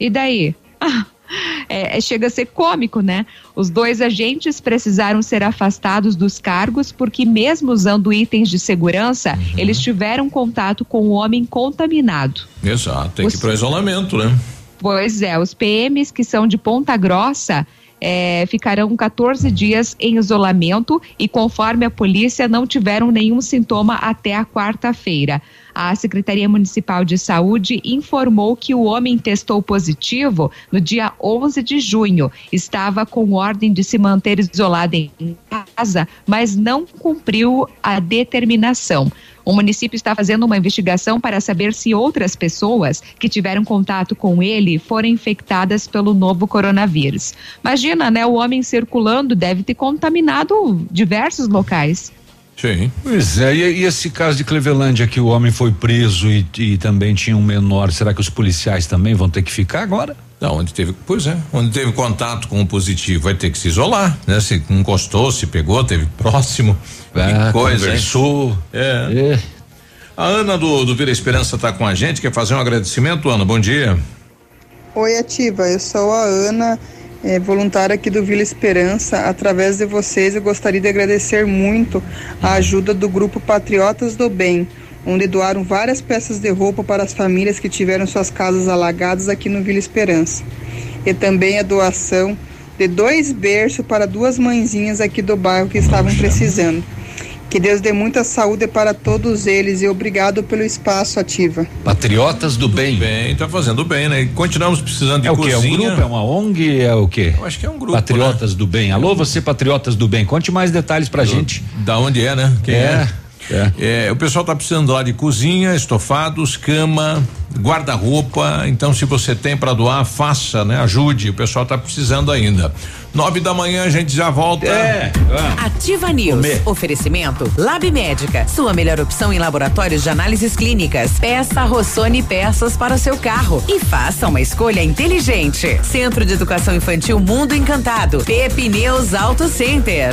E daí? Ah, é, é, chega a ser cômico, né? Os dois agentes precisaram ser afastados dos cargos porque, mesmo usando itens de segurança, eles tiveram contato com o homem contaminado. Exato, tem que ir Os- para isolamento, né? Pois é, os PMs que são de Ponta Grossa eh, ficarão 14 dias em isolamento e, conforme a polícia, não tiveram nenhum sintoma até a quarta-feira. A Secretaria Municipal de Saúde informou que o homem testou positivo no dia 11 de junho. Estava com ordem de se manter isolado em casa, mas não cumpriu a determinação. O município está fazendo uma investigação para saber se outras pessoas que tiveram contato com ele foram infectadas pelo novo coronavírus. Imagina, né? O homem circulando deve ter contaminado diversos locais. Sim. Pois é, e, e esse caso de Clevelândia que o homem foi preso e, e também tinha um menor, será que os policiais também vão ter que ficar agora? Não, onde teve, pois é, onde teve contato com o positivo vai ter que se isolar, né? Se encostou, se pegou, teve próximo, Ah, que coisa, hein? conversou. É. A Ana do, do Vila Esperança está com a gente, quer fazer um agradecimento, Ana? Bom dia. Oi, Ativa. Eu sou a Ana, eh, voluntária aqui do Vila Esperança. Através de vocês, eu gostaria de agradecer muito a ajuda do grupo Patriotas do Bem, onde doaram várias peças de roupa para as famílias que tiveram suas casas alagadas aqui no Vila Esperança. E também a doação de dois berços para duas mãezinhas aqui do bairro que estavam precisando. Que Deus dê muita saúde para todos eles e obrigado pelo espaço ativa. Patriotas do bem. Bem, tá fazendo bem, né? E continuamos precisando de É o quê? É um cozinha. grupo? É uma ONG? É o quê? Eu acho que é um grupo. Patriotas do bem. Alô, você, Patriotas do bem. Conte mais detalhes pra gente. Da onde é, né? Quem É. é? É, o pessoal tá precisando lá de cozinha, estofados, cama, guarda-roupa. Então, se você tem para doar, faça, né? Ajude. O pessoal tá precisando ainda. Nove da manhã a gente já volta. É. Ativa News. Comer. Oferecimento Lab Médica. Sua melhor opção em laboratórios de análises clínicas. Peça Rossoni peças para o seu carro e faça uma escolha inteligente. Centro de Educação Infantil Mundo Encantado. Pepineus Auto Center.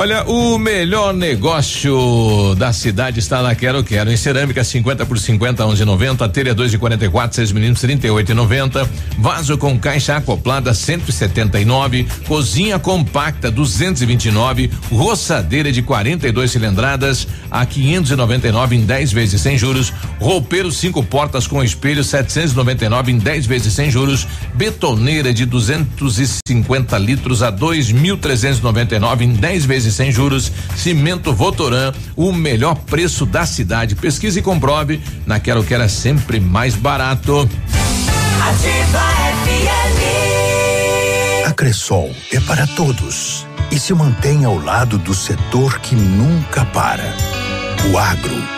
Olha, o melhor negócio da cidade está na Quero Quero. Em cerâmica 50 por 50, 11,90. Telha 2 de 44, 6 milímetros, 38,90. Vaso com caixa acoplada 179. Cozinha compacta 229. Roçadeira de 42 cilindradas a 599 em 10 vezes sem juros. Roupeiro cinco portas com espelho 799 em 10 vezes sem juros. Betoneira de 250 litros a 2.399 em 10 vezes sem juros. Cimento Votoran, o melhor preço da cidade. Pesquise e comprove. Na Quero Quero é sempre mais barato. Ativa FM. A Cressol é para todos e se mantém ao lado do setor que nunca para. O agro.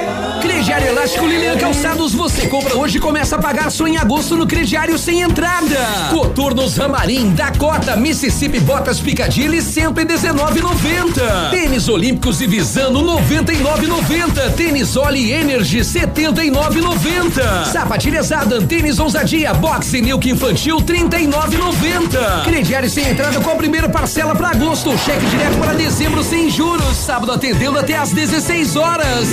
Crediário Elástico Lilian Calçados, você compra hoje e começa a pagar só em agosto no crediário sem entrada. Coturnos Ramarim, Dakota, Mississippi Botas Picadilly, 119,90. Tênis Olímpicos e Visano, 99,90. Tênis Oli Energy, 79,90. Sapatilhas Adam, tênis Ousadia, Boxe Milk Infantil, 39,90. Crediário sem entrada com a primeira parcela para agosto. Cheque direto para dezembro sem juros. Sábado atendendo até às 16 horas.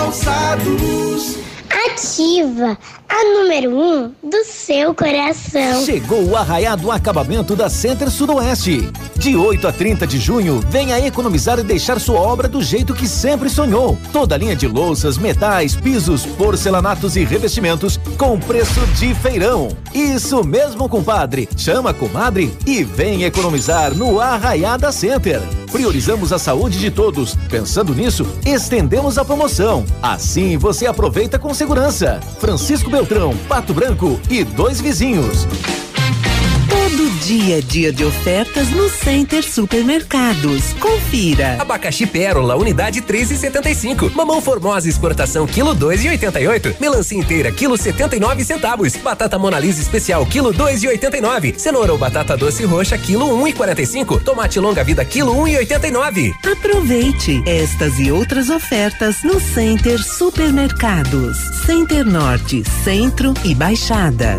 Calçados. Ativa, a número um do seu coração. Chegou o arraiado acabamento da Center Sudoeste. De 8 a 30 de junho, venha economizar e deixar sua obra do jeito que sempre sonhou. Toda linha de louças, metais, pisos, porcelanatos e revestimentos com preço de feirão. Isso mesmo, compadre. Chama a comadre e vem economizar no Arraiada Center. Priorizamos a saúde de todos. Pensando nisso, estendemos a promoção. Assim você aproveita com segurança. Francisco Beltrão, Pato Branco e dois vizinhos. Todo dia é dia de ofertas no Center Supermercados. Confira. Abacaxi Pérola, unidade 13,75. Mamão Formosa exportação, quilo 2,88. Melancia inteira, quilo 79 centavos. Batata Monalisa especial, quilo 2,89. Cenoura ou batata doce roxa, quilo 1,45. Tomate longa vida, quilo 1,89. Aproveite estas e outras ofertas no Center Supermercados. Center Norte, Centro e Baixada.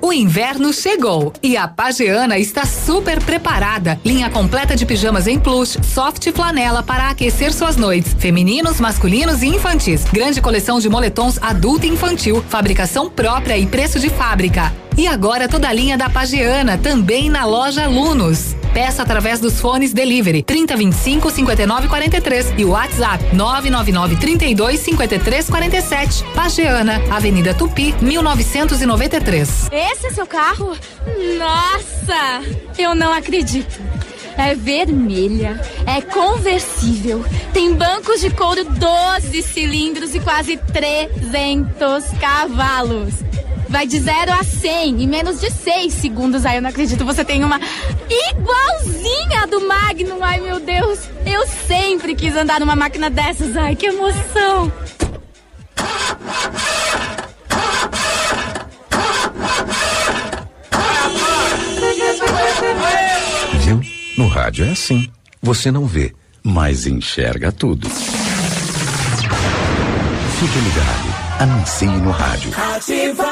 O inverno chegou e a Pageana está super preparada. Linha completa de pijamas em plush, soft e flanela para aquecer suas noites. Femininos, masculinos e infantis. Grande coleção de moletons adulto e infantil. Fabricação própria e preço de fábrica. E agora toda a linha da Pageana também na loja Alunos. Peça através dos fones Delivery 3025 5943 e WhatsApp 999 32 53 47. Pageana, Avenida Tupi, 1993. Esse é seu carro? Nossa! Eu não acredito. É vermelha, é conversível, tem bancos de couro 12 cilindros e quase 300 cavalos. Vai de 0 a 100 em menos de 6 segundos. Ai, eu não acredito. Você tem uma igualzinha do Magnum. Ai, meu Deus. Eu sempre quis andar numa máquina dessas. Ai, que emoção. Viu? No rádio é assim. Você não vê, mas enxerga tudo. Fique ligado. Anuncie no rádio. Ativa.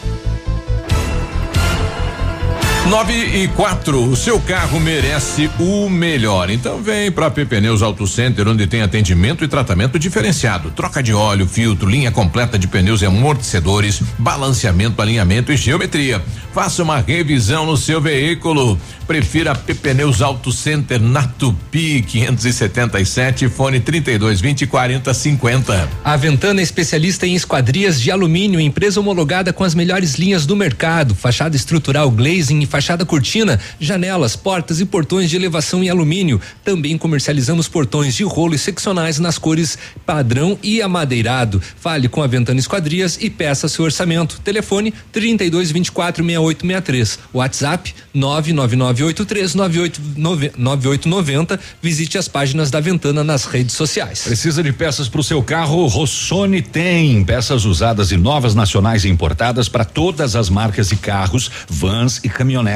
9 e 4, o seu carro merece o melhor. Então vem para PP Pneus Auto Center, onde tem atendimento e tratamento diferenciado. Troca de óleo, filtro, linha completa de pneus e amortecedores, balanceamento, alinhamento e geometria. Faça uma revisão no seu veículo. Prefira PP Pneus Auto Center na Tupi 577, fone 32 20 40 50. A Ventana é especialista em esquadrias de alumínio, empresa homologada com as melhores linhas do mercado, fachada estrutural glazing e fachada cortina, janelas, portas e portões de elevação em alumínio. Também comercializamos portões de rolo e seccionais nas cores padrão e amadeirado. Fale com a Ventana Esquadrias e peça seu orçamento. Telefone 32 24 6863. WhatsApp 99983 9890. Visite as páginas da Ventana nas redes sociais. Precisa de peças para o seu carro? Rossoni tem peças usadas e novas nacionais e importadas para todas as marcas de carros, vans e caminhonetes.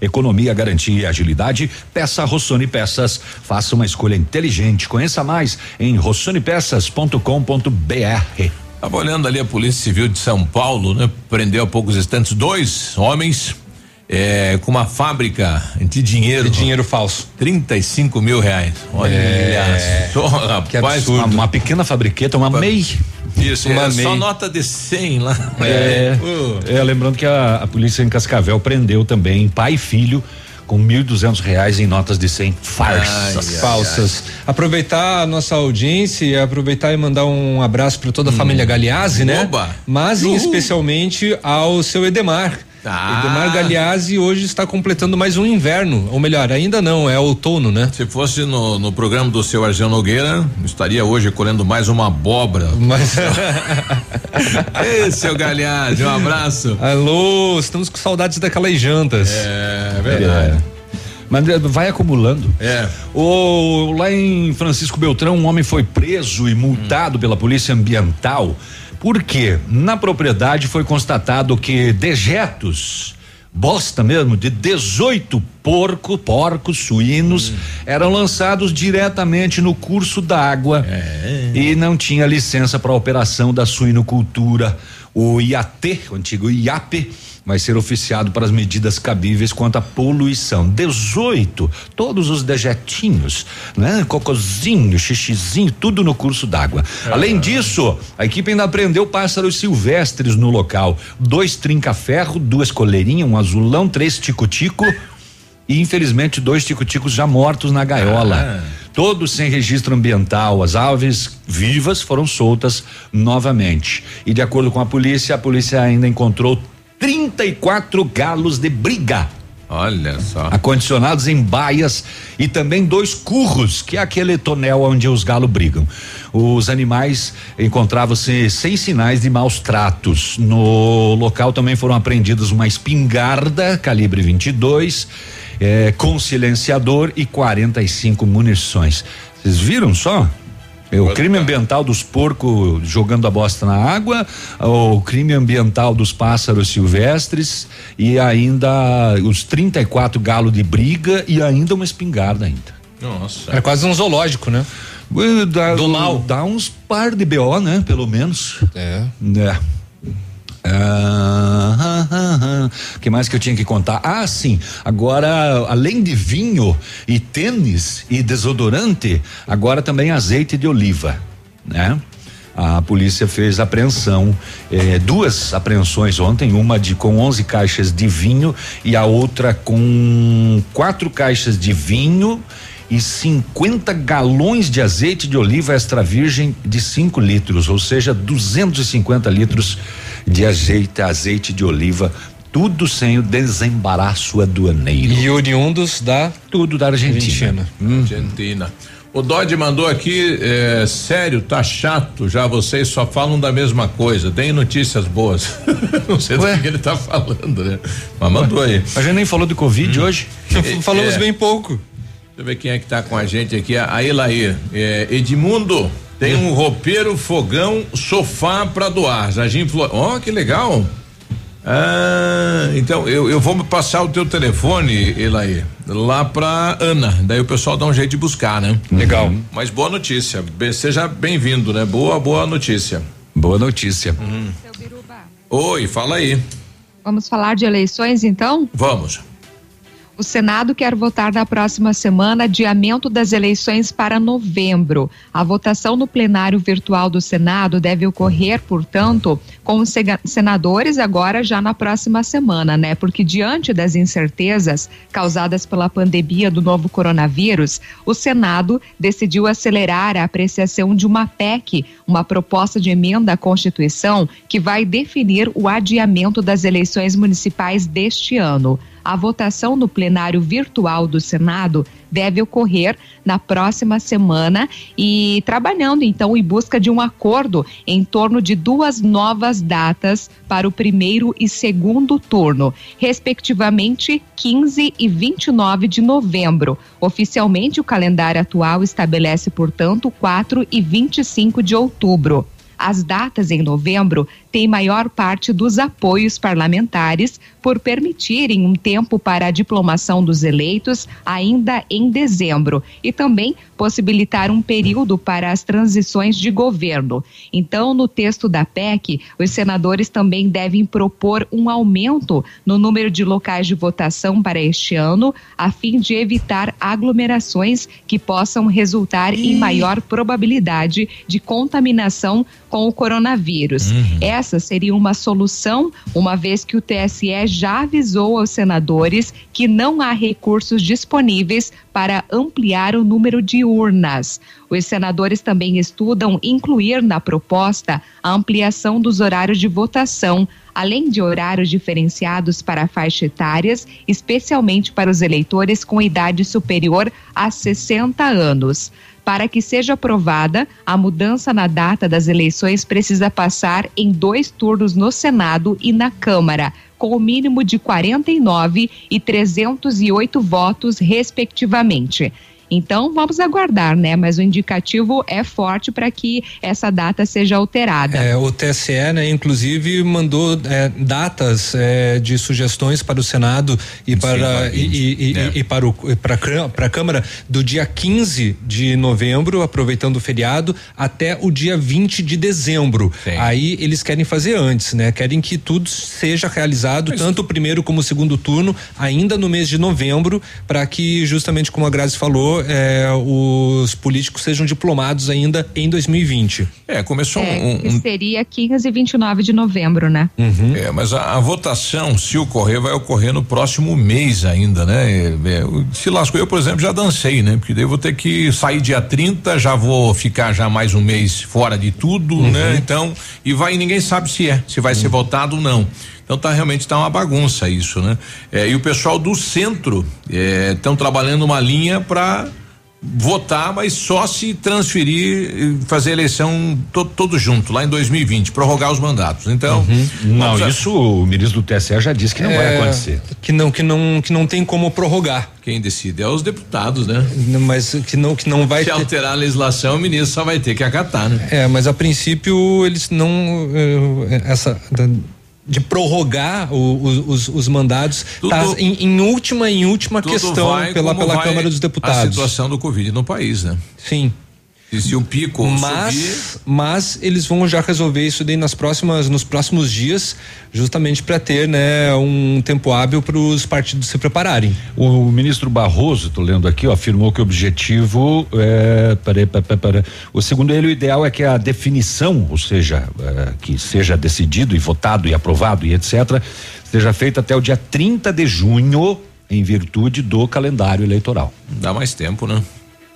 Economia, garantia e agilidade. Peça Rossoni Peças. Faça uma escolha inteligente. Conheça mais em rossonepeças.com.br. Tava olhando ali a Polícia Civil de São Paulo, né? Prendeu há poucos instantes dois homens é, com uma fábrica de dinheiro. De dinheiro falso. 35 mil reais. Olha É. só, rapaz. Uma, uma pequena fabriqueta, uma MEI. Isso, uma é, só MEI. nota de 100 lá. É, Uh. é, lembrando que a, a polícia em Cascavel prendeu também pai e filho com mil duzentos reais em notas de cem farsas. falsas. Aproveitar a nossa audiência e aproveitar e mandar um abraço para toda a família Galeazzi, né? Hum. Oba! Mas especialmente ao seu Edemar. Ah. Edemar Galeazzi hoje está completando mais um inverno, ou melhor, ainda não, é outono, né? Se fosse no, no programa do seu Argel Nogueira, estaria hoje colhendo mais uma abóbora. Mas Ei, seu Galhardo, um abraço. Alô, estamos com saudades daquelas jantas. É verdade. Mas eh, vai acumulando. É. O, lá em Francisco Beltrão, um homem foi preso e multado pela Polícia Ambiental. Porque na propriedade foi constatado que dejetos, bosta mesmo, de 18 porco, porcos, suínos, eram lançados diretamente no curso d'água e não tinha licença para a operação da suinocultura. O IAT, o antigo IAP, vai ser oficiado para as medidas cabíveis quanto à poluição. 18, todos os dejetinhos, né? Cocozinho, xixizinho, tudo no curso d'água. Além disso, a equipe ainda prendeu pássaros silvestres no local. Dois trinca-ferro, duas coleirinhas, um azulão, três tico-tico e infelizmente dois tico-ticos já mortos na gaiola. Todos sem registro ambiental. As aves vivas foram soltas novamente. E de acordo com a polícia, a polícia ainda encontrou 34 galos de briga. Olha só. Acondicionados em baias e também dois curros, que é aquele tonel onde os galos brigam. Os animais encontravam-se sem sinais de maus tratos. No local também foram apreendidas uma espingarda calibre 22, eh, com silenciador e 45 munições. Vocês viram só? É o crime ambiental dos porcos jogando a bosta na água, o crime ambiental dos pássaros silvestres e ainda os 34 galos de briga e ainda uma espingarda ainda. Nossa. É quase um zoológico, né? Dá, Do mal. Dá uns par de BO, né? Pelo menos. É. É. Ah, ah, ah, que mais que eu tinha que contar? Ah, sim. Agora, além de vinho e tênis e desodorante, agora também azeite de oliva, né? A polícia fez apreensão, eh, duas apreensões ontem, uma de com 11 caixas de vinho e a outra com quatro caixas de vinho e 50 galões de azeite de oliva extra virgem de 5 litros, ou seja, 250 litros de azeite, azeite de oliva, tudo sem o desembaraço aduaneiro. E oriundos da tudo da Argentina. Argentina. Argentina. O Dodge mandou aqui, é, sério, tá chato, já vocês só falam da mesma coisa, tem notícias boas. Não sei Ué? do que ele tá falando, né? Mas mandou aí. A gente nem falou de Covid hum. hoje. Falamos é, bem pouco. Deixa eu ver quem é que tá com a gente aqui, a Elaí. É, Edmundo, tem um roupeiro, fogão, sofá para doar. Jardim Flor. Ó, oh, que legal. Ah, então eu, eu vou passar o teu telefone, Elaí, lá pra Ana. Daí o pessoal dá um jeito de buscar, né? Legal. Uhum. Mas boa notícia. Be, seja bem-vindo, né? Boa, boa notícia. Boa notícia. Uhum. Oi, fala aí. Vamos falar de eleições então? Vamos. O Senado quer votar na próxima semana adiamento das eleições para novembro. A votação no plenário virtual do Senado deve ocorrer, portanto, com os senadores agora já na próxima semana, né? Porque diante das incertezas causadas pela pandemia do novo coronavírus, o Senado decidiu acelerar a apreciação de uma PEC, uma proposta de emenda à Constituição que vai definir o adiamento das eleições municipais deste ano. A votação no plenário virtual do Senado deve ocorrer na próxima semana e trabalhando então em busca de um acordo em torno de duas novas datas para o primeiro e segundo turno, respectivamente 15 e 29 de novembro. Oficialmente, o calendário atual estabelece, portanto, 4 e 25 de outubro. As datas em novembro têm maior parte dos apoios parlamentares por permitirem um tempo para a diplomação dos eleitos ainda em dezembro e também possibilitar um período para as transições de governo. Então, no texto da PEC, os senadores também devem propor um aumento no número de locais de votação para este ano, a fim de evitar aglomerações que possam resultar em maior probabilidade de contaminação com o coronavírus. Uhum. Essa seria uma solução, uma vez que o TSE já avisou aos senadores que não há recursos disponíveis para ampliar o número de urnas. Os senadores também estudam incluir na proposta a ampliação dos horários de votação, além de horários diferenciados para faixas etárias, especialmente para os eleitores com idade superior a 60 anos. Para que seja aprovada, a mudança na data das eleições precisa passar em dois turnos no Senado e na Câmara, com o mínimo de 49 e 308 votos, respectivamente. Então, vamos aguardar, né? Mas o indicativo é forte para que essa data seja alterada. É, o TSE, né, inclusive, mandou é, datas é, de sugestões para o Senado e para, e, e, é. e, para, o, para a Câmara do dia 15 de novembro, aproveitando o feriado, até o dia 20 de dezembro. Sim. Aí eles querem fazer antes, né? Querem que tudo seja realizado, Mas... tanto o primeiro como o segundo turno, ainda no mês de novembro, para que, justamente como a Grazi falou, é, os políticos sejam diplomados ainda em 2020. É, começou é, um, um. Seria 15 e 29 de novembro, né? Uhum. É, mas a, a, votação, se ocorrer, vai ocorrer no próximo mês ainda, né? É, é se lascou, eu, por exemplo, já dancei, né? Porque daí eu vou ter que sair dia 30, já vou ficar já mais um mês fora de tudo, uhum. né? Então, e vai, ninguém sabe se é, se vai uhum. ser votado ou não. Então tá realmente tá uma bagunça isso, né? É, e o pessoal do centro estão é, trabalhando uma linha para votar, mas só se transferir, fazer eleição to, todo junto, lá em 2020, prorrogar os mandatos. Então. Uhum. Não, isso o ministro do TSE já disse que não é, vai acontecer. Que não, que não, que não tem como prorrogar. Quem decide é os deputados, né? Mas que não, que não vai. Se ter... alterar a legislação, o ministro só vai ter que acatar, né? É, mas a princípio eles não. Uh, essa de prorrogar o, os, os, mandados tudo, tá em, em, última em última questão pela, pela Câmara dos Deputados. A situação do Covid no país, né? Sim. E se um pico mas, subir... mas eles vão já resolver isso daí nas próximas, nos próximos dias, justamente para ter, né, um tempo hábil para os partidos se prepararem. O ministro Barroso, estou lendo aqui, ó, afirmou que o objetivo é, para, para, para, o segundo ele o ideal é que a definição, ou seja, é, que seja decidido e votado e aprovado e etc, seja feita até o dia 30 de junho em virtude do calendário eleitoral. Dá mais tempo, né?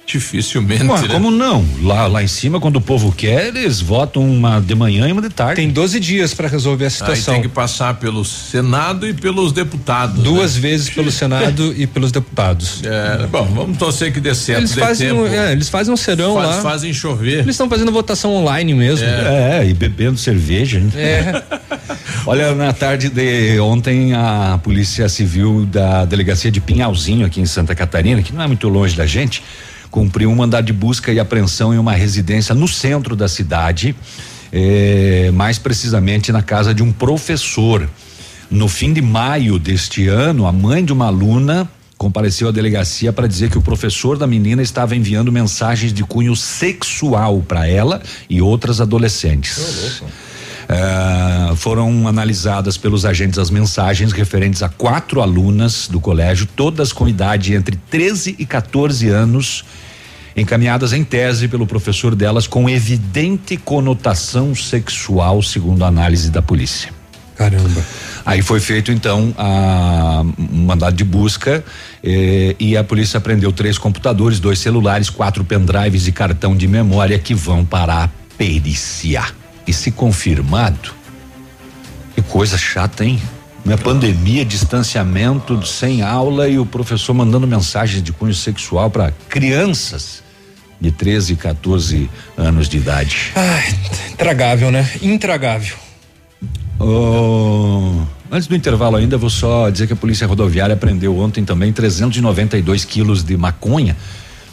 Dificilmente. Ué, né? como não? Lá, lá em cima, quando o povo quer, eles votam uma de manhã e uma de tarde. Tem 12 dias para resolver a Aí situação. tem que passar pelo Senado e pelos deputados. Duas né? vezes pelo Senado e pelos deputados. É, bom, vamos torcer que dê certo. Eles dê fazem, tempo. um, é, eles fazem um serão Faz- lá. Fazem chover. Eles estão fazendo votação online mesmo. É, e bebendo cerveja. hein? É. Olha, na tarde de ontem, a Polícia Civil da Delegacia de Pinhalzinho, aqui em Santa Catarina, que não é muito longe da gente, cumpriu um mandado de busca e apreensão em uma residência no centro da cidade, eh, mais precisamente na casa de um professor. No fim de maio deste ano, a mãe de uma aluna compareceu à delegacia para dizer que o professor da menina estava enviando mensagens de cunho sexual para ela e outras adolescentes. Ah, foram analisadas pelos agentes as mensagens referentes a quatro alunas do colégio, todas com idade entre 13 e 14 anos, encaminhadas em tese pelo professor delas com evidente conotação sexual, segundo a análise da polícia. Caramba. Aí foi feito então a um mandado de busca eh, e a polícia apreendeu três computadores, dois celulares, quatro pendrives e cartão de memória que vão para a perícia. E se confirmado, que coisa chata, hein? Uma pandemia, distanciamento, sem aula e o professor mandando mensagens de cunho sexual para crianças de 13 e 14 anos de idade. Ai, intragável, né? Intragável. Oh, antes do intervalo ainda, vou só dizer que a Polícia Rodoviária prendeu ontem também 392 quilos de maconha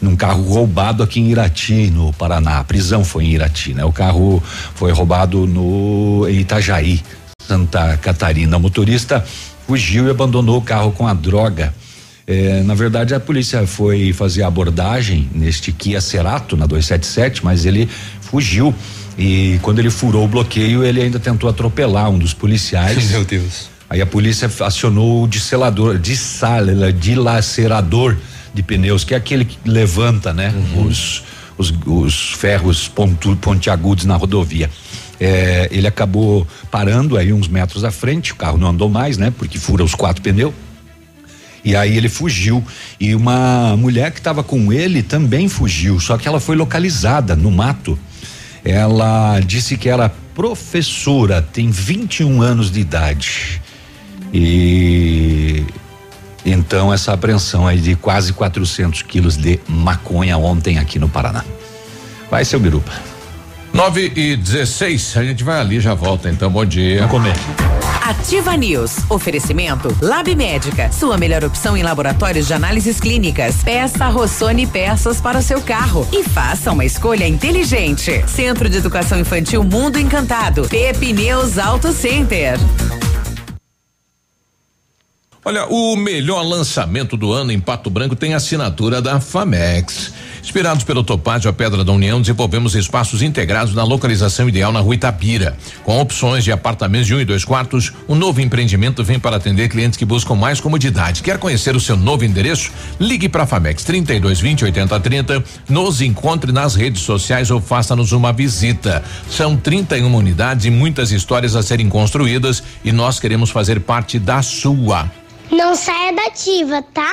num carro roubado aqui em Irati, no Paraná. A prisão foi em Irati, né? O carro foi roubado no em Itajaí, Santa Catarina. O motorista fugiu e abandonou o carro com a droga. Eh, na verdade, a polícia foi fazer a abordagem neste Kia Cerato na 277, mas ele fugiu. E quando ele furou o bloqueio, ele ainda tentou atropelar um dos policiais. Meu Deus. Aí a polícia acionou o disselador, dissala, dilacerador de pneus, que é aquele que levanta, né? Os, os, os ferros pontu, pontiagudos na rodovia. É, ele acabou parando aí uns metros à frente, o carro não andou mais, né? Porque fura os quatro pneus. E aí ele fugiu. E uma mulher que estava com ele também fugiu, só que ela foi localizada no mato. Ela disse que era professora, tem 21 anos de idade. E então essa apreensão aí de quase 400 quilos de maconha ontem aqui no Paraná. Vai, seu Birupa. 9 e 16, a gente vai ali já volta então. Bom dia. Vamos comer. Ativa News. Oferecimento Lab Médica. Sua melhor opção em laboratórios de análises clínicas. Peça Rossoni peças para o seu carro e faça uma escolha inteligente. Centro de Educação Infantil Mundo Encantado. Pepineus Auto Center. Olha, o melhor lançamento do ano em Pato Branco tem assinatura da Famex. Inspirados pelo Topázio a Pedra da União, desenvolvemos espaços integrados na localização ideal na rua Itapira. Com opções de apartamentos de um e dois quartos, o novo empreendimento vem para atender clientes que buscam mais comodidade. Quer conhecer o seu novo endereço? Ligue para a Famex 3220 8030, nos encontre nas redes sociais ou faça-nos uma visita. São 31 unidades e muitas histórias a serem construídas e nós queremos fazer parte da sua. Não saia da ativa, tá?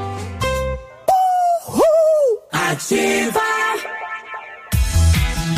Ativa.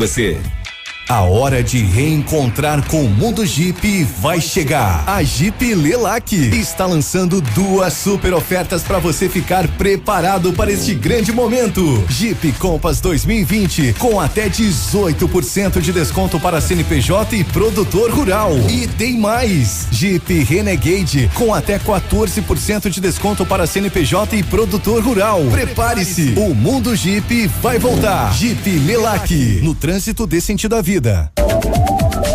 você. A hora de reencontrar com o mundo Jeep vai chegar. A Jeep Lelac está lançando duas super ofertas para você ficar preparado para este grande momento. Jeep Compass 2020 com até 18% de desconto para CNPJ e produtor rural. E tem mais. Jeep Renegade com até 14% de desconto para CNPJ e produtor rural. Prepare-se. O mundo Jeep vai voltar. Jeep Lelac no trânsito dê sentido à vida.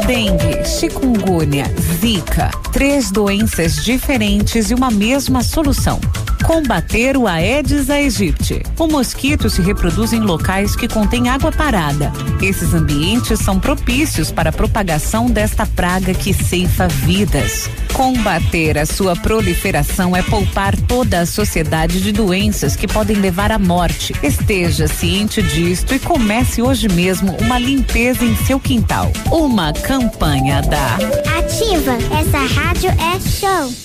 Dengue, chikungunya, zika, três doenças diferentes e uma mesma solução. Combater o Aedes aegypti. O mosquito se reproduz em locais que contêm água parada. Esses ambientes são propícios para a propagação desta praga que ceifa vidas. Combater a sua proliferação é poupar toda a sociedade de doenças que podem levar à morte. Esteja ciente disto e comece hoje mesmo uma limpeza em seu quintal. Uma campanha da Ativa, essa rádio é show.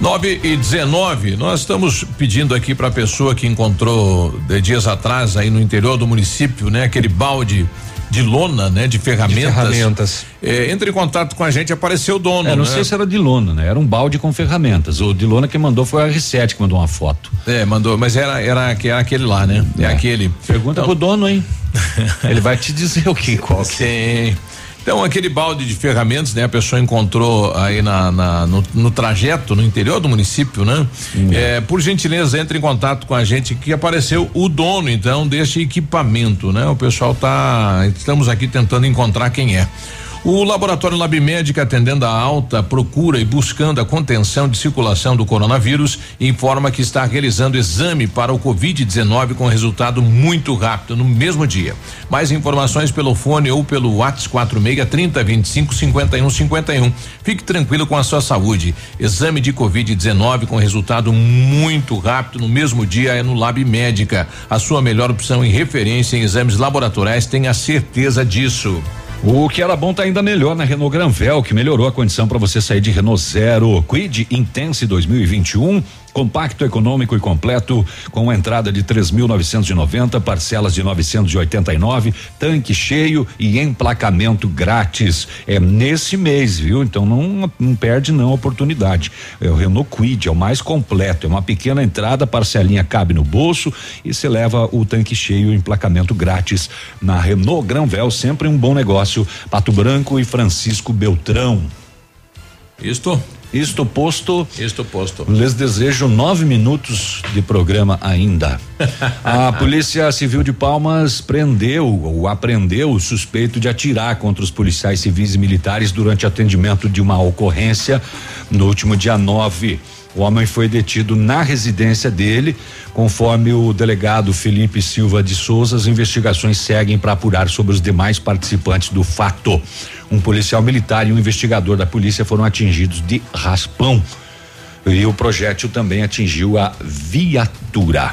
9 e 19, nós estamos pedindo aqui para a pessoa que encontrou de dias atrás aí no interior do município, né, aquele balde de lona, né, de ferramentas. De ferramentas. É, entre em contato com a gente, apareceu o dono. É, não né? sei se era de lona, né? Era um balde com ferramentas. O de lona que mandou foi a R7 que mandou uma foto. É, mandou, mas era era, era aquele lá, né? É, aquele. Pergunta Então- pro dono, hein? Ele vai te dizer o que, qual que Sim. Então, aquele balde de ferramentas, né? A pessoa encontrou aí na, na- no, no trajeto, no interior do município, né? É, por gentileza, entre em contato com a gente que apareceu o dono, então, deste equipamento, né? O pessoal tá, estamos aqui tentando encontrar quem é. O laboratório Lab Médica, atendendo a alta procura e buscando a contenção de circulação do coronavírus, informa que está realizando exame para o Covid-19 com resultado muito rápido no mesmo dia. Mais informações pelo fone ou pelo WhatsApp 46 30 25 51 51. Fique tranquilo com a sua saúde. Exame de Covid-19 com resultado muito rápido no mesmo dia é no Lab Médica. A sua melhor opção e referência em exames laboratoriais, tenha certeza disso. O que era bom tá ainda melhor na Renault Granvel, que melhorou a condição para você sair de Renault Zero. Quid Intense 2021, compacto, econômico e completo, com entrada de 3.990, parcelas de 989, tanque cheio e emplacamento grátis. É nesse mês, viu? Então não, não perde não a oportunidade. É o Renault Quid, é o mais completo, é uma pequena entrada, parcelinha cabe no bolso e você leva o tanque cheio e emplacamento grátis na Renault Granvel, sempre um bom negócio. Pato Branco e Francisco Beltrão. Isto? Isto posto. Isto posto. Lhes desejo nove minutos de programa ainda. A Polícia Civil de Palmas prendeu ou apreendeu o suspeito de atirar contra os policiais civis e militares durante atendimento de uma ocorrência no último dia 9. O homem foi detido na residência dele, conforme o delegado Felipe Silva de Souza. As investigações seguem para apurar sobre os demais participantes do fato. Um policial militar e um investigador da polícia foram atingidos de raspão. E o projétil também atingiu a viatura.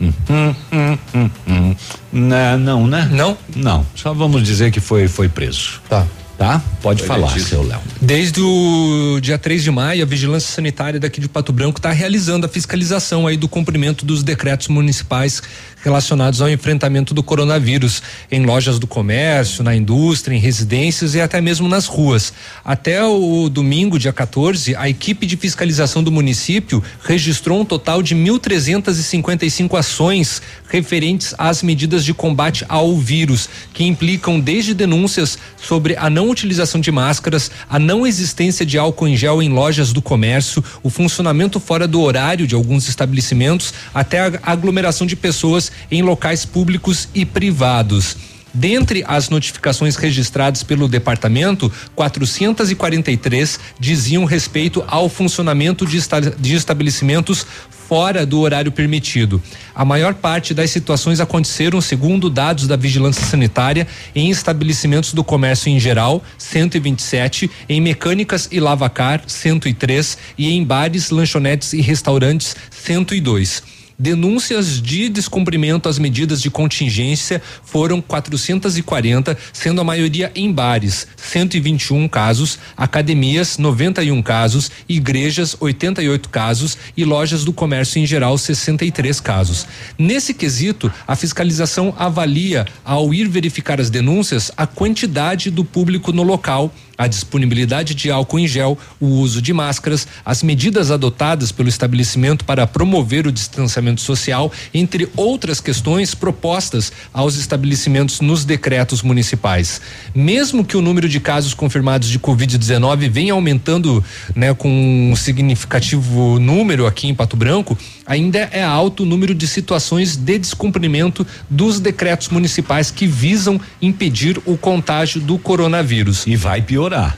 Hum, hum, hum, hum, hum. Não, não, né? Não? Não. Só vamos dizer que foi foi preso. Tá. Tá? Pode Foi falar, detido. seu Léo. Desde o dia 3 de maio, a Vigilância Sanitária daqui de Pato Branco está realizando a fiscalização aí do cumprimento dos decretos municipais relacionados ao enfrentamento do coronavírus em lojas do comércio, na indústria, em residências e até mesmo nas ruas. Até o domingo, dia 14, a equipe de fiscalização do município registrou um total de 1.355 ações referentes às medidas de combate ao vírus, que implicam desde denúncias sobre a não utilização de máscaras, a não existência de álcool em gel em lojas do comércio, o funcionamento fora do horário de alguns estabelecimentos, até a aglomeração de pessoas em locais públicos e privados. Dentre as notificações registradas pelo departamento, 443 diziam respeito ao funcionamento de, esta- de estabelecimentos fora do horário permitido. A maior parte das situações aconteceram, segundo dados da Vigilância Sanitária, em estabelecimentos do comércio em geral, 127, em mecânicas e lavacar, 103 e em bares, lanchonetes e restaurantes, 102. Denúncias de descumprimento às medidas de contingência foram 440, sendo a maioria em bares, 121 casos, academias, 91 casos, igrejas, 88 casos e lojas do comércio em geral, 63 casos. Nesse quesito, a fiscalização avalia, ao ir verificar as denúncias, a quantidade do público no local a disponibilidade de álcool em gel, o uso de máscaras, as medidas adotadas pelo estabelecimento para promover o distanciamento social, entre outras questões propostas aos estabelecimentos nos decretos municipais. Mesmo que o número de casos confirmados de Covid-19 venha aumentando, né, com um significativo número aqui em Pato Branco, ainda é alto o número de situações de descumprimento dos decretos municipais que visam impedir o contágio do coronavírus. E vai piorar.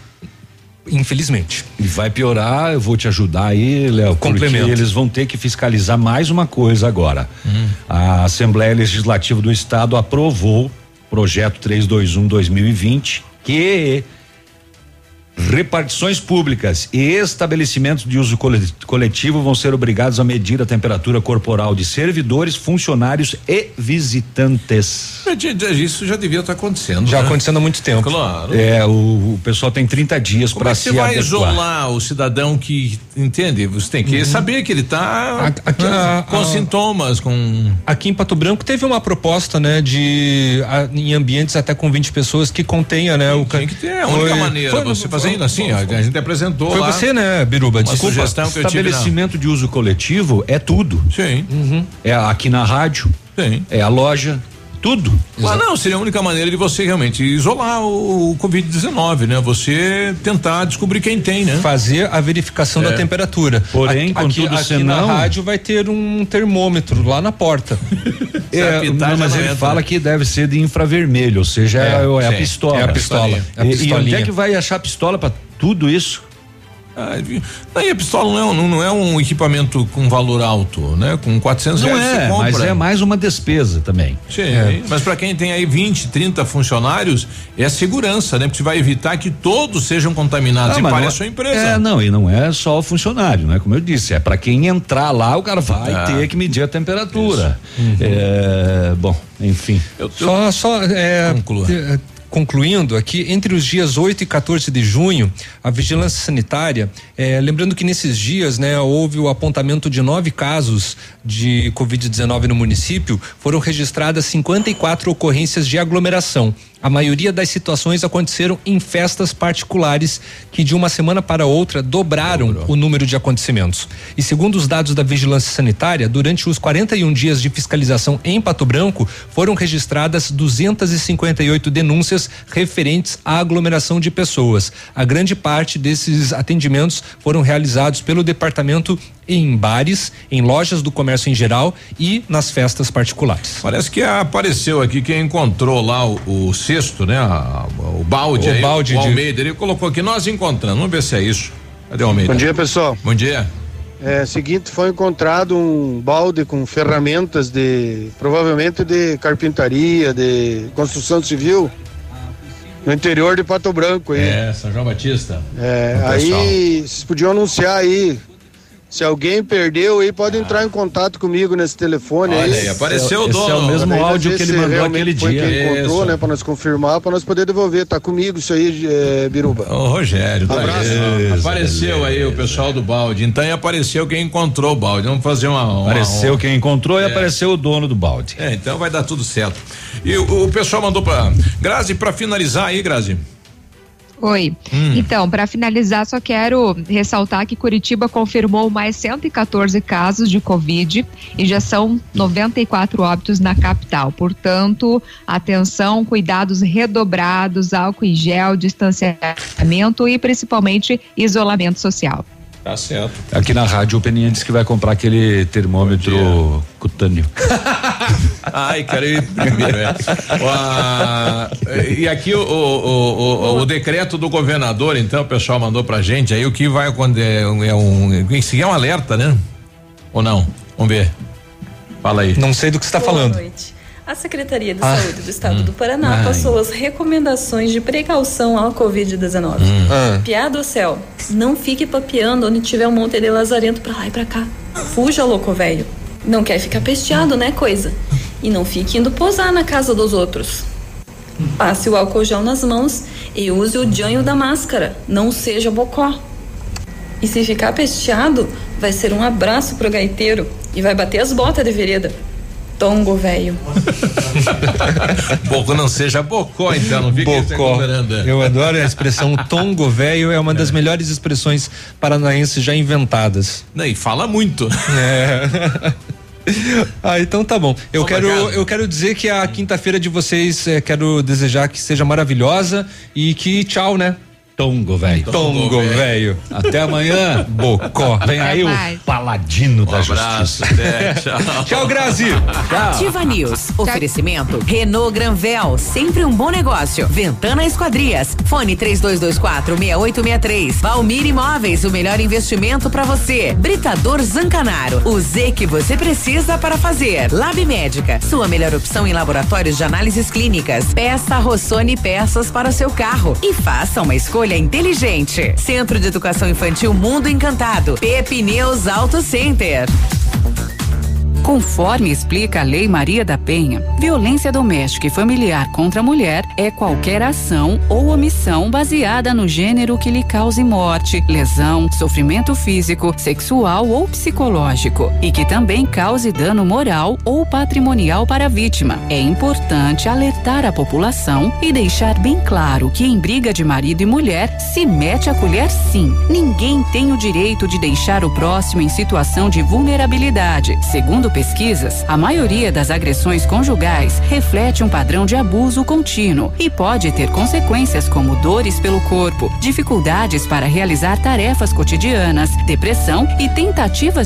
Infelizmente. E vai piorar, eu vou te ajudar aí, Léo, porque eles vão ter que fiscalizar mais uma coisa agora. Hum. A Assembleia Legislativa do Estado aprovou projeto 321 2020 que Repartições públicas e estabelecimentos de uso coletivo vão ser obrigados a medir a temperatura corporal de servidores, funcionários e visitantes. Isso já devia estar acontecendo. Já né? acontecendo há muito tempo. Claro. É, o, o pessoal tem 30 dias para é se você vai adequar. isolar o cidadão que entende? Você tem que Uhum. saber que ele está com a- sintomas, com Aqui em Pato Branco teve uma proposta, né, de a- em ambientes até com 20 pessoas que contenha, né, o tem que ter é a única Foi- maneira. foi- você fazendo assim, ó, a gente apresentou Foi lá. você, né, Biruba? Uma Desculpa. sugestão que eu tive Estabelecimento de uso coletivo é tudo. Sim. É aqui na rádio. Sim. É a loja. Tudo. Mas não, seria a única maneira de você realmente isolar o, o Covid-19, né? Você tentar descobrir quem tem, né? Fazer a verificação É. da temperatura. Porém, aqui, contudo, aqui senão- na rádio vai ter um termômetro lá na porta. É, apitar, não, mas não ele entra, fala né? que deve ser de infravermelho, ou seja, é, É, é a sim. pistola. É a pistola, é a E- E, onde é que vai achar pistola para tudo isso? Ah, daí a pistola não é, um- não é um equipamento com valor alto, né? Com 400 Não reais você é, compra. mas é mais uma despesa também. Sim, É. mas para quem tem aí 20, 30 funcionários, é segurança, né? Porque você vai evitar que todos sejam contaminados Ah, e mas para não a é- sua empresa. É, não, e não é só o funcionário, né? Como eu disse, é para quem entrar lá, o cara vai Ah. ter que medir a temperatura. É, bom, enfim. Só, só é, Conclua. é, concluindo aqui, entre os dias 8 e 14 de junho, a vigilância sanitária, é, lembrando que nesses dias, né, houve o apontamento de nove casos de Covid-19 no município, foram registradas 54 ocorrências de aglomeração. A maioria das situações aconteceram em festas particulares que de uma semana para outra dobraram o número de acontecimentos. E segundo os dados da Vigilância Sanitária, durante os 41 dias de fiscalização em Pato Branco, foram registradas 258 denúncias referentes à aglomeração de pessoas. A grande parte desses atendimentos foram realizados pelo departamento em bares, em lojas do comércio em geral e nas festas particulares. Parece que apareceu aqui quem encontrou lá o, o cesto, né? A- o balde O aí, balde o de- Almeida, ele colocou aqui, nós encontramos, vamos ver se é isso. Cadê o Almeida? Bom dia, pessoal. Bom dia. É seguinte, foi encontrado um balde com ferramentas de provavelmente de carpintaria, de construção civil no interior de Pato Branco aí. É, São João Batista. É, O aí vocês podiam anunciar aí. Se alguém perdeu aí, pode entrar em contato comigo nesse telefone Olha aí. aí, apareceu o Esse é o dono. mesmo Daí nós áudio ver que ele mandou realmente aquele foi dia. Quem encontrou, Isso. né? Pra nós confirmar, pra nós poder devolver. Tá comigo isso aí, é, Biruba. Ô, Rogério, tá Abraço. aí. apareceu aí o pessoal do balde. Então aí apareceu quem encontrou o balde. Vamos fazer uma. uma Apareceu uma- quem encontrou e É. apareceu o dono do balde. É, então vai dar tudo certo. E o, o pessoal mandou pra. Grazi, pra finalizar aí, Grazi. Oi. Hum. Então, para finalizar, só quero ressaltar que Curitiba confirmou mais 114 casos de Covid e já são 94 óbitos na capital. Portanto, atenção, cuidados redobrados, álcool em gel, distanciamento e principalmente isolamento social. Tá certo. Aqui na rádio o Peninha disse que vai comprar aquele termômetro cutâneo. Ai, cara, eu primeiro, é. E aqui o, o, o, o- o decreto do governador, então, o pessoal mandou pra gente aí o que vai quando é, um- é um. É um alerta, né? Ou não? Vamos ver. Fala aí. Não sei do que você está Boa falando. noite. A Secretaria de Ah. Saúde do Estado Hum. do Paraná Ai. passou as recomendações de precaução ao Covid-19. Hum. Ah. Piada ao céu. Não fique papeando onde tiver um monte de lazarento pra lá e pra cá. Fuja, louco velho. Não quer ficar pesteado, né, coisa? E não fique indo posar na casa dos outros. Passe o álcool gel nas mãos e use o janho da máscara. Não seja bocó. E se ficar pesteado, vai ser um abraço pro gaiteiro e vai bater as botas de vereda. Tongo velho. Boco não seja bocó, então, não fica Bocó. Eu adoro a expressão tongo velho, é uma das melhores expressões paranaenses já inventadas. Não, e fala muito. É. Ah, então tá bom. Eu quero, eu quero dizer que a quinta-feira de vocês, eh, quero desejar que seja maravilhosa e que tchau, né? Tongo, velho. Tongo, velho. Até amanhã. Bocó. Vem aí o paladino da abraço, justiça. até, tchau. Tchau, Grazi. Ativa News. Oferecimento. Renault Granvel. Sempre um bom negócio. Ventana Esquadrias. Fone 3224 6863. Valmir Imóveis. O melhor investimento para você. Britador Zancanaro. O Z que você precisa para fazer. Lab Médica. Sua melhor opção em laboratórios de análises clínicas. Peça Rossoni peças para o seu carro. E faça uma escolha inteligente. Centro de Educação Infantil Mundo Encantado. Pepineus Auto Center. Conforme explica a Lei Maria da Penha, violência doméstica e familiar contra a mulher é qualquer ação ou omissão baseada no gênero que lhe cause morte, lesão, sofrimento físico, sexual ou psicológico e que também cause dano moral ou patrimonial para a vítima. É importante alertar a população e deixar bem claro que em briga de marido e mulher se mete a colher sim. Ninguém tem o direito de deixar o próximo em situação de vulnerabilidade. Segundo pesquisas, a maioria das agressões conjugais reflete um padrão de abuso contínuo e pode ter consequências como dores pelo corpo, dificuldades para realizar tarefas cotidianas, depressão e tentativas